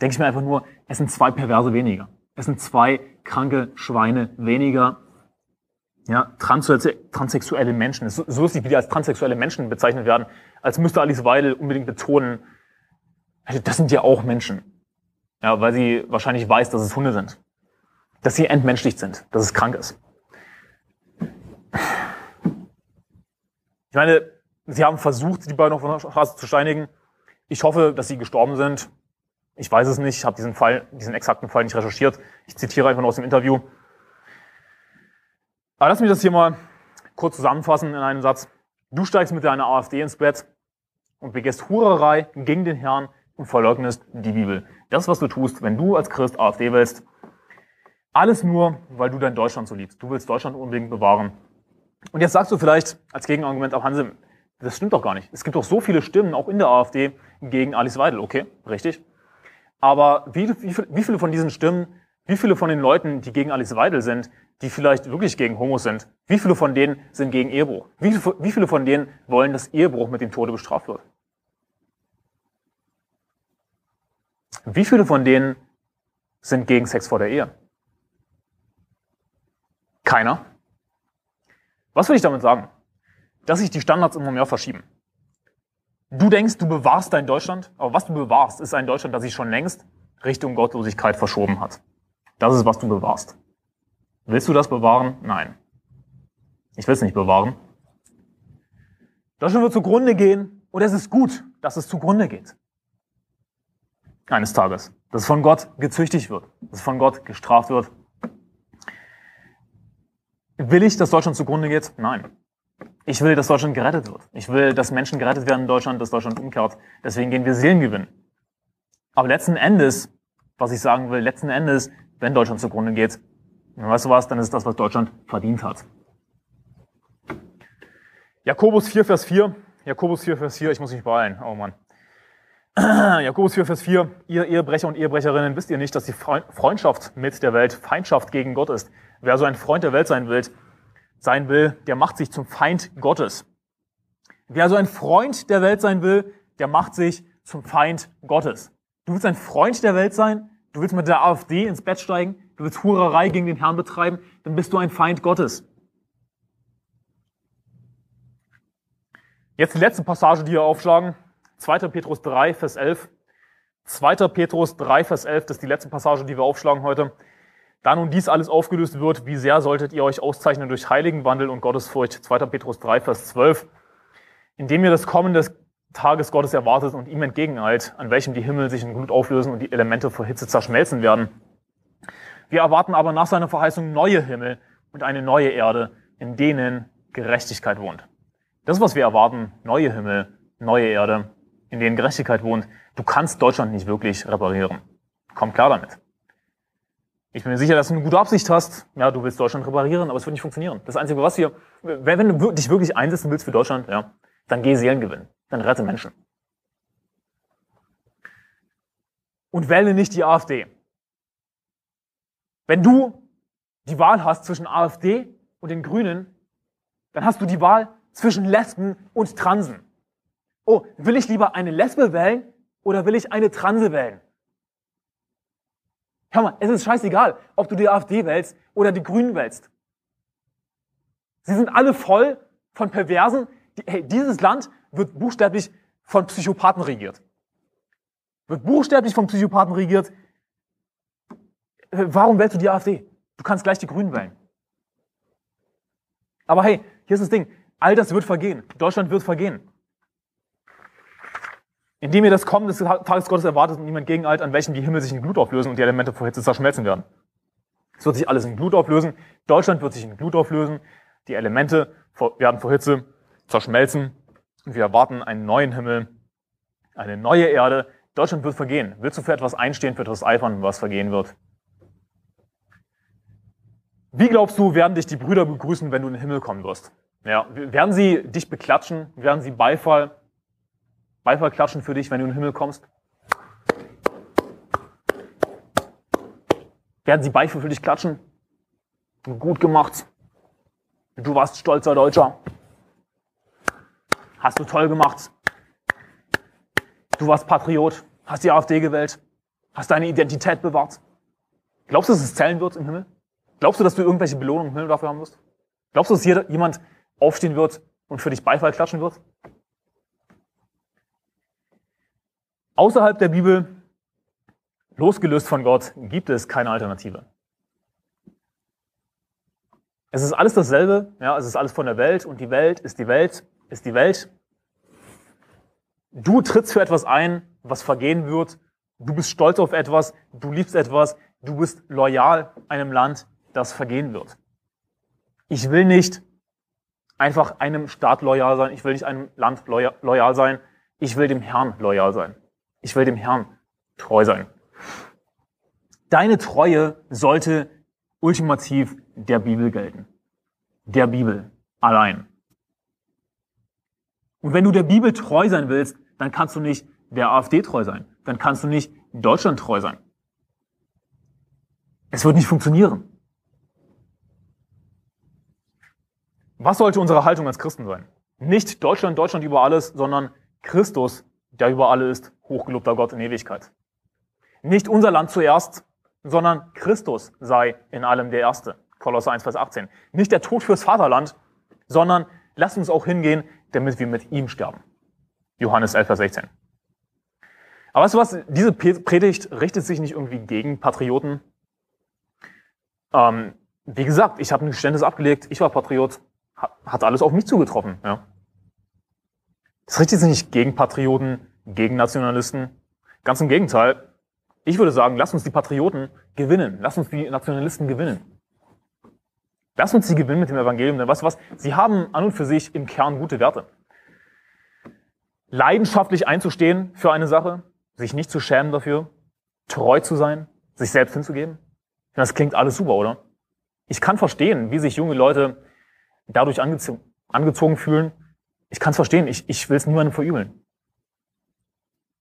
denke ich mir einfach nur, es sind zwei Perverse weniger. Es sind zwei kranke Schweine weniger, ja, transsexuelle Menschen. Es ist so wie die als transsexuelle Menschen bezeichnet werden, als müsste Alice Weidel unbedingt betonen, also das sind ja auch Menschen. Ja, weil sie wahrscheinlich weiß, dass es Hunde sind. Dass sie entmenschlicht sind, dass es krank ist. Ich meine, sie haben versucht, die beiden auf der Straße zu steinigen. Ich hoffe, dass sie gestorben sind. Ich weiß es nicht, ich habe diesen Fall, diesen exakten Fall nicht recherchiert. Ich zitiere einfach nur aus dem Interview. Aber lass mich das hier mal kurz zusammenfassen in einem Satz. Du steigst mit deiner AfD ins Bett und begehst Hurerei gegen den Herrn und verleugnest die Bibel. Das, was du tust, wenn du als Christ AfD wählst, alles nur, weil du dein Deutschland so liebst. Du willst Deutschland unbedingt bewahren. Und jetzt sagst du vielleicht als Gegenargument, auch Hanse, das stimmt doch gar nicht. Es gibt doch so viele Stimmen, auch in der AfD, gegen Alice Weidel. Okay, richtig. Aber wie, wie, wie viele von diesen Stimmen, wie viele von den Leuten, die gegen Alice Weidel sind, die vielleicht wirklich gegen Homos sind, wie viele von denen sind gegen Ehebruch? Wie, viele von denen wollen, dass Ehebruch mit dem Tode bestraft wird? Wie viele von denen sind gegen Sex vor der Ehe? Keiner. Was will ich damit sagen? Dass sich die Standards immer mehr verschieben. Du denkst, du bewahrst dein Deutschland, aber was du bewahrst, ist ein Deutschland, das sich schon längst Richtung Gottlosigkeit verschoben hat. Das ist, was du bewahrst. Willst du das bewahren? Nein. Ich will es nicht bewahren. Deutschland wird zugrunde gehen und es ist gut, dass es zugrunde geht. Eines Tages. Dass es von Gott gezüchtigt wird. Dass es von Gott gestraft wird. Will ich, dass Deutschland zugrunde geht? Nein. Ich will, dass Deutschland gerettet wird. Ich will, dass Menschen gerettet werden in Deutschland, dass Deutschland umkehrt. Deswegen gehen wir Seelen gewinnen. Aber letzten Endes, was ich sagen will, letzten Endes, wenn Deutschland zugrunde geht, weißt du was, dann ist das, was Deutschland verdient hat. Jakobus 4, Vers 4. Jakobus 4, Vers 4, ich muss mich beeilen. Oh Mann. [clears throat] Jakobus 4, Vers 4. Ihr Ehebrecher und Ehebrecherinnen, wisst ihr nicht, dass die Freundschaft mit der Welt Feindschaft gegen Gott ist? Wer so ein Freund der Welt sein will, sein will, der macht sich zum Feind Gottes. Wer so ein Freund der Welt sein will, der macht sich zum Feind Gottes. Du willst ein Freund der Welt sein? Du willst mit der AfD ins Bett steigen? Du willst Hurerei gegen den Herrn betreiben? Dann bist du ein Feind Gottes. Jetzt die letzte Passage, die wir aufschlagen. 2. Petrus 3, Vers 11. 2. Petrus 3, Vers 11, das ist die letzte Passage, die wir aufschlagen heute. Da nun dies alles aufgelöst wird, wie sehr solltet ihr euch auszeichnen durch Heiligenwandel und Gottesfurcht? 2. Petrus 3, Vers 12. Indem ihr das Kommen des Tages Gottes erwartet und ihm entgegeneilt, an welchem die Himmel sich in Glut auflösen und die Elemente vor Hitze zerschmelzen werden. Wir erwarten aber nach seiner Verheißung neue Himmel und eine neue Erde, in denen Gerechtigkeit wohnt. Das was wir erwarten. Neue Himmel, neue Erde, in denen Gerechtigkeit wohnt. Du kannst Deutschland nicht wirklich reparieren. Komm klar damit. Ich bin mir sicher, dass du eine gute Absicht hast. Ja, du willst Deutschland reparieren, aber es wird nicht funktionieren. Das Einzige, was wir, wenn du dich wirklich einsetzen willst für Deutschland, ja, dann geh Seelen gewinnen. Dann rette Menschen. Und wähle nicht die AfD. Wenn du die Wahl hast zwischen AfD und den Grünen, dann hast du die Wahl zwischen Lesben und Transen. Oh, will ich lieber eine Lesbe wählen oder will ich eine Transe wählen? Hör mal, es ist scheißegal, ob du die AfD wählst oder die Grünen wählst. Sie sind alle voll von Perversen. Hey, dieses Land wird buchstäblich von Psychopathen regiert. Wird buchstäblich von Psychopathen regiert. Warum wählst du die AfD? Du kannst gleich die Grünen wählen. Aber hey, hier ist das Ding. All das wird vergehen. Deutschland wird vergehen. Indem ihr das Kommen des Tages Gottes erwartet und niemand gegeneilt, an welchem die Himmel sich in Glut auflösen und die Elemente vor Hitze zerschmelzen werden. Es wird sich alles in Glut auflösen. Deutschland wird sich in Glut auflösen. Die Elemente werden vor Hitze zerschmelzen. Wir erwarten einen neuen Himmel, eine neue Erde. Deutschland wird vergehen. Willst du für etwas einstehen, für etwas eifern, was vergehen wird? Wie glaubst du, werden dich die Brüder begrüßen, wenn du in den Himmel kommen wirst? Ja, werden sie dich beklatschen? Werden sie Beifall Beifall klatschen für dich, wenn du in den Himmel kommst? Werden sie Beifall für dich klatschen? Gut gemacht. Du warst stolzer Deutscher. Hast du toll gemacht. Du warst Patriot. Hast die AfD gewählt. Hast deine Identität bewahrt. Glaubst du, dass es zählen wird im Himmel? Glaubst du, dass du irgendwelche Belohnungen im Himmel dafür haben wirst? Glaubst du, dass hier jemand aufstehen wird und für dich Beifall klatschen wird? Außerhalb der Bibel, losgelöst von Gott, gibt es keine Alternative. Es ist alles dasselbe, ja, es ist alles von der Welt und die Welt ist die Welt, ist die Welt. Du trittst für etwas ein, was vergehen wird. Du bist stolz auf etwas, du liebst etwas, du bist loyal einem Land, das vergehen wird. Ich will nicht einfach einem Staat loyal sein, ich will nicht einem Land loyal sein, Ich will dem Herrn loyal sein. Ich will dem Herrn treu sein. Deine Treue sollte ultimativ der Bibel gelten. Der Bibel allein. Und wenn du der Bibel treu sein willst, dann kannst du nicht der AfD treu sein. Dann kannst du nicht Deutschland treu sein. Es wird nicht funktionieren. Was sollte unsere Haltung als Christen sein? Nicht Deutschland, Deutschland über alles, sondern Christus, der über alle ist, hochgelobter Gott in Ewigkeit. Nicht unser Land zuerst, sondern Christus sei in allem der Erste. Kolosser 1, Vers 18. Nicht der Tod fürs Vaterland, sondern lasst uns auch hingehen, damit wir mit ihm sterben. Johannes 11, Vers 16. Aber weißt du was? Diese Predigt richtet sich nicht irgendwie gegen Patrioten. Ähm, wie gesagt, ich habe ein Geständnis abgelegt, ich war Patriot, hat alles auf mich zugetroffen. Ja. Das richtet sich nicht gegen Patrioten, gegen Nationalisten. Ganz im Gegenteil. Ich würde sagen, lass uns die Patrioten gewinnen. Lass uns die Nationalisten gewinnen. Lass uns sie gewinnen mit dem Evangelium. Denn weißt du was? Sie haben an und für sich im Kern gute Werte. Leidenschaftlich einzustehen für eine Sache, sich nicht zu schämen dafür, treu zu sein, sich selbst hinzugeben. Das klingt alles super, oder? Ich kann verstehen, wie sich junge Leute dadurch angezogen, angezogen fühlen. Ich kann es verstehen, ich, ich will es niemandem verübeln.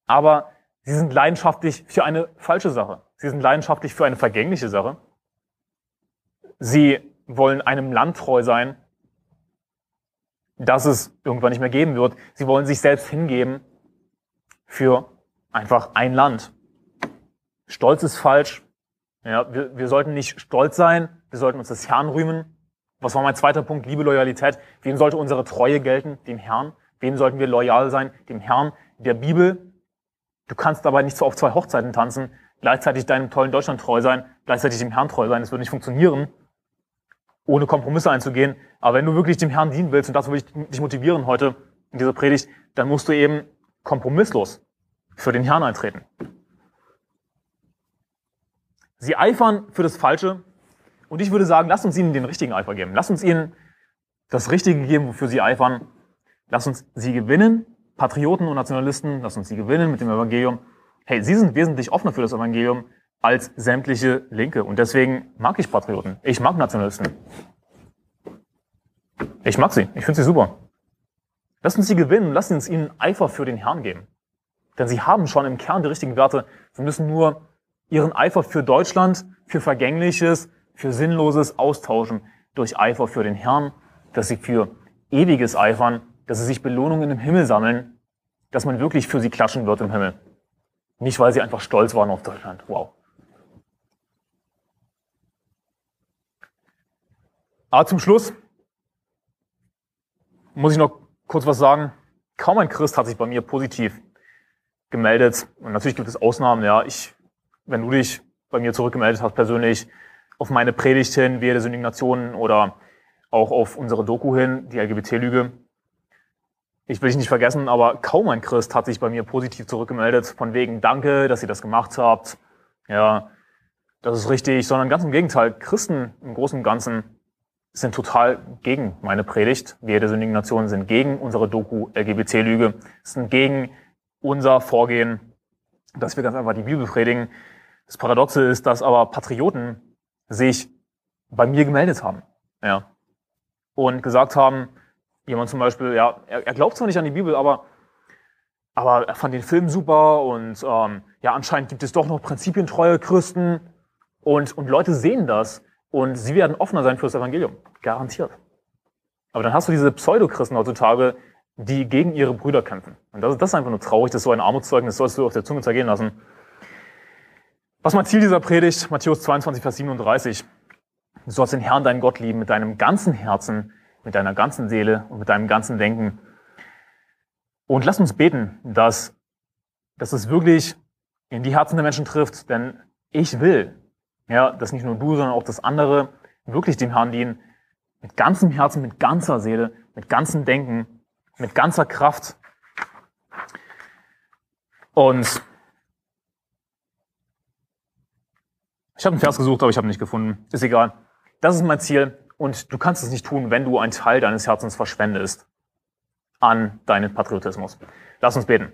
Aber sie sind leidenschaftlich für eine falsche Sache. Sie sind leidenschaftlich für eine vergängliche Sache. Sie wollen einem Land treu sein, das es irgendwann nicht mehr geben wird. Sie wollen sich selbst hingeben für einfach ein Land. Stolz ist falsch. Ja, wir, wir sollten nicht stolz sein. Wir sollten uns des Herrn rühmen. Was war mein zweiter Punkt? Liebe, Loyalität. Wem sollte unsere Treue gelten? Dem Herrn. Wem sollten wir loyal sein? Dem Herrn, der Bibel. Du kannst dabei nicht so auf zwei Hochzeiten tanzen, gleichzeitig deinem tollen Deutschland treu sein, gleichzeitig dem Herrn treu sein. Das wird nicht funktionieren, ohne Kompromisse einzugehen. Aber wenn du wirklich dem Herrn dienen willst, und das will ich dich motivieren heute in dieser Predigt, dann musst du eben kompromisslos für den Herrn eintreten. Sie eifern für das Falsche, und ich würde sagen, lasst uns ihnen den richtigen Eifer geben. Lasst uns ihnen das Richtige geben, wofür sie eifern. Lasst uns sie gewinnen, Patrioten und Nationalisten, lasst uns sie gewinnen mit dem Evangelium. Hey, sie sind wesentlich offener für das Evangelium als sämtliche Linke. Und deswegen mag ich Patrioten. Ich mag Nationalisten. Ich mag sie. Ich finde sie super. Lasst uns sie gewinnen. Lasst uns ihnen Eifer für den Herrn geben. Denn sie haben schon im Kern die richtigen Werte. Sie müssen nur ihren Eifer für Deutschland, für Vergängliches, für Sinnloses austauschen durch Eifer für den Herrn, dass sie für ewiges eifern, dass sie sich Belohnungen im Himmel sammeln, dass man wirklich für sie klatschen wird im Himmel. Nicht, weil sie einfach stolz waren auf Deutschland. Wow. Aber zum Schluss muss ich noch kurz was sagen. Kaum ein Christ hat sich bei mir positiv gemeldet. Und natürlich gibt es Ausnahmen. Ja, ich, wenn du dich bei mir zurückgemeldet hast persönlich, auf meine Predigt hin, Wehe der sündigen Nationen oder auch auf unsere Doku hin, die LGBT-Lüge. Ich will dich nicht vergessen, aber kaum ein Christ hat sich bei mir positiv zurückgemeldet, von wegen Danke, dass ihr das gemacht habt. Ja, das ist richtig, sondern ganz im Gegenteil. Christen im Großen und Ganzen sind total gegen meine Predigt. Wir der sündigen Nationen sind gegen unsere Doku LGBT-Lüge, sind gegen unser Vorgehen, dass wir ganz einfach die Bibel predigen. Das Paradoxe ist, dass aber Patrioten sich bei mir gemeldet haben. Ja. Und gesagt haben, jemand zum Beispiel, ja, er, er glaubt zwar nicht an die Bibel, aber, aber er fand den Film super und ähm, ja, anscheinend gibt es doch noch prinzipientreue Christen und, und Leute sehen das und sie werden offener sein fürs Evangelium. Garantiert. Aber dann hast du diese Pseudochristen heutzutage, die gegen ihre Brüder kämpfen. Und das, das ist einfach nur traurig, das ist so ein Armutszeugnis, das sollst du auf der Zunge zergehen lassen. Was mein Ziel dieser Predigt? Matthäus 22, Vers 37. Du sollst den Herrn, deinen Gott lieben, mit deinem ganzen Herzen, mit deiner ganzen Seele und mit deinem ganzen Denken. Und lass uns beten, dass, dass es wirklich in die Herzen der Menschen trifft, denn ich will, ja, dass nicht nur du, sondern auch das andere wirklich dem Herrn dienen, mit ganzem Herzen, mit ganzer Seele, mit ganzem Denken, mit ganzer Kraft. Und Ich habe einen Vers gesucht, aber ich habe ihn nicht gefunden. Ist egal. Das ist mein Ziel. Und du kannst es nicht tun, wenn du einen Teil deines Herzens verschwendest an deinen Patriotismus. Lass uns beten.